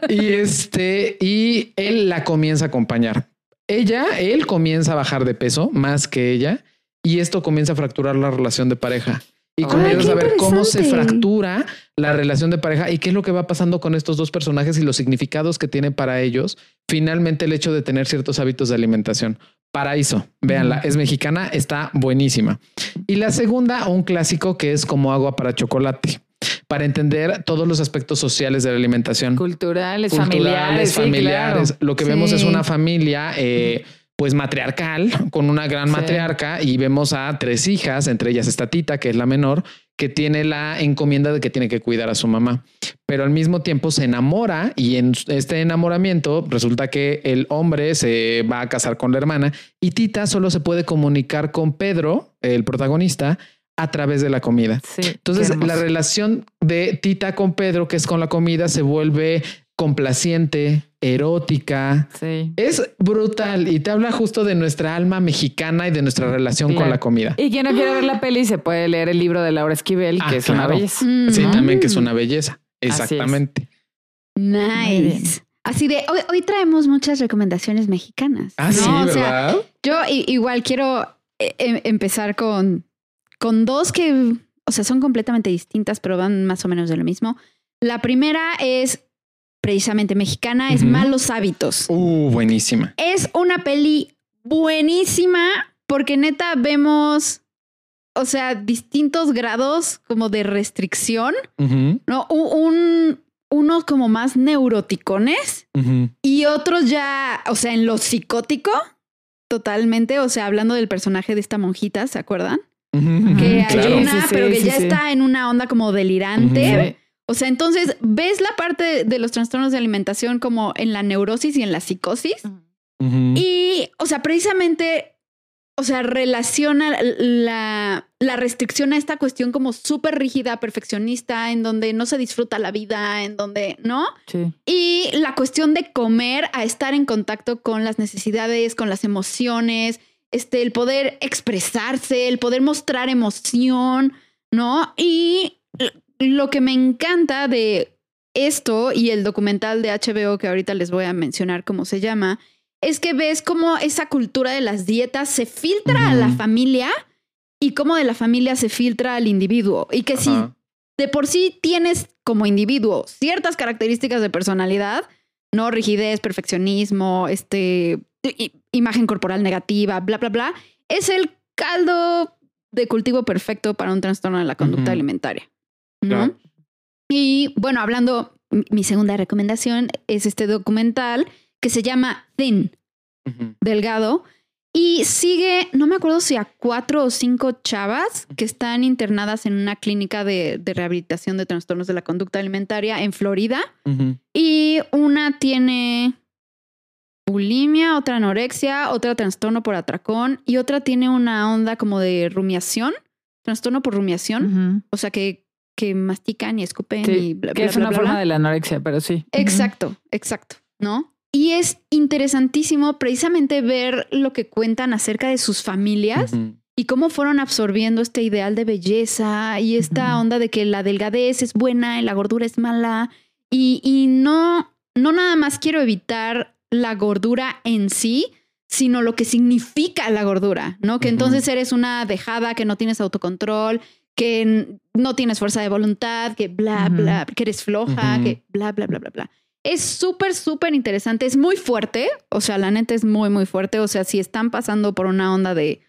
y este, y él la comienza a acompañar ella, él comienza a bajar de peso más que ella y esto comienza a fracturar la relación de pareja. Y comienza a ver cómo se fractura la relación de pareja y qué es lo que va pasando con estos dos personajes y los significados que tiene para ellos. Finalmente, el hecho de tener ciertos hábitos de alimentación. Paraíso, véanla, es mexicana, está buenísima. Y la segunda, un clásico que es como agua para chocolate para entender todos los aspectos sociales de la alimentación. Culturales, familiares. familiares. Lo que vemos es una familia, eh, pues matriarcal, con una gran matriarca y vemos a tres hijas, entre ellas esta Tita, que es la menor, que tiene la encomienda de que tiene que cuidar a su mamá, pero al mismo tiempo se enamora y en este enamoramiento resulta que el hombre se va a casar con la hermana y Tita solo se puede comunicar con Pedro, el protagonista, a través de la comida. Entonces, la relación de Tita con Pedro, que es con la comida, se vuelve complaciente, erótica. Sí. Es brutal y te habla justo de nuestra alma mexicana y de nuestra relación con la comida. Y quien no quiere ver la peli se puede leer el libro de Laura Esquivel, que ah, es una belleza. Sí, también que es una belleza. Exactamente. Nice. Así de hoy, traemos muchas recomendaciones mexicanas. Ah, sí, ¿verdad? yo igual quiero eh, em, empezar con con dos que, o sea, son completamente distintas, pero van más o menos de lo mismo. La primera es precisamente mexicana, es Malos Hábitos. Uh, buenísima. Es una peli buenísima porque neta vemos, o sea, distintos grados como de restricción, ¿no? Un, unos como más neuroticones y otros ya, o sea, en lo psicótico, totalmente, o sea, hablando del personaje de esta monjita, ¿se acuerdan? Que hay una, pero que ya está en una onda como delirante. O sea, entonces ves la parte de los trastornos de alimentación como en la neurosis y en la psicosis. Y, o sea, precisamente, o sea, relaciona la, la restricción a esta cuestión como súper rígida, perfeccionista, en donde no se disfruta la vida, en donde, ¿no? Sí. Y la cuestión de comer a estar en contacto con las necesidades, con las emociones, este, el poder expresarse, el poder mostrar emoción, ¿no? Y lo que me encanta de esto y el documental de HBO que ahorita les voy a mencionar cómo se llama, es que ves cómo esa cultura de las dietas se filtra a la familia y cómo de la familia se filtra al individuo. Y que si de por sí tienes como individuo ciertas características de personalidad, no rigidez, perfeccionismo, este, imagen corporal negativa, bla, bla, bla, es el caldo de cultivo perfecto para un trastorno de la conducta alimentaria. ¿no? Y bueno, hablando, mi segunda recomendación es este documental que se llama Thin, Delgado, y sigue, no me acuerdo si a cuatro o cinco chavas que están internadas en una clínica de, rehabilitación de trastornos de la conducta alimentaria en Florida. Y una tiene bulimia, otra anorexia, otra trastorno por atracón y otra tiene una onda como de rumiación, trastorno por rumiación. O sea que que mastican y escupen y bla, que es una forma de la anorexia, pero sí. Exacto, exacto, ¿no? Y es interesantísimo precisamente ver lo que cuentan acerca de sus familias y cómo fueron absorbiendo este ideal de belleza y esta onda de que la delgadez es buena y la gordura es mala. Y, y no, no nada más quiero evitar la gordura en sí, sino lo que significa la gordura, ¿no? Que entonces eres una dejada, que no tienes autocontrol, que no tienes fuerza de voluntad, que bla, bla, que eres floja, que bla, bla, bla, bla, bla. Es súper, súper interesante, es muy fuerte, o sea, la neta es muy, muy fuerte, o sea, si están pasando por una onda de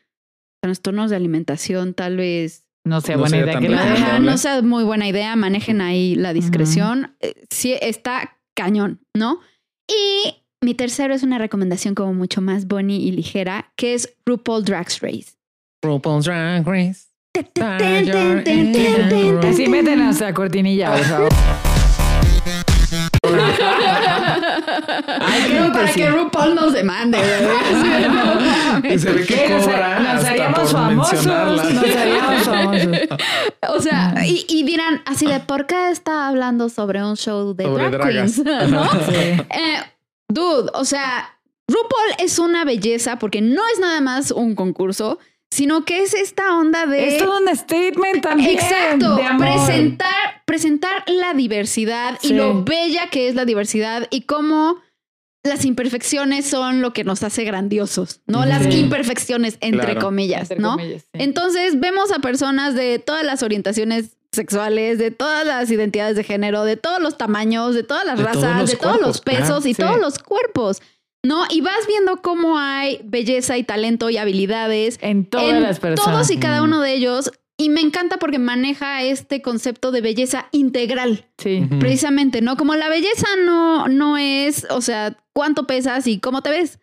trastornos de alimentación, tal vez... No sea buena idea que la No sea muy buena idea, manejen ahí la discreción. Eh, sí, está cañón, ¿no? Y mi tercero es una recomendación como mucho más bonny y ligera, que es RuPaul Drag Race. RuPaul's Drag Race. Sí, métenos a cortinilla, por favor. Ay, no, para que RuPaul nos demande, (laughs) Y se ve que cobra nos, haríamos famosos. Nos haríamos famosos. O sea, y, y, dirán así de ¿por qué está hablando sobre un show de drag queens? (laughs) ¿No? Sí. Eh, dude, o sea, RuPaul es una belleza porque no es nada más un concurso, sino que es esta onda de... Es todo un statement también. Exacto, presentar, presentar la diversidad y lo bella que es la diversidad y cómo las imperfecciones son lo que nos hace grandiosos, ¿no? Las imperfecciones, entre comillas, ¿no? Entonces vemos a personas de todas las orientaciones sexuales, de todas las identidades de género, de todos los tamaños, de todas las razas, de todos los pesos y todos los cuerpos. ¿no? Y vas viendo cómo hay belleza y talento y habilidades en todas las personas. Todos y cada uno de ellos. Y me encanta porque maneja este concepto de belleza integral. Sí. Precisamente, ¿no? Como la belleza no, no es, o sea, cuánto pesas y cómo te ves.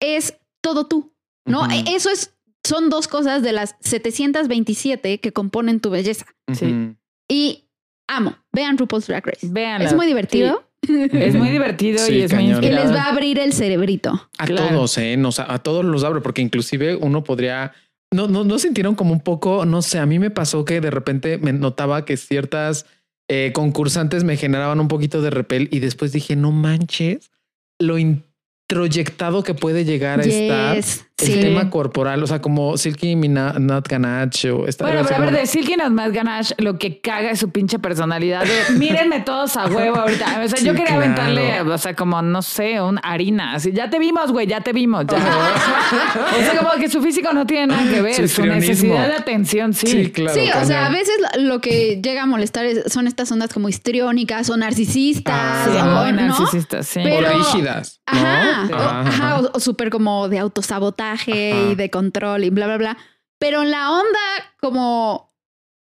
Es todo tú, ¿no? Eso es, son dos cosas de las 727 que componen tu belleza. Sí. Y amo. Vean RuPaul's Drag Race. Vean. Es muy divertido. Es muy divertido y es muy Y les va a abrir el cerebrito. A todos, ¿eh? a todos los abre, porque inclusive uno podría... No, no, no sintieron como un poco, no sé, a mí me pasó que de repente me notaba que ciertas eh, concursantes me generaban un poquito de repel y después dije, no manches, lo introyectado que puede llegar a estar el tema corporal, o sea, como Silky Not Ganache o esta Bueno, pero a ver, de Silky Not Ganache, lo que caga es su pinche personalidad. De, mírenme todos a huevo ahorita. O sea, yo quería aventarle, o sea, como, no sé, un harina. Así, ya te vimos, güey, ya te vimos. (laughs) o sea, como que su físico no tiene nada que ver. Su, necesidad de atención, sí. Sí, claro. Sí, o sea, a veces lo que llega a molestar son estas ondas como histriónicas o narcisistas. Ah, o, narcisistas, sí. o rígidas. Ajá, ajá. o súper como de autosabotaje y de control y bla, bla, bla. Pero en la onda como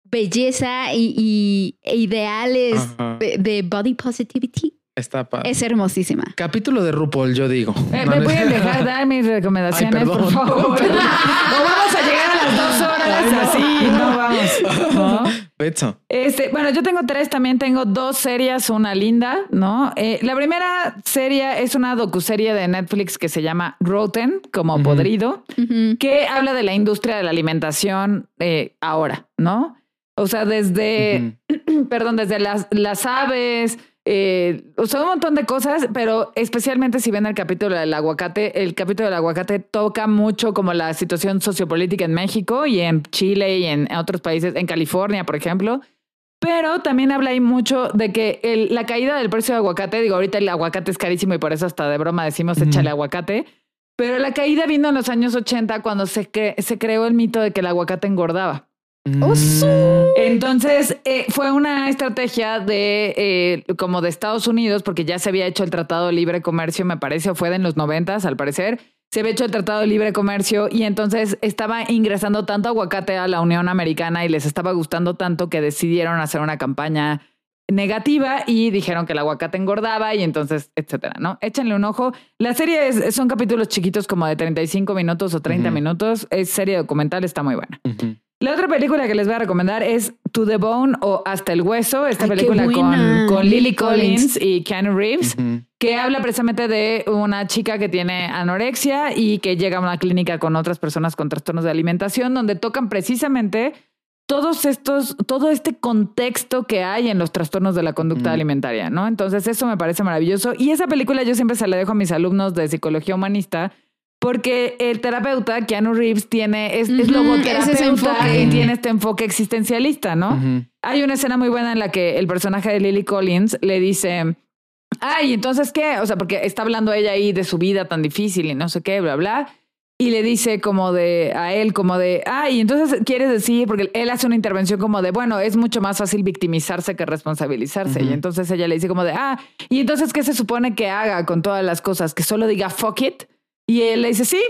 belleza y, e ideales de, body positivity. Está Es hermosísima. Capítulo de RuPaul, yo digo. Eh, ¿Me pueden dejar dar mis recomendaciones, por favor? (laughs) o vamos a llegar a las dos horas así, no vamos. Este, bueno, yo tengo tres, también tengo dos series, una linda, ¿no? Eh, la primera serie es una docuserie de Netflix que se llama Rotten, como podrido, que habla de la industria de la alimentación eh, ahora, ¿no? O sea, desde, (clears throat) perdón, desde las, las aves, eh, o sea, un montón de cosas, pero especialmente si ven el capítulo del aguacate, el capítulo del aguacate toca mucho como la situación sociopolítica en México y en Chile y en otros países, en California, por ejemplo. Pero también habla ahí mucho de que la caída del precio del aguacate, digo, ahorita el aguacate es carísimo y por eso hasta de broma decimos échale aguacate, pero la caída vino en los años 80 cuando se, se creó el mito de que el aguacate engordaba. Entonces eh, fue una estrategia de eh, como de Estados Unidos, porque ya se había hecho el Tratado de Libre Comercio, me parece, o fue en los noventas, al parecer. Se había hecho el Tratado de Libre Comercio y entonces estaba ingresando tanto aguacate a la Unión Americana y les estaba gustando tanto que decidieron hacer una campaña negativa y dijeron que el aguacate engordaba y entonces, etcétera, ¿no? Échenle un ojo. La serie es, son capítulos chiquitos como de 35 minutos o 30 minutos. Es serie documental, está muy buena. La otra película que les voy a recomendar es To the Bone o Hasta el Hueso, esta película con, con, Lily Collins, y Keanu Reeves, que habla precisamente de una chica que tiene anorexia y que llega a una clínica con otras personas con trastornos de alimentación, donde tocan precisamente todos estos, todo este contexto que hay en los trastornos de la conducta alimentaria, ¿no? Entonces eso me parece maravilloso. Y esa película yo siempre se la dejo a mis alumnos de psicología humanista porque el terapeuta, Keanu Reeves, tiene, es, logoterapeuta y tiene este enfoque existencialista, ¿no? Hay una escena muy buena en la que el personaje de Lily Collins le dice, ay, entonces qué? O sea, porque está hablando ella ahí de su vida tan difícil y no sé qué, bla, bla. Y le dice como de a él, como de, ay, entonces quieres decir, porque él hace una intervención como de, bueno, es mucho más fácil victimizarse que responsabilizarse. Y entonces ella le dice como de, ah, y entonces, ¿qué se supone que haga con todas las cosas? Que solo diga fuck it. Y él le dice, sí,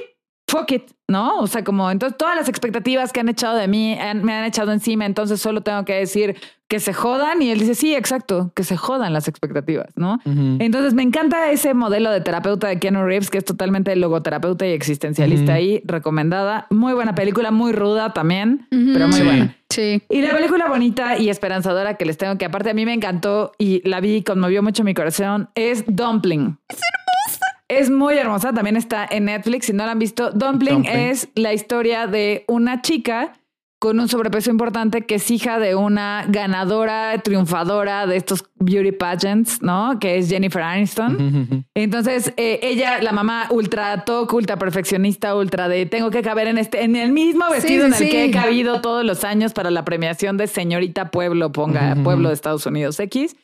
fuck it, ¿no? O sea, como entonces todas las expectativas que han echado de mí me han echado encima, entonces solo tengo que decir que se jodan. Y él dice, sí, exacto, que se jodan las expectativas, ¿no? Entonces me encanta ese modelo de terapeuta de Keanu Reeves, que es totalmente logoterapeuta y existencialista ahí, recomendada. Muy buena película, muy ruda también, pero muy buena. Sí. Y la película bonita y esperanzadora que les tengo, que aparte a mí me encantó y la vi y conmovió mucho mi corazón, es Dumpling. Es es muy hermosa, también está en Netflix. Si no la han visto, Dumpling, es la historia de una chica con un sobrepeso importante que es hija de una ganadora, triunfadora de estos beauty pageants, ¿no? Que es Jennifer Aniston. Entonces, eh, ella, la mamá ultra toc, ultra perfeccionista, ultra de tengo que caber en este, en el mismo vestido en el que he cabido todos los años para la premiación de Señorita Pueblo, ponga Pueblo de Estados Unidos X.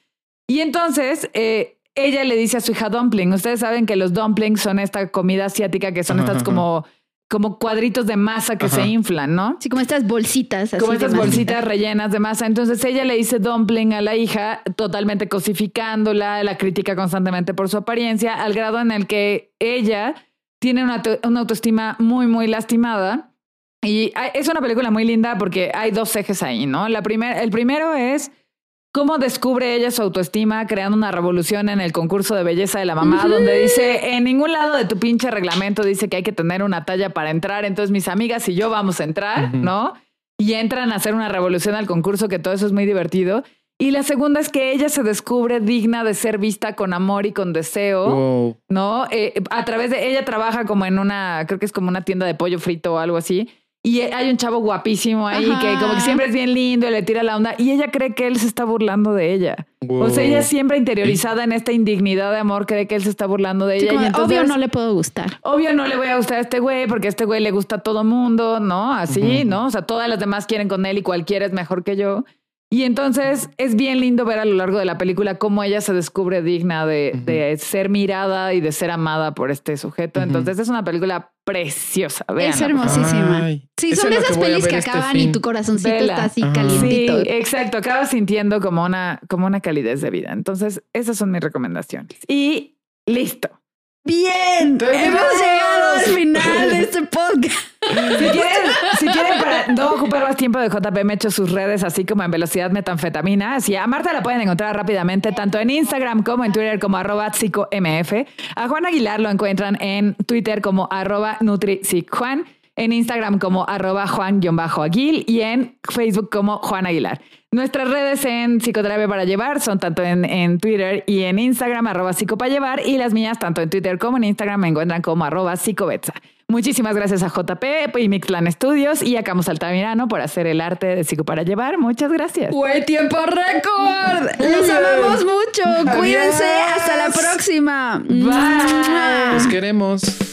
Y entonces, eh, ella le dice a su hija dumpling. Ustedes saben que los dumplings son esta comida asiática que son estas como como cuadritos de masa que se inflan, ¿no? Sí, como estas bolsitas. como estas bolsitas rellenas de masa. Entonces ella le dice dumpling a la hija, totalmente cosificándola, la critica constantemente por su apariencia, al grado en el que ella tiene una, una autoestima muy, muy lastimada. Y es una película muy linda porque hay dos ejes ahí, ¿no? La primer, el primero es cómo descubre ella su autoestima creando una revolución en el concurso de belleza de la mamá, donde dice, en ningún lado de tu pinche reglamento dice que hay que tener una talla para entrar, entonces mis amigas y yo vamos a entrar, ¿no? Y entran a hacer una revolución al concurso, que todo eso es muy divertido. Y la segunda es que ella se descubre digna de ser vista con amor y con deseo, ¿no? Eh, a través de ella trabaja como en una, creo que es como una tienda de pollo frito o algo así y hay un chavo guapísimo ahí que como que siempre es bien lindo y le tira la onda y ella cree que él se está burlando de ella. O sea, ella siempre interiorizada en esta indignidad de amor cree que él se está burlando de ella. y entonces, obvio no le puedo gustar. Obvio no le voy a gustar a este güey porque a este güey le gusta a todo mundo, ¿no? Así, ¿no? O sea, todas las demás quieren con él y cualquiera es mejor que yo. Y entonces es bien lindo ver a lo largo de la película cómo ella se descubre digna de, ser mirada y de ser amada por este sujeto. Entonces es una película preciosa. es hermosísima. sí, son esas pelis que este acaban y tu corazoncito está así calientito. Sí, exacto. Acabas sintiendo como una, como una calidez de vida. Entonces esas son mis recomendaciones. Y listo. Bien, hemos llegado al final de este podcast. Si quieren, si quieren para no ocupar más tiempo de JP, me echo sus redes así como en velocidad metanfetamina. Así a Marta la pueden encontrar rápidamente tanto en Instagram como en Twitter como arroba psicomf. A Juan Aguilar lo encuentran en Twitter como arroba nutripsychjuan, en Instagram como arroba juan-aguil y en Facebook como Juan Aguilar. Nuestras redes en Psicoterapia para Llevar son tanto en, Twitter y en Instagram, arroba llevar, y las mías tanto en Twitter como en Instagram me encuentran como arroba psicobetza. Muchísimas gracias a JP y Mixplan Studios y a Camus Altamirano por hacer el arte de Psico para Llevar. Muchas gracias. ¡Güey, tiempo récord! ¡Los amamos mucho! Cuídense. Hasta la próxima. Bye. Los queremos.